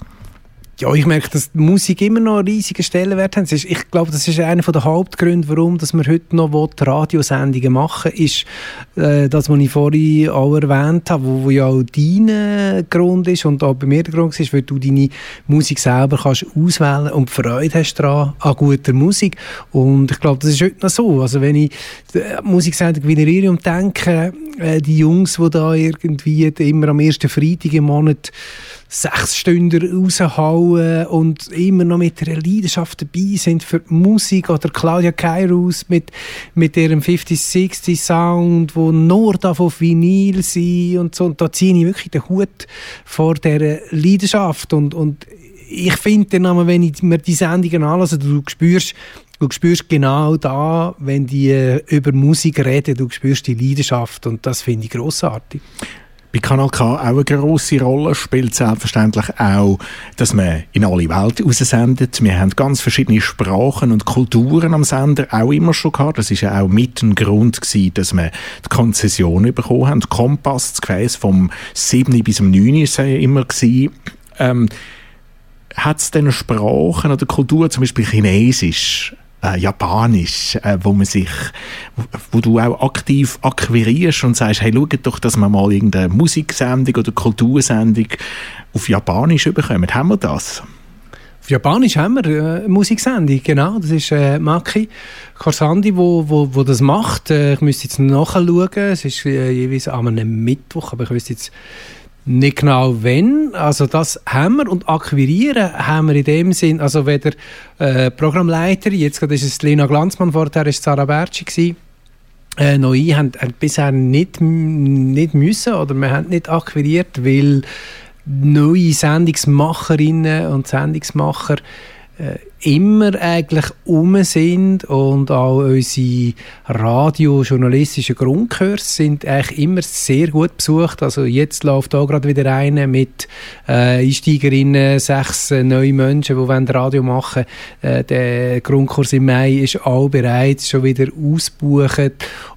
Ja, ich merke, dass Musik immer noch einen riesigen Stellenwert hat. Ich glaube, das ist einer der Hauptgründe, warum dass wir heute noch will, Radiosendungen machen ist äh, das, was ich vorhin auch erwähnt habe, wo, wo ja auch dein äh, Grund ist und auch bei mir der Grund ist, weil du deine Musik selber kannst auswählen und Freude hast daran, an guter Musik. Und ich glaube, das ist heute noch so. Also wenn ich die Musiksendung generiere und denke, äh, die Jungs, die da irgendwie immer am ersten Freitag im Monat sechs Stunden raushauen und immer noch mit einer Leidenschaft dabei sind für die Musik oder Claudia Kairos mit, mit ihrem 50-60 Sound, wo nur von Vinyl sind und so. Und da ziehe ich wirklich den Hut vor dieser Leidenschaft und, und ich finde dann, wenn ich mir die Sendungen anlasse, du spürst, du spürst genau da, wenn die äh, über Musik reden, du spürst die Leidenschaft und das finde ich grossartig. Bei Kanal K auch eine grosse Rolle spielt selbstverständlich auch, dass man in alle Welt raussendet. Wir haben ganz verschiedene Sprachen und Kulturen am Sender auch immer schon gehabt. Das ist ja auch mit ein Grund gewesen, dass wir die Konzession bekommen haben. Kompass, das Gefäß vom 7. bis zum 9. ist ja immer. Ähm, hat es denn Sprachen oder Kultur, zum Beispiel Chinesisch, äh, Japanisch, äh, wo man sich, wo, du auch aktiv akquirierst und sagst, hey, schaut doch, dass wir mal irgendeine Musiksendung oder Kultursendung auf Japanisch bekommen. Haben wir das? Auf Japanisch haben wir äh, eine Musiksendung, genau. Das ist äh, Maki Korsandi, wo, wo, wo das macht. Äh, ich müsste jetzt nachschauen. Es ist äh, jeweils einem Mittwoch, aber ich wüsste jetzt nicht genau wann. Also das haben wir und akquirieren haben wir in dem Sinn, also weder äh, Programmleiter, jetzt gerade ist es Lena Glanzmann, vorher war es Sarah Bertschi, gewesen, äh, ich, haben, haben bisher nicht, nicht müssen oder wir haben nicht akquiriert, weil neue Sendungsmacherinnen und Sendungsmacher äh, immer eigentlich um sind und auch unsere radiojournalistischen Grundkurs sind eigentlich immer sehr gut besucht. Also jetzt läuft da gerade wieder eine mit äh, Einsteigerinnen, sechs äh, neue Menschen, die wollen Radio machen äh, Der Grundkurs im Mai ist auch bereits schon wieder ausgebucht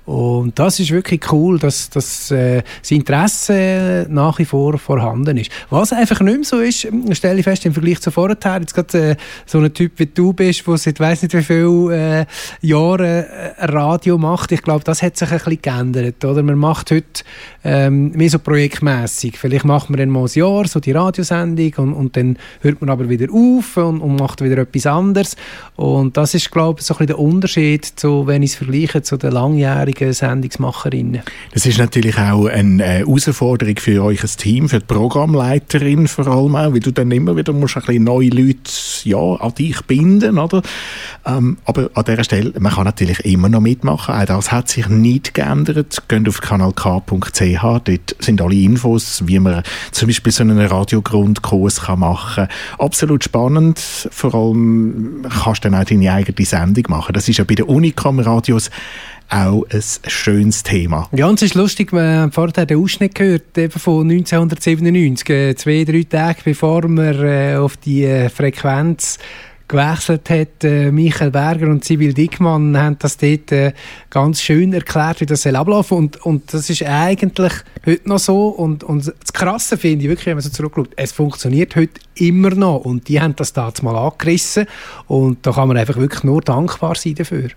und das ist wirklich cool, dass, dass äh, das Interesse nach wie vor vorhanden ist. Was einfach nicht mehr so ist, stelle ich fest im Vergleich zu vorher, jetzt gerade äh, so ein Typ wie du bist, der seit weiss nicht wie vielen äh, Jahren äh, Radio macht, ich glaube, das hat sich ein bisschen geändert. Oder? Man macht heute ähm, mehr so projektmässig. Vielleicht macht man dann mal ein Jahr so die Radiosendung und, und dann hört man aber wieder auf und, und macht wieder etwas anderes. Und das ist, glaube ich, so ein bisschen der Unterschied, zu, wenn ich es vergleiche zu den langjährigen Sendungsmacherinnen. Das ist natürlich auch eine äh, Herausforderung für euch als Team, für die Programmleiterin vor allem auch, weil du dann immer wieder musst ein bisschen neue Leute ja, an dich binden, oder? Ähm, aber an dieser Stelle, man kann natürlich immer noch mitmachen, auch das hat sich nicht geändert. Geht auf kanalk.ch, dort sind alle Infos, wie man zum Beispiel so einen Radiogrundkurs kann machen kann. Absolut spannend, vor allem kannst du dann auch deine eigene Sendung machen. Das ist ja bei den Unicom-Radios auch ein schönes Thema. Ja, und es ist lustig, wir haben vorher den Ausschnitt gehört, eben von 1997, äh, zwei, drei Tage bevor wir äh, auf die äh, Frequenz gewechselt hat, Michael Berger und Sibyl Dickmann haben das dort ganz schön erklärt, wie das soll ablaufen und, und das ist eigentlich heute noch so und, und das Krasse finde ich wirklich, wenn man so zurückschaut, es funktioniert heute immer noch und die haben das damals mal angerissen und da kann man einfach wirklich nur dankbar sein dafür.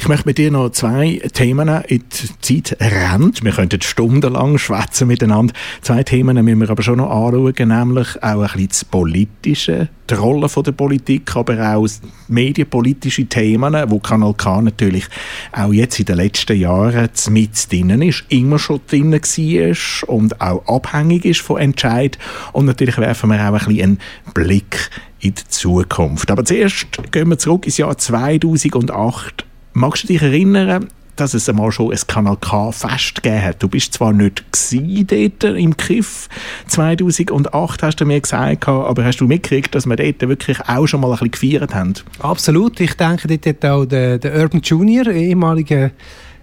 Ich möchte mit dir noch zwei Themen in die Zeit rennt. Wir könnten stundenlang schwätzen miteinander. Zwei Themen müssen wir aber schon noch anschauen, nämlich auch ein bisschen das Politische, die Rolle der Politik, aber auch medienpolitische Themen, wo Kanal K natürlich auch jetzt in den letzten Jahren mit drinnen ist, immer schon drinnen war und auch abhängig ist von Entscheid. Und natürlich werfen wir auch ein bisschen einen Blick in die Zukunft. Aber zuerst gehen wir zurück ins Jahr 2008 Magst du dich erinnern, dass es einmal schon ein Kanal K Fest gegeben hat? Du bist zwar nicht dort im Kiff 2008, hast du mir gesagt, aber hast du mitgekriegt, dass wir dort wirklich auch schon mal ein bisschen gefeiert haben? Absolut. Ich denke, dort hat auch der, der Urban Junior, ehemaliger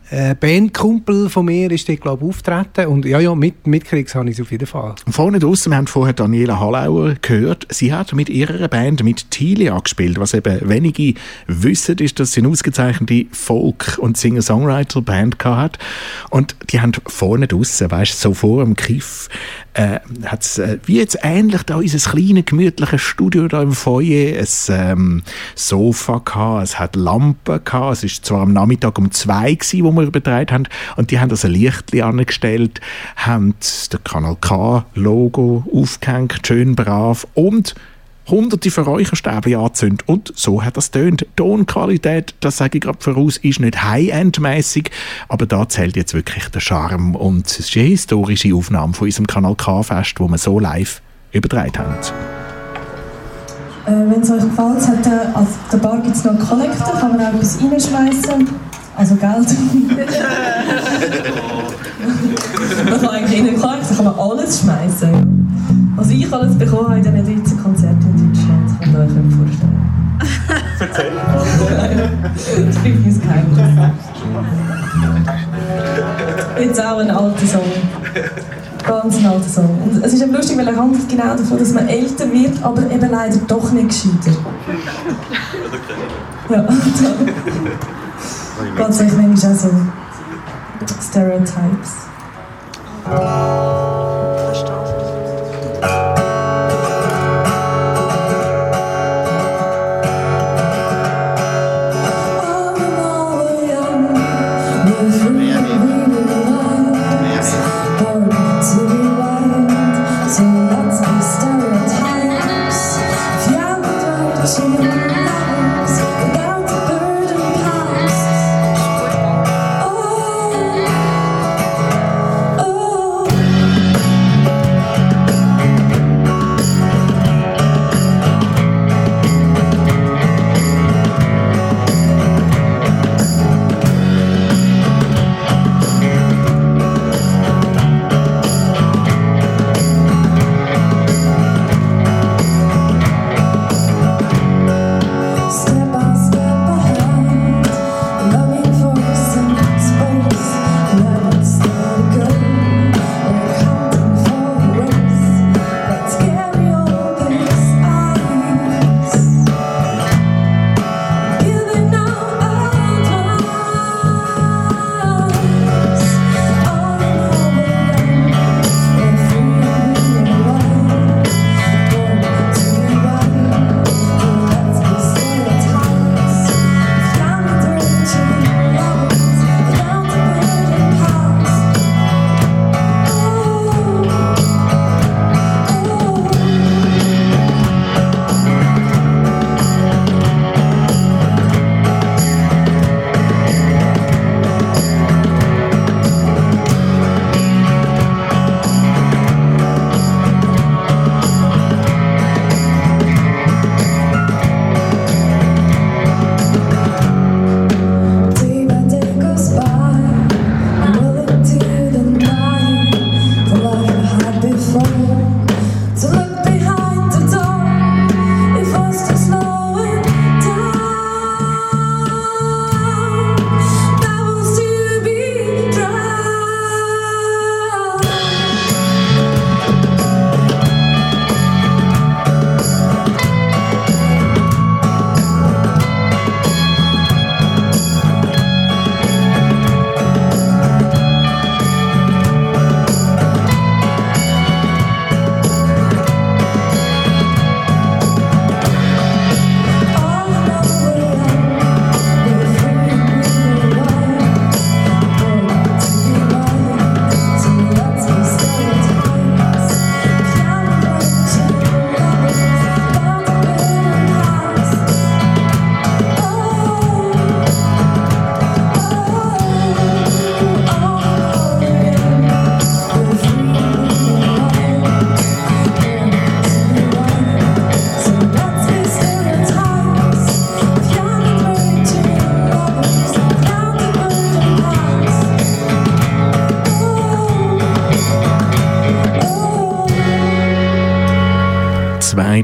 äh, Bandkumpel von mir, ist dort, glaube ich, auftreten. Und ja, ja, mit, mitgekriegt habe ich auf jeden Fall. Vorne draussen, wir haben vorher Daniela Hallauer gehört, sie hat mit ihrer Band, mit Tilia gespielt. Was eben wenige wissen, ist, dass sie eine ausgezeichnete Folk- und Singer-Songwriter-Band hat. Und die haben vorne draussen, weißt du, so vor dem Kiff, äh, hat's, äh, wie jetzt ähnlich da unser kleines, gemütliches Studio da im Foyer, ein ähm, Sofa gehabt, es hat Lampen gehabt, es ist zwar am Nachmittag um zwei gewesen, wo wir übertragen haben, und die haben das ein Lichtli angestellt, haben das Kanal K-Logo aufgehängt, schön brav, und hunderte von Räucherstäbchen angezündet. Und so hat das tönt. Tonqualität, das sage ich gerade voraus, ist nicht High-End-mäßig, aber da zählt jetzt wirklich der Charme. Und es ist eine historische Aufnahme von unserem Kanal K-Fest, wo wir so live übertragen haben. Äh, Wenn es euch gefällt, hat der, also der Bar gibt es noch einen Kollektor, kann man auch etwas reinschmeißen. Also Geld. man kann eigentlich in einen Kollektor kann man alles schmeißen. Was ich alles bekommen habe in diesen 13 Konzerten nicht vorstellen. Erzähl. das bleibt mein Geheimnis. Jetzt auch ein alter Song. Ganz ein alter Song. Und es ist eben lustig, weil er handelt genau davon, dass man älter wird, aber eben leider doch nicht gescheiter. Ja, ganz ehrlich, manchmal auch so Stereotypes. Oh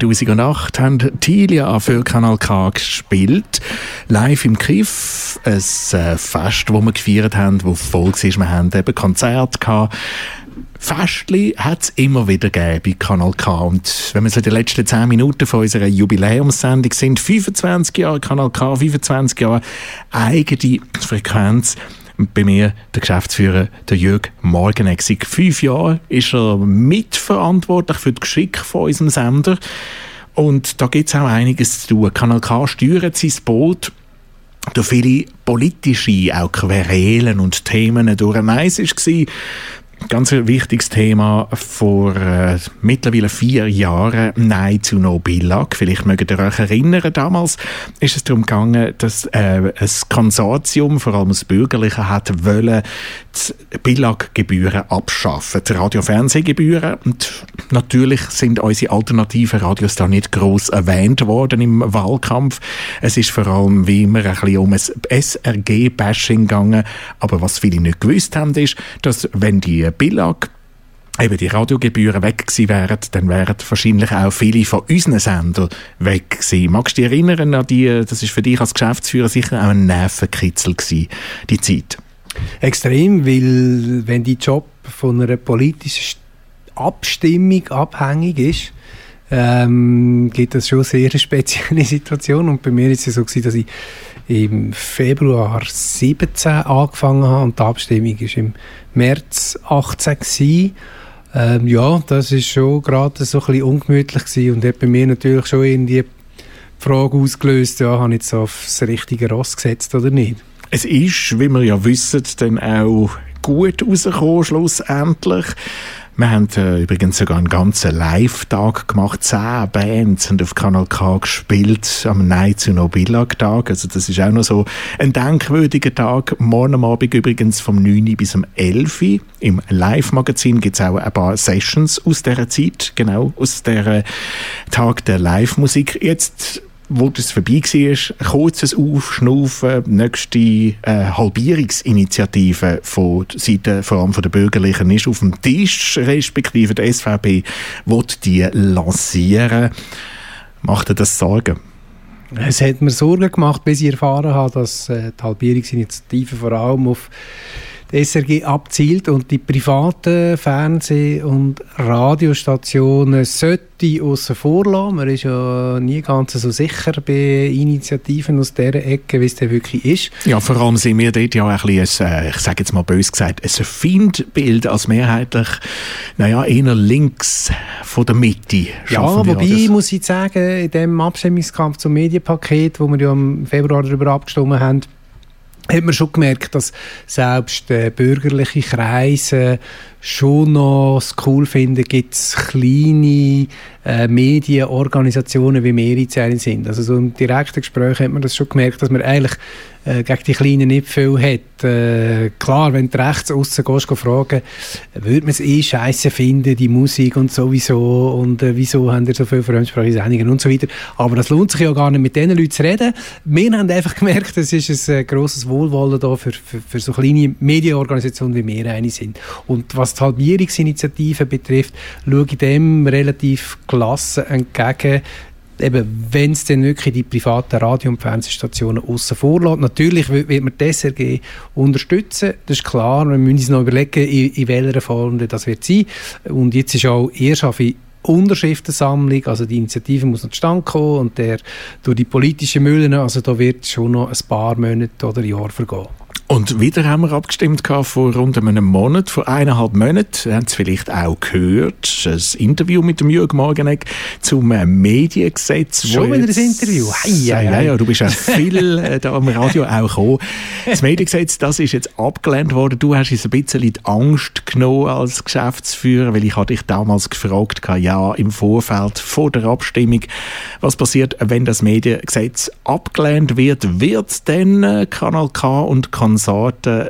2008 haben Tilia für Kanal K gespielt. Live im Kiff. Ein äh, Fest, das wir gefeiert haben, das voll war. Wir haben eben Konzerte gehabt. Festli hat es immer wieder gegeben bei Kanal K. Und wenn wir so die letzten 10 Minuten von unserer Jubiläumssendung sind, 25 Jahre Kanal K, 25 Jahre eigene Frequenz. Bei mir der Geschäftsführer, der Jörg Morgenegg. Seit fünf Jahren ist er mitverantwortlich für das Geschick von unserem Sender. Und da gibt es auch einiges zu tun. Kanal K steuert sein Boot durch viele politische, auch Querelen und Themen durch. Eins war ganz wichtiges Thema vor äh, mittlerweile vier Jahren Nein zu No Billag. Vielleicht mögt ihr euch erinnern, damals ist es darum gegangen, dass äh, ein Konsortium, vor allem das Bürgerliche, hat wollen die Billag-Gebühren abschaffen, die Radio- und Fernsehgebühren. Und natürlich sind unsere alternativen Radios da nicht groß erwähnt worden im Wahlkampf. Es ist vor allem wie immer ein bisschen um ein SRG-Bashing gegangen. Aber was viele nicht gewusst haben, ist, dass wenn die Billag eben die Radiogebühren weg gewesen wären, dann wären wahrscheinlich auch viele von unseren Sendern weg gewesen. Magst du dich erinnern an die, das ist für dich als Geschäftsführer sicher auch ein Nervenkitzel gewesen, die Zeit? Extrem, weil wenn die Job von einer politischen Abstimmung abhängig ist, ähm, gibt das schon eine sehr spezielle Situation. Und bei mir ist es so, gewesen, dass ich im Februar 17 angefangen habe und die Abstimmung ist im März 18 gewesen. Ähm, ja, das ist schon gerade so ein bisschen ungemütlich gewesen und hat bei mir natürlich schon irgendwie die Frage ausgelöst, ja, habe ich jetzt auf das richtige Ross gesetzt oder nicht? Es ist, wie wir ja wissen, dann auch gut rausgekommen, schlussendlich. Wir haben äh, übrigens sogar einen ganzen Live-Tag gemacht. Zehn Bands haben auf Kanal K gespielt am Night zu No Billag-Tag. Also das ist auch noch so ein denkwürdiger Tag. Morgen Abend übrigens vom 9 bis um 11 Uhr. Im Live-Magazin gibt es auch ein paar Sessions aus dieser Zeit, genau, aus der Tag der Live-Musik. Jetzt wo das vorbei war, kurzes Aufschnaufen, nächste äh, Halbierungsinitiative von der Seite vor allem von der Bürgerlichen ist auf dem Tisch, respektive der SVP will die lancieren. Macht dir das Sorgen? Es hat mir Sorgen gemacht, bis ich erfahren habe, dass äh, die Halbierungsinitiative vor allem auf SRG abzielt und die privaten Fernseh- und Radiostationen sollte außen vor lassen. Man ist ja nie ganz so sicher bei Initiativen aus dieser Ecke, wie es denn wirklich ist. Ja, vor allem sind wir dort ja ein bisschen, ein, äh, ich sage jetzt mal bös gesagt, ein Feindbild als mehrheitlich, naja, eher links von der Mitte. Ja, wobei das. muss ich sagen, in dem Abstimmungskampf zum Medienpaket, wo wir ja im Februar darüber abgestimmt haben, hat man schon gemerkt, dass selbst äh, bürgerliche Kreise schon noch cool finden, gibt es kleine äh, Medienorganisationen, wie wir eine sind. Also so im direkten Gespräch hat man das schon gemerkt, dass man eigentlich äh, gegen die Kleinen nicht viel hat. Äh, klar, wenn du rechts aussen gehst, fragen, würde man es eh scheiße finden, die Musik und sowieso und äh, wieso haben ihr so viele fremdsprachige Sendungen und so weiter. Aber das lohnt sich ja gar nicht, mit diesen Leuten zu reden. Wir haben einfach gemerkt, es ist ein äh, grosses Wohlwollen da für, für, für so kleine Medienorganisationen, wie wir eine sind. Und was die Halbierungsinitiative betrifft, schaue ich dem relativ gelassen entgegen, wenn es dann wirklich die privaten Radio- und Fernsehstationen außen vor. Natürlich will man die SRG unterstützen, das ist klar. Wir müssen uns noch überlegen, in, in welcher Form das wird sein. Und jetzt ist auch auf Unterschriftensammlung, also die Initiative muss noch zustande kommen und der durch die politischen Mühlen, also da wird schon noch ein paar Monate oder Jahre vergehen. Und wieder haben wir abgestimmt vor rund einem Monat, vor eineinhalb Monaten, ihr habt es vielleicht auch gehört, ein Interview mit dem Jürgen Morgenegg zum äh, Mediengesetz. Schon wieder jetzt- ein Interview? Hei, hei, ja, ja, du bist auch viel äh, da am Radio auch gekommen. Das Mediengesetz, das ist jetzt abgelehnt worden. Du hast uns ein bisschen die Angst genommen als Geschäftsführer, weil ich hatte dich damals gefragt, ja, im Vorfeld vor der Abstimmung, was passiert, wenn das Mediengesetz abgelehnt wird? Wird dann äh, Kanal K und Konsorten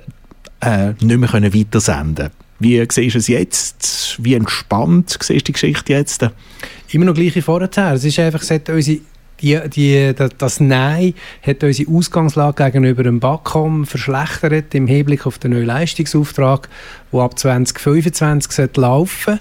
äh, nicht mehr können weitersenden Wie siehst du es jetzt? Wie entspannt siehst du die Geschichte jetzt? Immer noch gleich wie vorher. Es ist einfach, es unsere die, die, das- Nein hat unsere Ausgangslage gegenüber dem BAKOM verschlechtert im Hinblick auf den neuen Leistungsauftrag, der ab 2025 sollte laufen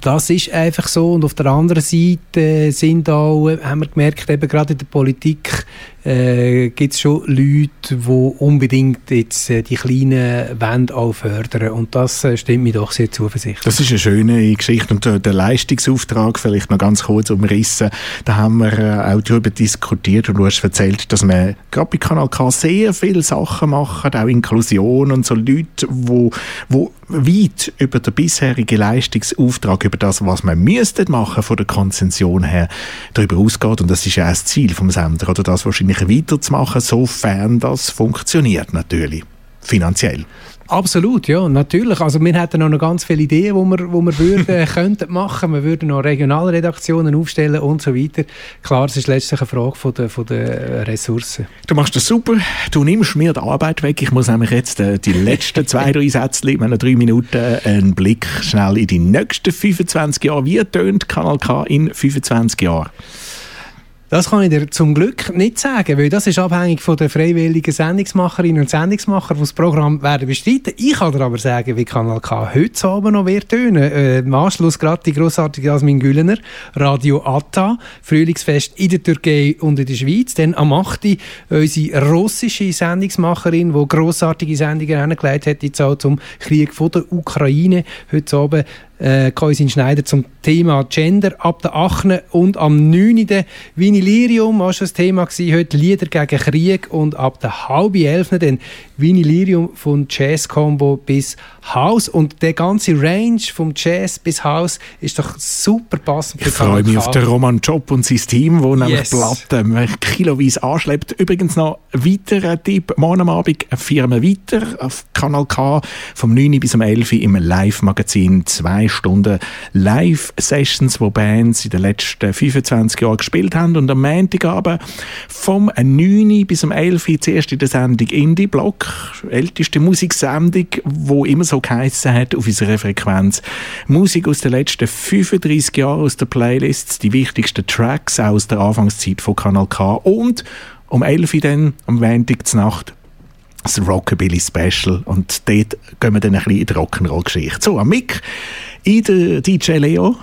Das ist einfach so. Und auf der anderen Seite sind auch, haben wir gemerkt, eben gerade in der Politik äh, gibt es schon Leute, die unbedingt jetzt äh, die kleinen Wände auch fördern. Und das äh, stimmt mich doch sehr zuversichtlich. Das ist eine schöne Geschichte und äh, der Leistungsauftrag vielleicht noch ganz kurz umrissen. Da haben wir äh, auch darüber diskutiert und du hast erzählt, dass wir gerade bei Kanal K sehr viele Sachen machen, auch Inklusion und so Leute, wo, wo weit über den bisherigen Leistungsauftrag, über das, was man müsste machen von der Konzession her, darüber ausgeht und das ist ja auch das Ziel vom Sender, oder das wahrscheinlich weiterzumachen, sofern das funktioniert natürlich, finanziell. Absolut, ja, natürlich. Also wir hätten noch ganz viele Ideen, wo wir, wo wir würden, könnten machen. Wir würden noch Regionalredaktionen aufstellen und so weiter. Klar, es ist letztlich eine Frage von der, von der Ressourcen. Du machst das super. Du nimmst mir die Arbeit weg. Ich muss nämlich jetzt äh, die letzten zwei, drei Sätze, in meinen drei Minuten, einen Blick schnell in die nächsten 25 Jahre. Wie tönt Kanal K in 25 Jahren? Das kann ich dir zum Glück nicht sagen, weil das ist abhängig von den freiwilligen Sendungsmacherinnen und Sendungsmacher, die das Programm werden bestreiten. Ich kann dir aber sagen, wie Kanal K heute Abend noch wird tönen. Äh, Im Anschluss gerade die grossartige Jasmin Güllener, Radio Atta, Frühlingsfest in der Türkei und in der Schweiz. Dann am 8. unsere russische Sendungsmacherin, die grossartige Sendungen hingelegt hat, jetzt auch zum Krieg von der Ukraine. Heute Abend äh, Kaisin Schneider zum Thema Gender ab der 8. und am 9. Vinilirium war schon das Thema gewesen, heute Lieder gegen Krieg und ab der halb 11. dann Vinilirium von Jazz Combo bis House und der ganze Range vom Jazz bis House ist doch super passend. Ich freue mich auf den Roman Job und sein Team, wo nämlich Yes. Platten äh, kiloweise anschleppt. Übrigens noch ein weiterer Tipp. Morgen am Abend eine Firma weiter auf Kanal K vom 9 bis um 11 im Live-Magazin. Stunden Live-Sessions, wo Bands in den letzten 25 Jahren gespielt haben. Und am Montagabend vom 9 bis um 11 zuerst in der Sendung Indie-Block, älteste Musiksendung, wo immer so geheissen hat auf unserer Frequenz. Musik aus den letzten 35 Jahren aus der Playlists, die wichtigsten Tracks aus der Anfangszeit von Kanal K und um 11 Uhr dann, am Montag zur Nacht, das Rockabilly Special und dort gehen wir dann ein bisschen in die Rock'n'Roll-Geschichte. So, am Mick, in der DJ Leo.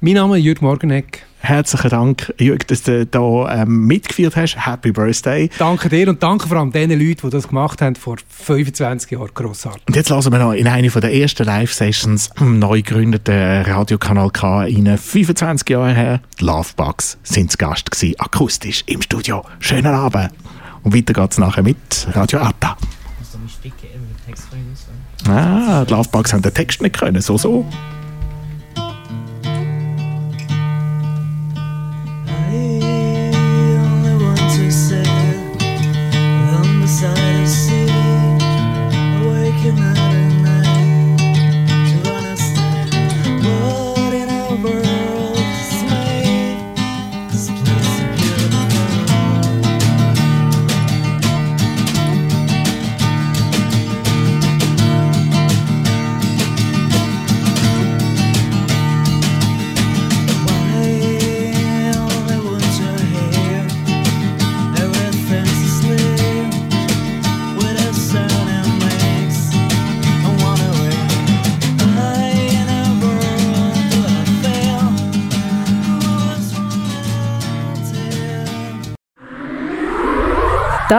Mein Name ist Jürg Morgenegg. Herzlichen Dank, Jürg, dass du da ähm, mitgeführt hast. Happy Birthday. Danke dir und danke vor allem den Leuten, die das gemacht haben vor 25 Jahren. Grossartig. Und jetzt lassen wir noch in eine der ersten Live-Sessions am neu gegründeten Radiokanal K in 25 Jahren her. Die Lovebugs sind zu Gast gewesen, akustisch im Studio. Schönen Abend. Und weiter geht's nachher mit Radio Atta. Ah, die Lovebugs haben den Text nicht können, so so.